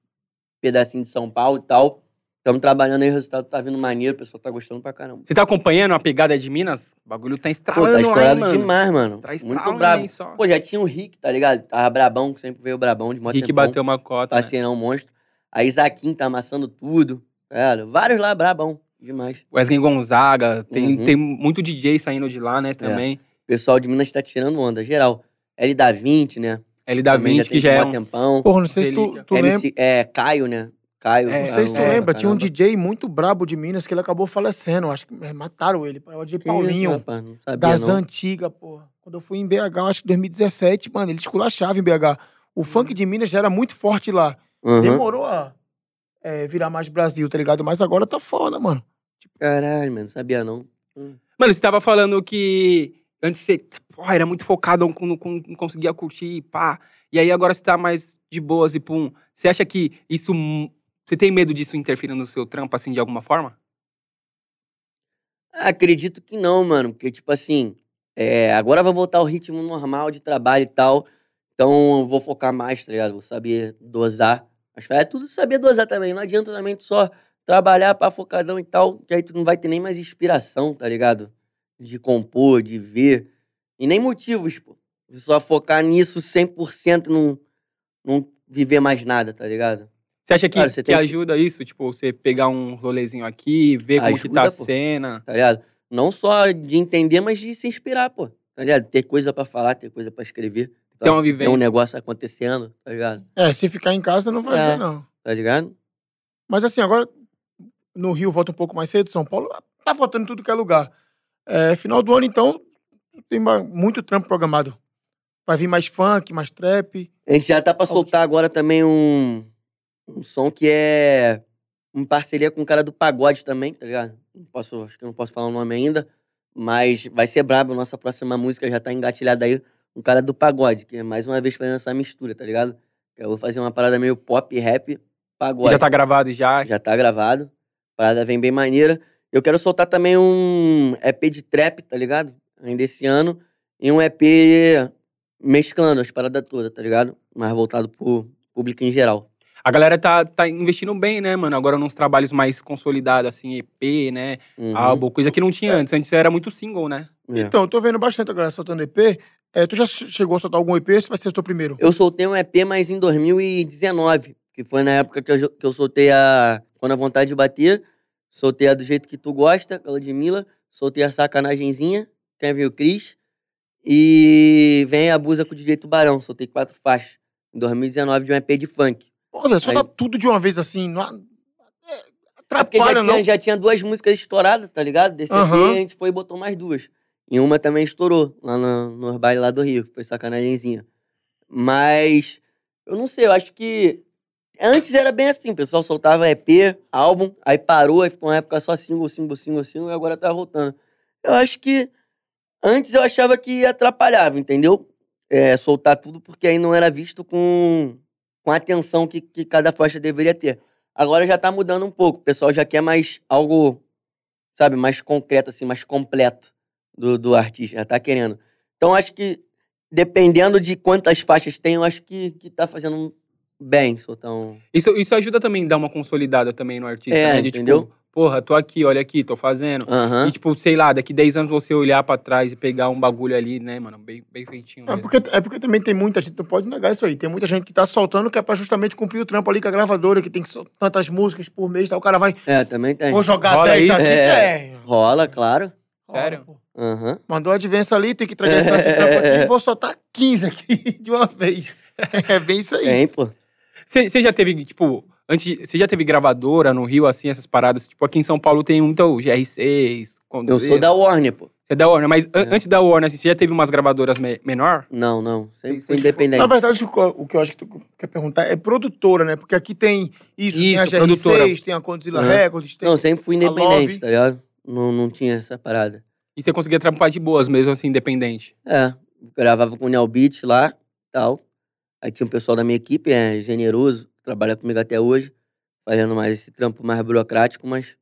pedacinhos de São Paulo e tal. Estamos trabalhando aí, o resultado tá vindo maneiro, o pessoal tá gostando pra caramba. Você tá acompanhando a pegada de Minas? O bagulho tá Pô, estralando tá aí, estourado mano. demais, mano. Tá Muito estralando brabo. aí só. Pô, já tinha o Rick, tá ligado? Tava brabão, que sempre veio brabão de moto. Rick bateu uma cota. né? Parceirão monstro. Aí Zaquim tá amassando tudo. Cara, vários lá brabão. Demais. Wesley Gonzaga, tem, Uhum. tem muito DJ saindo de lá, né, também. O pessoal de Minas tá tirando onda, geral. L da 20, né? L da Também 20, que tem já é um... tempão. Porra, não sei se tu, tu lembra. MC, é, Caio, né? Caio. É, Não sei se tu é, lembra, tinha um. DJ muito brabo de Minas que ele acabou falecendo. Acho que é, mataram ele. O DJ Que isso, Paulinho, rapaz? Não sabia, das não. antigas, porra. Quando eu fui em BH, acho que 2017, mano, ele esculachava em BH. O funk de Minas já era muito forte lá. Uhum. Demorou a é, virar mais Brasil, tá ligado? Mas agora tá foda, mano. Caralho, mano, não sabia não. Mano, você tava falando que antes você porra, era muito focado, não, não, não conseguia curtir, pá. E aí agora você tá mais de boas e pum. Você acha que isso... Você tem medo disso interferir no seu trampo, assim, de alguma forma? Acredito que não, mano. Porque, tipo assim, é, agora vai voltar o ritmo normal de trabalho e tal. Então eu vou focar mais, tá ligado? Vou saber dosar. Mas é tudo saber dosar também. Não adianta também só trabalhar pra focadão e tal, que aí tu não vai ter nem mais inspiração, tá ligado? De compor, de ver. E nem motivos, pô. Só focar nisso 100% e não, não viver mais nada, tá ligado? Você acha que, Cara, você que tem ajuda isso? Tipo, você pegar um rolezinho aqui, ver como que tá a Ajuda, pô. cena. tá ligado? Não só de entender, mas de se inspirar, pô. Tá ligado? Ter coisa pra falar, ter coisa pra escrever. Ter uma Ter um vivência. negócio acontecendo, tá ligado? É, se ficar em casa não vai É. ver, não. Tá ligado? Mas assim, agora no Rio volta um pouco mais cedo, São Paulo tá voltando em tudo que é lugar. É, final do ano, então, tem muito trampo programado. Vai vir mais funk, mais trap. A gente já tá pra soltar agora também um, um som que é em parceria com o cara do pagode também, tá ligado? Não posso, acho que não posso falar o nome ainda, mas vai ser brabo. Nossa próxima música já tá engatilhada aí. Um cara do pagode, que é mais uma vez fazendo essa mistura, tá ligado? Eu vou fazer uma parada meio pop, rap, pagode. Já tá gravado já. Já tá gravado. A parada vem bem maneira. Eu quero soltar também um EP de trap, tá ligado? Ainda esse ano. E um EP mesclando as paradas todas, tá ligado? Mais voltado pro público em geral. A galera tá, tá investindo bem, né, mano? Agora nos trabalhos mais consolidados, assim, EP, né? Uhum. Álbum, coisa que não tinha antes. Antes era muito single, né? É. Então, eu tô vendo bastante a galera soltando EP. É, tu já che- chegou a soltar algum EP? Esse vai ser o teu primeiro? Eu soltei um EP, mas em 2019, que foi na época que eu, que eu soltei a Quando a Vontade de Bater, soltei a Do Jeito Que Tu Gosta, pela Ludmilla, soltei a Sacanagenzinha, quem viu o Cris, e vem a Abusa com o DJ Tubarão, soltei quatro faixas, em 2019, de um EP de funk. Pô, velho, solta Aí- tudo de uma vez assim. Não, é, É porque já atrapalha, não. tinha, já tinha duas músicas estouradas, tá ligado? Desse Aham. EP, a gente foi e botou mais duas. E uma também estourou, lá no, no baile lá do Rio, foi Sacanagenzinha. Mas, eu não sei, eu acho que Antes era bem assim, o pessoal soltava EP, álbum, aí parou, aí ficou uma época só single, single, single, single, e agora tá voltando. Eu acho que antes eu achava que atrapalhava, entendeu? É, soltar tudo, porque aí não era visto com, com a atenção que, que cada faixa deveria ter. Agora já tá mudando um pouco, o pessoal já quer mais algo, sabe, mais concreto, assim, mais completo do, do artista, já tá querendo. Então acho que, dependendo de quantas faixas tem, eu acho que, que tá fazendo bem um. Isso, isso ajuda também a dar uma consolidada também no artista, É, né? De entendeu? tipo, porra, tô aqui, olha aqui, tô fazendo. Aham. E tipo, sei lá, daqui 10 anos você olhar pra trás e pegar um bagulho ali, né, mano? Bem, bem feitinho É porque, é porque também tem muita gente, não pode negar isso aí. Tem muita gente que tá soltando que é pra justamente cumprir o trampo ali com a gravadora, que tem tantas músicas por mês, tá? o cara vai, É, também tem. vou jogar Rola 10 isso? aqui, É. é. Rola, claro. Sério? Aham. Mandou a advência ali, tem que entregar esse tanto de trampo aqui, vou soltar 15 aqui de uma vez. É bem isso aí. Tem, pô. Você já teve, tipo, antes você já teve gravadora no Rio, assim, essas paradas? Tipo, aqui em São Paulo tem muito GR6, Quando Eu sou da Warner, pô. Você é da Warner, mas an- É. antes da Warner, assim, você já teve umas gravadoras me- menor? Não, não. Sempre fui independente. Na verdade, o que eu- o acho que tu quer perguntar é produtora, né? Porque aqui tem isso, tem a Isso, produtora. GR6, tem a Condzilla Uhum. Records, tem... Não, sempre fui independente, tá ligado? Não, não tinha essa parada. E você conseguia trampar de boas mesmo, assim, independente. É, gravava com o Neo Beat lá, tal. Aí tinha um pessoal da minha equipe, é generoso, trabalha comigo até hoje, fazendo mais esse trampo mais burocrático, mas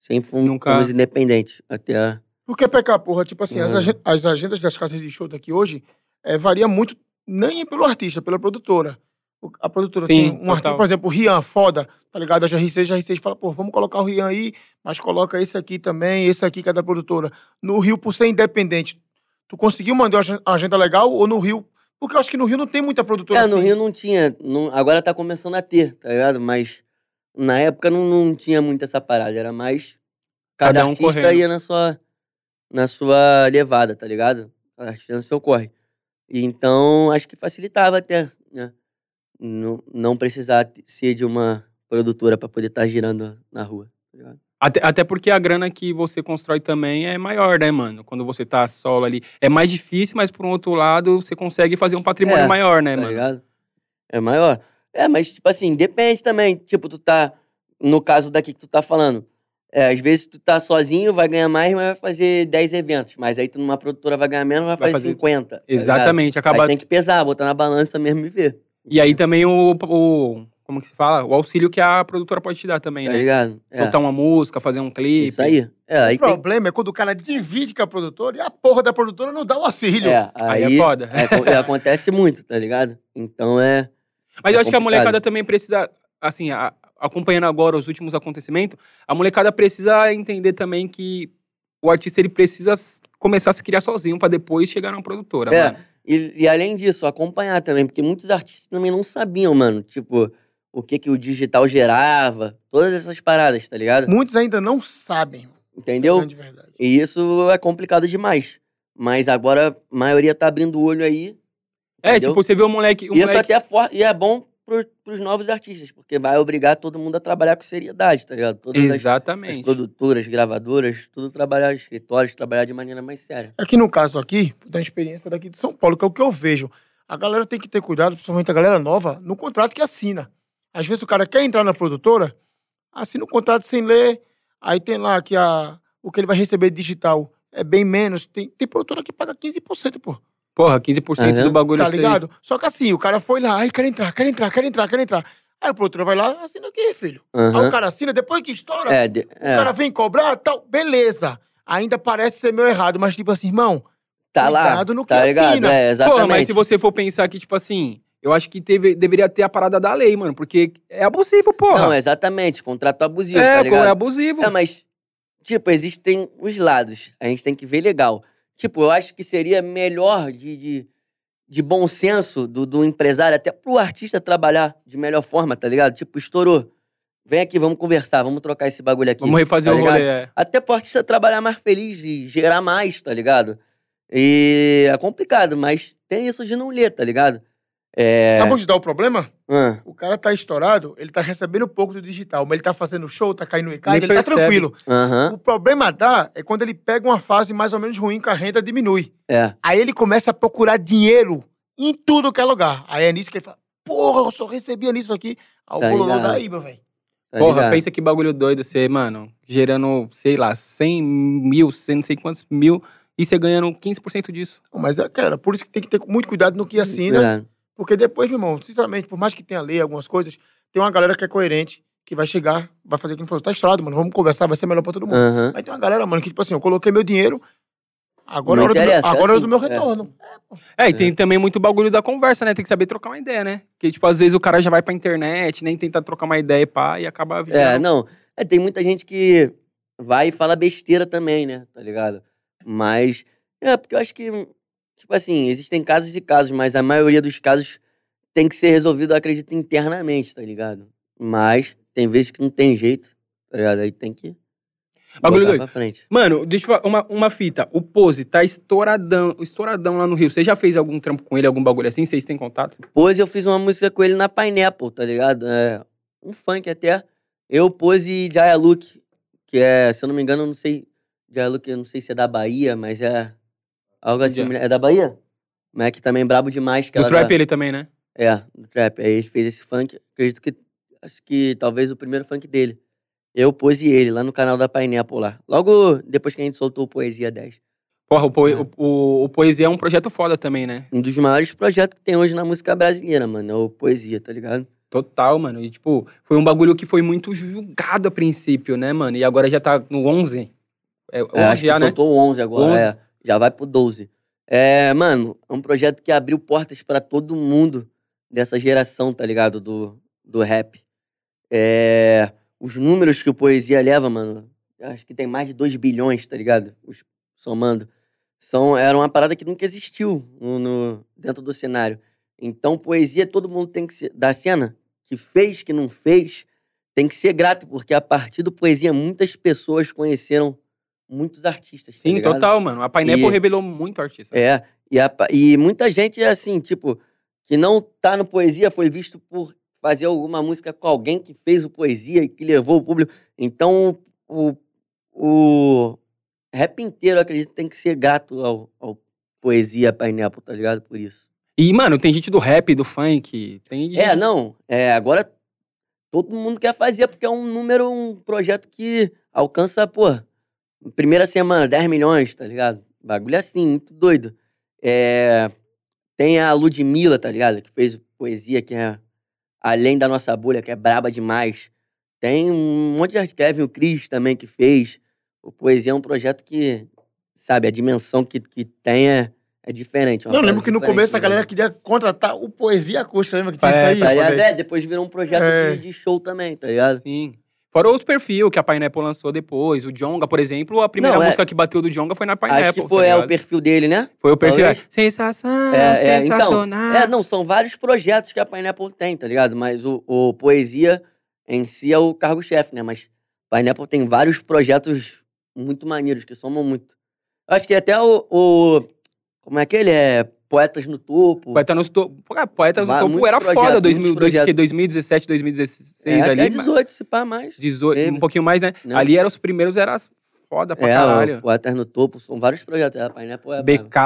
sempre fui Nunca- fomos independentes. Até a... Porque PK, porra, tipo assim, as, Uhum. agen- as agendas das casas de show daqui hoje é, varia muito, nem pelo artista, pela produtora. O- A produtora Sim, tem um total. artista, por exemplo, o Rian, foda, tá ligado? A GR6, a GR6 fala, pô, vamos colocar o Rian aí, mas coloca esse aqui também, esse aqui que é da produtora. No Rio, por ser independente, tu conseguiu mandar uma agen- agenda legal ou no Rio? Porque eu acho que no Rio não tem muita produtora É, assim. no Rio não tinha, não- agora tá começando a ter, tá ligado? Mas na época não, não tinha muito essa parada, era mais cada, Cada um artista correndo. ia na sua, na sua levada, tá ligado? Cada artista no seu corre. E então acho que facilitava até, né? Não, não precisar ser de uma produtora pra poder estar girando na rua, tá ligado? Até, até porque a grana que você constrói também é maior, né, mano? Quando você tá solo ali. É mais difícil, mas por um outro lado, você consegue fazer um patrimônio É, maior, né, tá mano? ligado? É maior. É, mas, tipo assim, depende também. Tipo, tu tá. No caso daqui que tu tá falando. É, às vezes tu tá sozinho, vai ganhar mais, mas vai fazer 10 eventos. Mas aí tu numa produtora vai ganhar menos, vai, Vai fazer fazer- 50. tá? Exatamente. Acaba... Aí tem que pesar, botar na balança mesmo e ver. E aí também o, o. Como que se fala? O auxílio que a produtora pode te dar também, Tá né? ligado? É, Soltar uma música, fazer um clipe. Isso aí. É, aí O tem. problema é quando o cara divide com a produtora e a porra da produtora não dá o auxílio. É, Aí, aí, é foda. é, co- é, acontece muito, tá ligado? Então é. Mas É eu acho que a complicado. molecada também precisa, assim, a- acompanhando agora os últimos acontecimentos, a molecada precisa entender também que o artista ele precisa começar a se criar sozinho pra depois chegar numa produtora, É. mano. E, e além disso, acompanhar também, porque muitos artistas também não sabiam, mano, tipo, o que que o digital gerava, todas essas paradas, tá ligado? Muitos ainda não sabem. Entendeu? Isso é. E isso é complicado demais. Mas agora a maioria tá abrindo o olho aí. É, entendeu? tipo, você vê o moleque. O Isso moleque até é for... e é bom pros, pros novos artistas, porque vai obrigar todo mundo a trabalhar com seriedade, tá ligado? Todas as, as Exatamente. produtoras, gravadoras, tudo trabalhar, escritórios, trabalhar de maneira mais séria. Aqui no caso aqui, da experiência daqui de São Paulo, que é o que eu vejo. A galera tem que ter cuidado, principalmente a galera nova, no contrato que assina. Às vezes o cara quer entrar na produtora, assina o contrato sem ler, aí tem lá que a, o que ele vai receber digital é bem menos. Tem, tem produtora que paga 15%, pô. Porra, 15% Aham. do bagulho Tá é isso aí. ligado? Só que assim, o cara foi lá, ai, quer entrar, quer entrar, quer entrar, quer entrar. Aí a produtora vai lá, assina aqui, filho. Aí Aham. o cara assina, depois que estoura, É, de- o é, cara vem cobrar, tal, beleza. Ainda parece ser meu errado, mas tipo assim, irmão, tá lá, no que tá ligado? assina. É, exatamente. Porra, mas se você for pensar que, tipo assim, eu acho que teve, deveria ter a parada da lei, mano, porque é abusivo, porra. Não, exatamente, contrato abusivo, é, tá ligado? é abusivo. É, mas, tipo, existem os lados. A gente tem que ver legal. Tipo, eu acho que seria melhor de, de, de bom senso do, do empresário, até pro artista trabalhar de melhor forma, tá ligado? Tipo, estourou. Vem aqui, vamos conversar, vamos trocar esse bagulho aqui. Vamos refazer tá o ligado? rolê. é. Até pro artista trabalhar mais feliz e gerar mais, tá ligado? E é complicado, mas tem isso de não ler, tá ligado? É. Sabe onde dá o problema? Ah, O cara tá estourado, ele tá recebendo pouco do digital, mas ele tá fazendo show, tá caindo no ICAD, Nem ele tá percebe. tranquilo. Aham, O problema dá é quando ele pega uma fase mais ou menos ruim que a renda diminui. é. Aí ele começa a procurar dinheiro em tudo que é lugar. Aí é nisso que ele fala, porra, eu só recebia nisso aqui. Aí o Tá bololô ligado. daí, meu velho. Tá Porra, ligado? pensa que bagulho doido você, mano, gerando, sei lá, 100 mil, 100, não sei quantos mil, e você ganhando 15% disso. Mas é, cara, por isso que tem que ter muito cuidado no que assina. É. Porque depois, meu irmão, sinceramente, por mais que tenha lei, algumas coisas, tem uma galera que é coerente, que vai chegar, vai fazer aquilo que falou, tá estourado, mano, vamos conversar, vai ser melhor pra todo mundo. Aham. Aí tem uma galera, mano, que tipo assim, eu coloquei meu dinheiro, agora é hora, do meu, é agora é hora assim, do meu é. retorno. É, e É. tem também muito bagulho da conversa, né? Tem que saber trocar uma ideia, né? Porque, tipo, às vezes o cara já vai pra internet, nem tenta trocar uma ideia e pá, e acaba É, não. É, tem muita gente que vai e fala besteira também, né? Tá ligado? Mas. É, porque eu acho que. Tipo assim, existem casos e casos, mas a maioria dos casos tem que ser resolvido, acredito, internamente, tá ligado? Mas tem vezes que não tem jeito, tá ligado? Aí tem que. Bagulho doido. pra frente. Mano, deixa eu falar uma, uma fita. O Pose tá estouradão, estouradão lá no Rio. Você já fez algum trampo com ele, algum bagulho assim? Vocês têm contato? Pose, eu fiz uma música com ele na Pineapple, tá ligado? É, um funk até. Eu, Pose e Jaya Luke, que é, se eu não me engano, eu não sei Jalu, que eu não sei se é da Bahia, mas é algo assim. Já. É da Bahia? Mac também brabo demais. Que Do trap ele também, né? É, do trap. Aí ele fez esse funk, acredito que, acho que talvez o primeiro funk dele. Eu pus e ele, lá no canal da Pineapple lá. Logo depois que a gente soltou o Poesia 10. Porra, o, poe- É. o, o- o Poesia é um projeto foda também, né? Um dos maiores projetos que tem hoje na música brasileira, mano. É o Poesia, tá ligado? Total, mano. E, tipo, foi um bagulho que foi muito julgado a princípio, né, mano? E agora já tá no 11. É, 11 É, acho que já, né? soltou o 11 agora, 11. é. Já vai pro 12. É, mano, é um projeto que abriu portas pra todo mundo dessa geração, tá ligado? Do, do rap. É, os números que o Poesia leva, mano, acho que tem mais de 2 bilhões, tá ligado? Os- somando. São, era uma parada que nunca existiu no, no- dentro do cenário. Então, Poesia, todo mundo tem que ser. Da cena, que fez, que não fez, tem que ser grato, porque a partir do Poesia, muitas pessoas conheceram muitos artistas. tá Sim, ligado? total, mano. A Pineapple E- revelou muito artista. É, e, a e muita gente, assim, tipo, que não tá no poesia foi visto por fazer alguma música com alguém que fez o poesia e que levou o público. Então, o, o rap inteiro, eu acredito, tem que ser grato ao, ao poesia Pineapple, tá ligado? Por isso. E, mano, tem gente do rap, do funk, tem gente... É, não, é, agora todo mundo quer fazer, porque é um número, um projeto que alcança, pô, primeira semana, 10 milhões, tá ligado? Bagulho assim, muito doido. É, tem a Ludmilla, tá ligado? Que fez poesia, que é além da nossa bolha, que é braba demais. Tem um monte de Kevin o Cris também, que fez. O Poesia é um projeto que, sabe, a dimensão que, que tem é, é diferente. é Não, lembro que no começo a né, galera mano? queria contratar o Poesia Acústica, lembra que tinha É, isso aí? Tá É, depois virou um projeto É. de, de show também, tá ligado? Sim. Fora outros perfil que a Pineapple lançou depois. O Jonga, por exemplo, a primeira Não, é- música que bateu do Jonga foi na Pineapple. Acho que foi tá é, o perfil dele, né? Foi o perfil. é, Sensação, É, é, então, sensacional. É, não, são vários projetos que a Pineapple tem, tá ligado? Mas o, o Poesia em si é o cargo-chefe, né? Mas Pineapple tem vários projetos muito maneiros, que somam muito. Acho que até o, o- Como é que ele é? Poetas no Topo. Poeta no topo. Ah, Poeta no topo era projetos, foda, muitos 2000, dois- projetos. que 2017, 2016 é, ali. até 18, se pá mais. 18, teve. um pouquinho mais, né? Não. Ali eram os primeiros, eram as foda pra É, caralho. Poetas no Topo, são vários projetos. É, a Pineapple é brava. BK.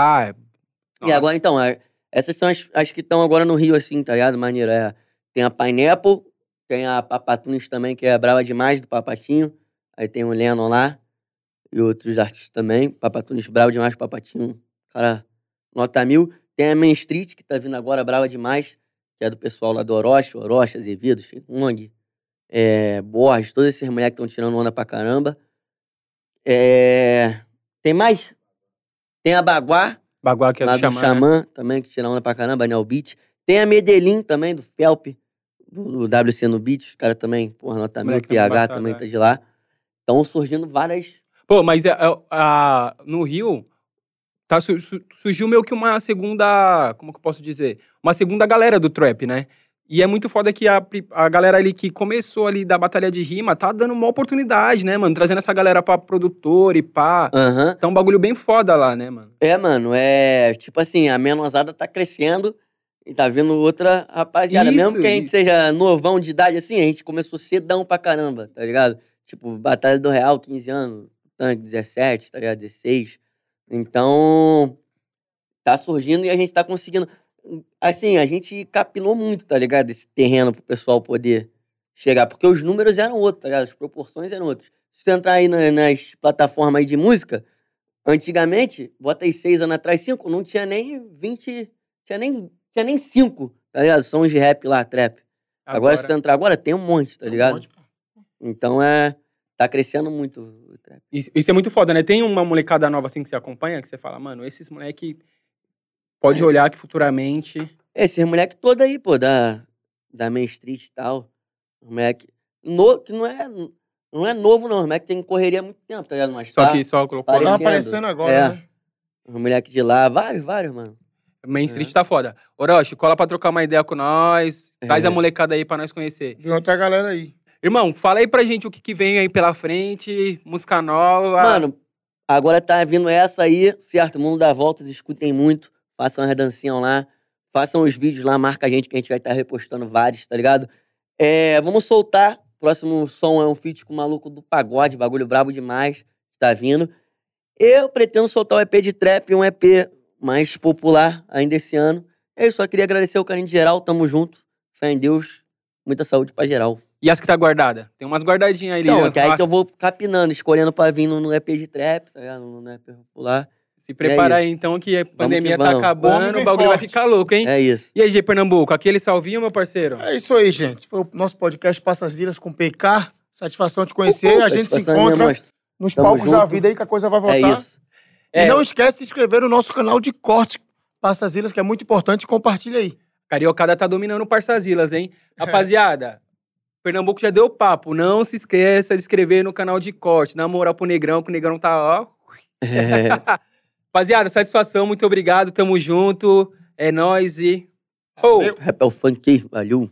E Nossa. agora, então, é, essas são as, as que estão agora no Rio, assim, tá ligado? Maneiro. É, tem a Pineapple, tem a Papatunes também, que é brava demais, do Papatinho. Aí tem o Lennon lá, e outros artistas também. Papatunes brava demais, Papatinho. Cara, nota mil. Tem a Main Street, que tá vindo agora, brava demais, que é do pessoal lá do Orochi, Orochi, Azevedo, Chong, é, Borges, todos esses moleques estão tirando onda pra caramba. É, Tem mais? Tem a Baguá, Baguá que é do do Xamã. Xamã, né? também, que tira onda pra caramba, Neo Beat. Tem a Medellín também, do Felp, do, do WC no Beat. Os caras também, porra, nota mil, PH embaçado, também é. tá de lá. Estão surgindo várias. Pô, mas é, é, a- no Rio, tá, su- su- surgiu meio que uma segunda. Como que eu posso dizer? Uma segunda galera do trap, né? E é muito foda que a, a galera ali que começou ali da batalha de rima tá dando uma oportunidade, né, mano? Trazendo essa galera pra produtor e pá. Aham. Tá um bagulho bem foda lá, né, mano? É, mano, é tipo assim, a menosada tá crescendo e tá vindo outra rapaziada. Isso, Mesmo que a gente isso. seja novão de idade assim, a gente começou cedão pra caramba, tá ligado? Tipo, Batalha do Real, 15 anos, Tanque, 17, tá ligado? 16. Então, tá surgindo e a gente tá conseguindo. Assim, a gente capinou muito, tá ligado? Esse terreno pro pessoal poder chegar. Porque os números eram outros, tá ligado? As proporções eram outras. Se você entrar aí na- nas plataformas aí de música, antigamente, bota aí seis anos atrás, cinco, não tinha nem 20, tinha nem, tinha nem cinco, tá ligado? Sons de rap lá, trap. Agora, se tu entrar agora, tem um monte, tá ligado? Então é. Tá crescendo muito o trap. Isso, isso é muito foda, né? Tem uma molecada nova assim que você acompanha, que você fala, mano, esses moleque pode É. olhar que futuramente. Esses moleque todo aí, pô, da, da Main Street e tal. Os moleque. No, que não é, não é novo, não. Os moleque tem correria há muito tempo, tá ligado? Mas Só tá, que só colocou. Parecendo. Tá aparecendo agora, É. né? Os moleque de lá, vários, vários, mano. Main É. Street tá foda. Orochi, cola pra trocar uma ideia com nós. Traz É. a molecada aí pra nós conhecer. Tem outra galera aí. Irmão, fala aí pra gente o que, que vem aí pela frente, música nova. Mano, agora tá vindo essa aí, certo? Mundo dá voltas, escutem muito, façam as dancinhas lá, façam os vídeos lá, marca a gente que a gente vai estar repostando vários, tá ligado? É, vamos soltar. Próximo som é um feat com o maluco do pagode, bagulho brabo demais, tá vindo. Eu pretendo soltar o EP de trap, um EP mais popular ainda esse ano. Isso, só queria agradecer o carinho de geral, tamo junto. Fé em Deus, muita saúde pra geral. E as que tá guardada? Tem umas guardadinhas ali. Né? que aí que eu vou capinando, escolhendo pra vir no, no EP de trap, tá ligado? No EP popular. Se prepara é aí então que a pandemia tá vamos. O homem acabando, o bagulho vai ficar louco, hein? É isso. E aí, G Pernambuco, aquele salvinho, meu parceiro? É isso aí, gente. Esse Foi o nosso podcast Passas Ilhas com PK. Satisfação de conhecer. Uhul, a gente se é encontra nos Tamo palcos da junto. vida aí que a coisa vai É voltar. isso. E É, não esquece de se inscrever no nosso canal de corte Passas Ilhas, que é muito importante. Compartilha aí. Cariocada tá dominando o Parçazilas, hein? Rapaziada, Pernambuco já deu papo. Não se esqueça de inscrever no canal de corte. Na moral pro Negrão, que o Negrão tá, ó. É. Rapaziada, satisfação, muito obrigado. Tamo junto. É nóis e. Oh! É o funk, valeu.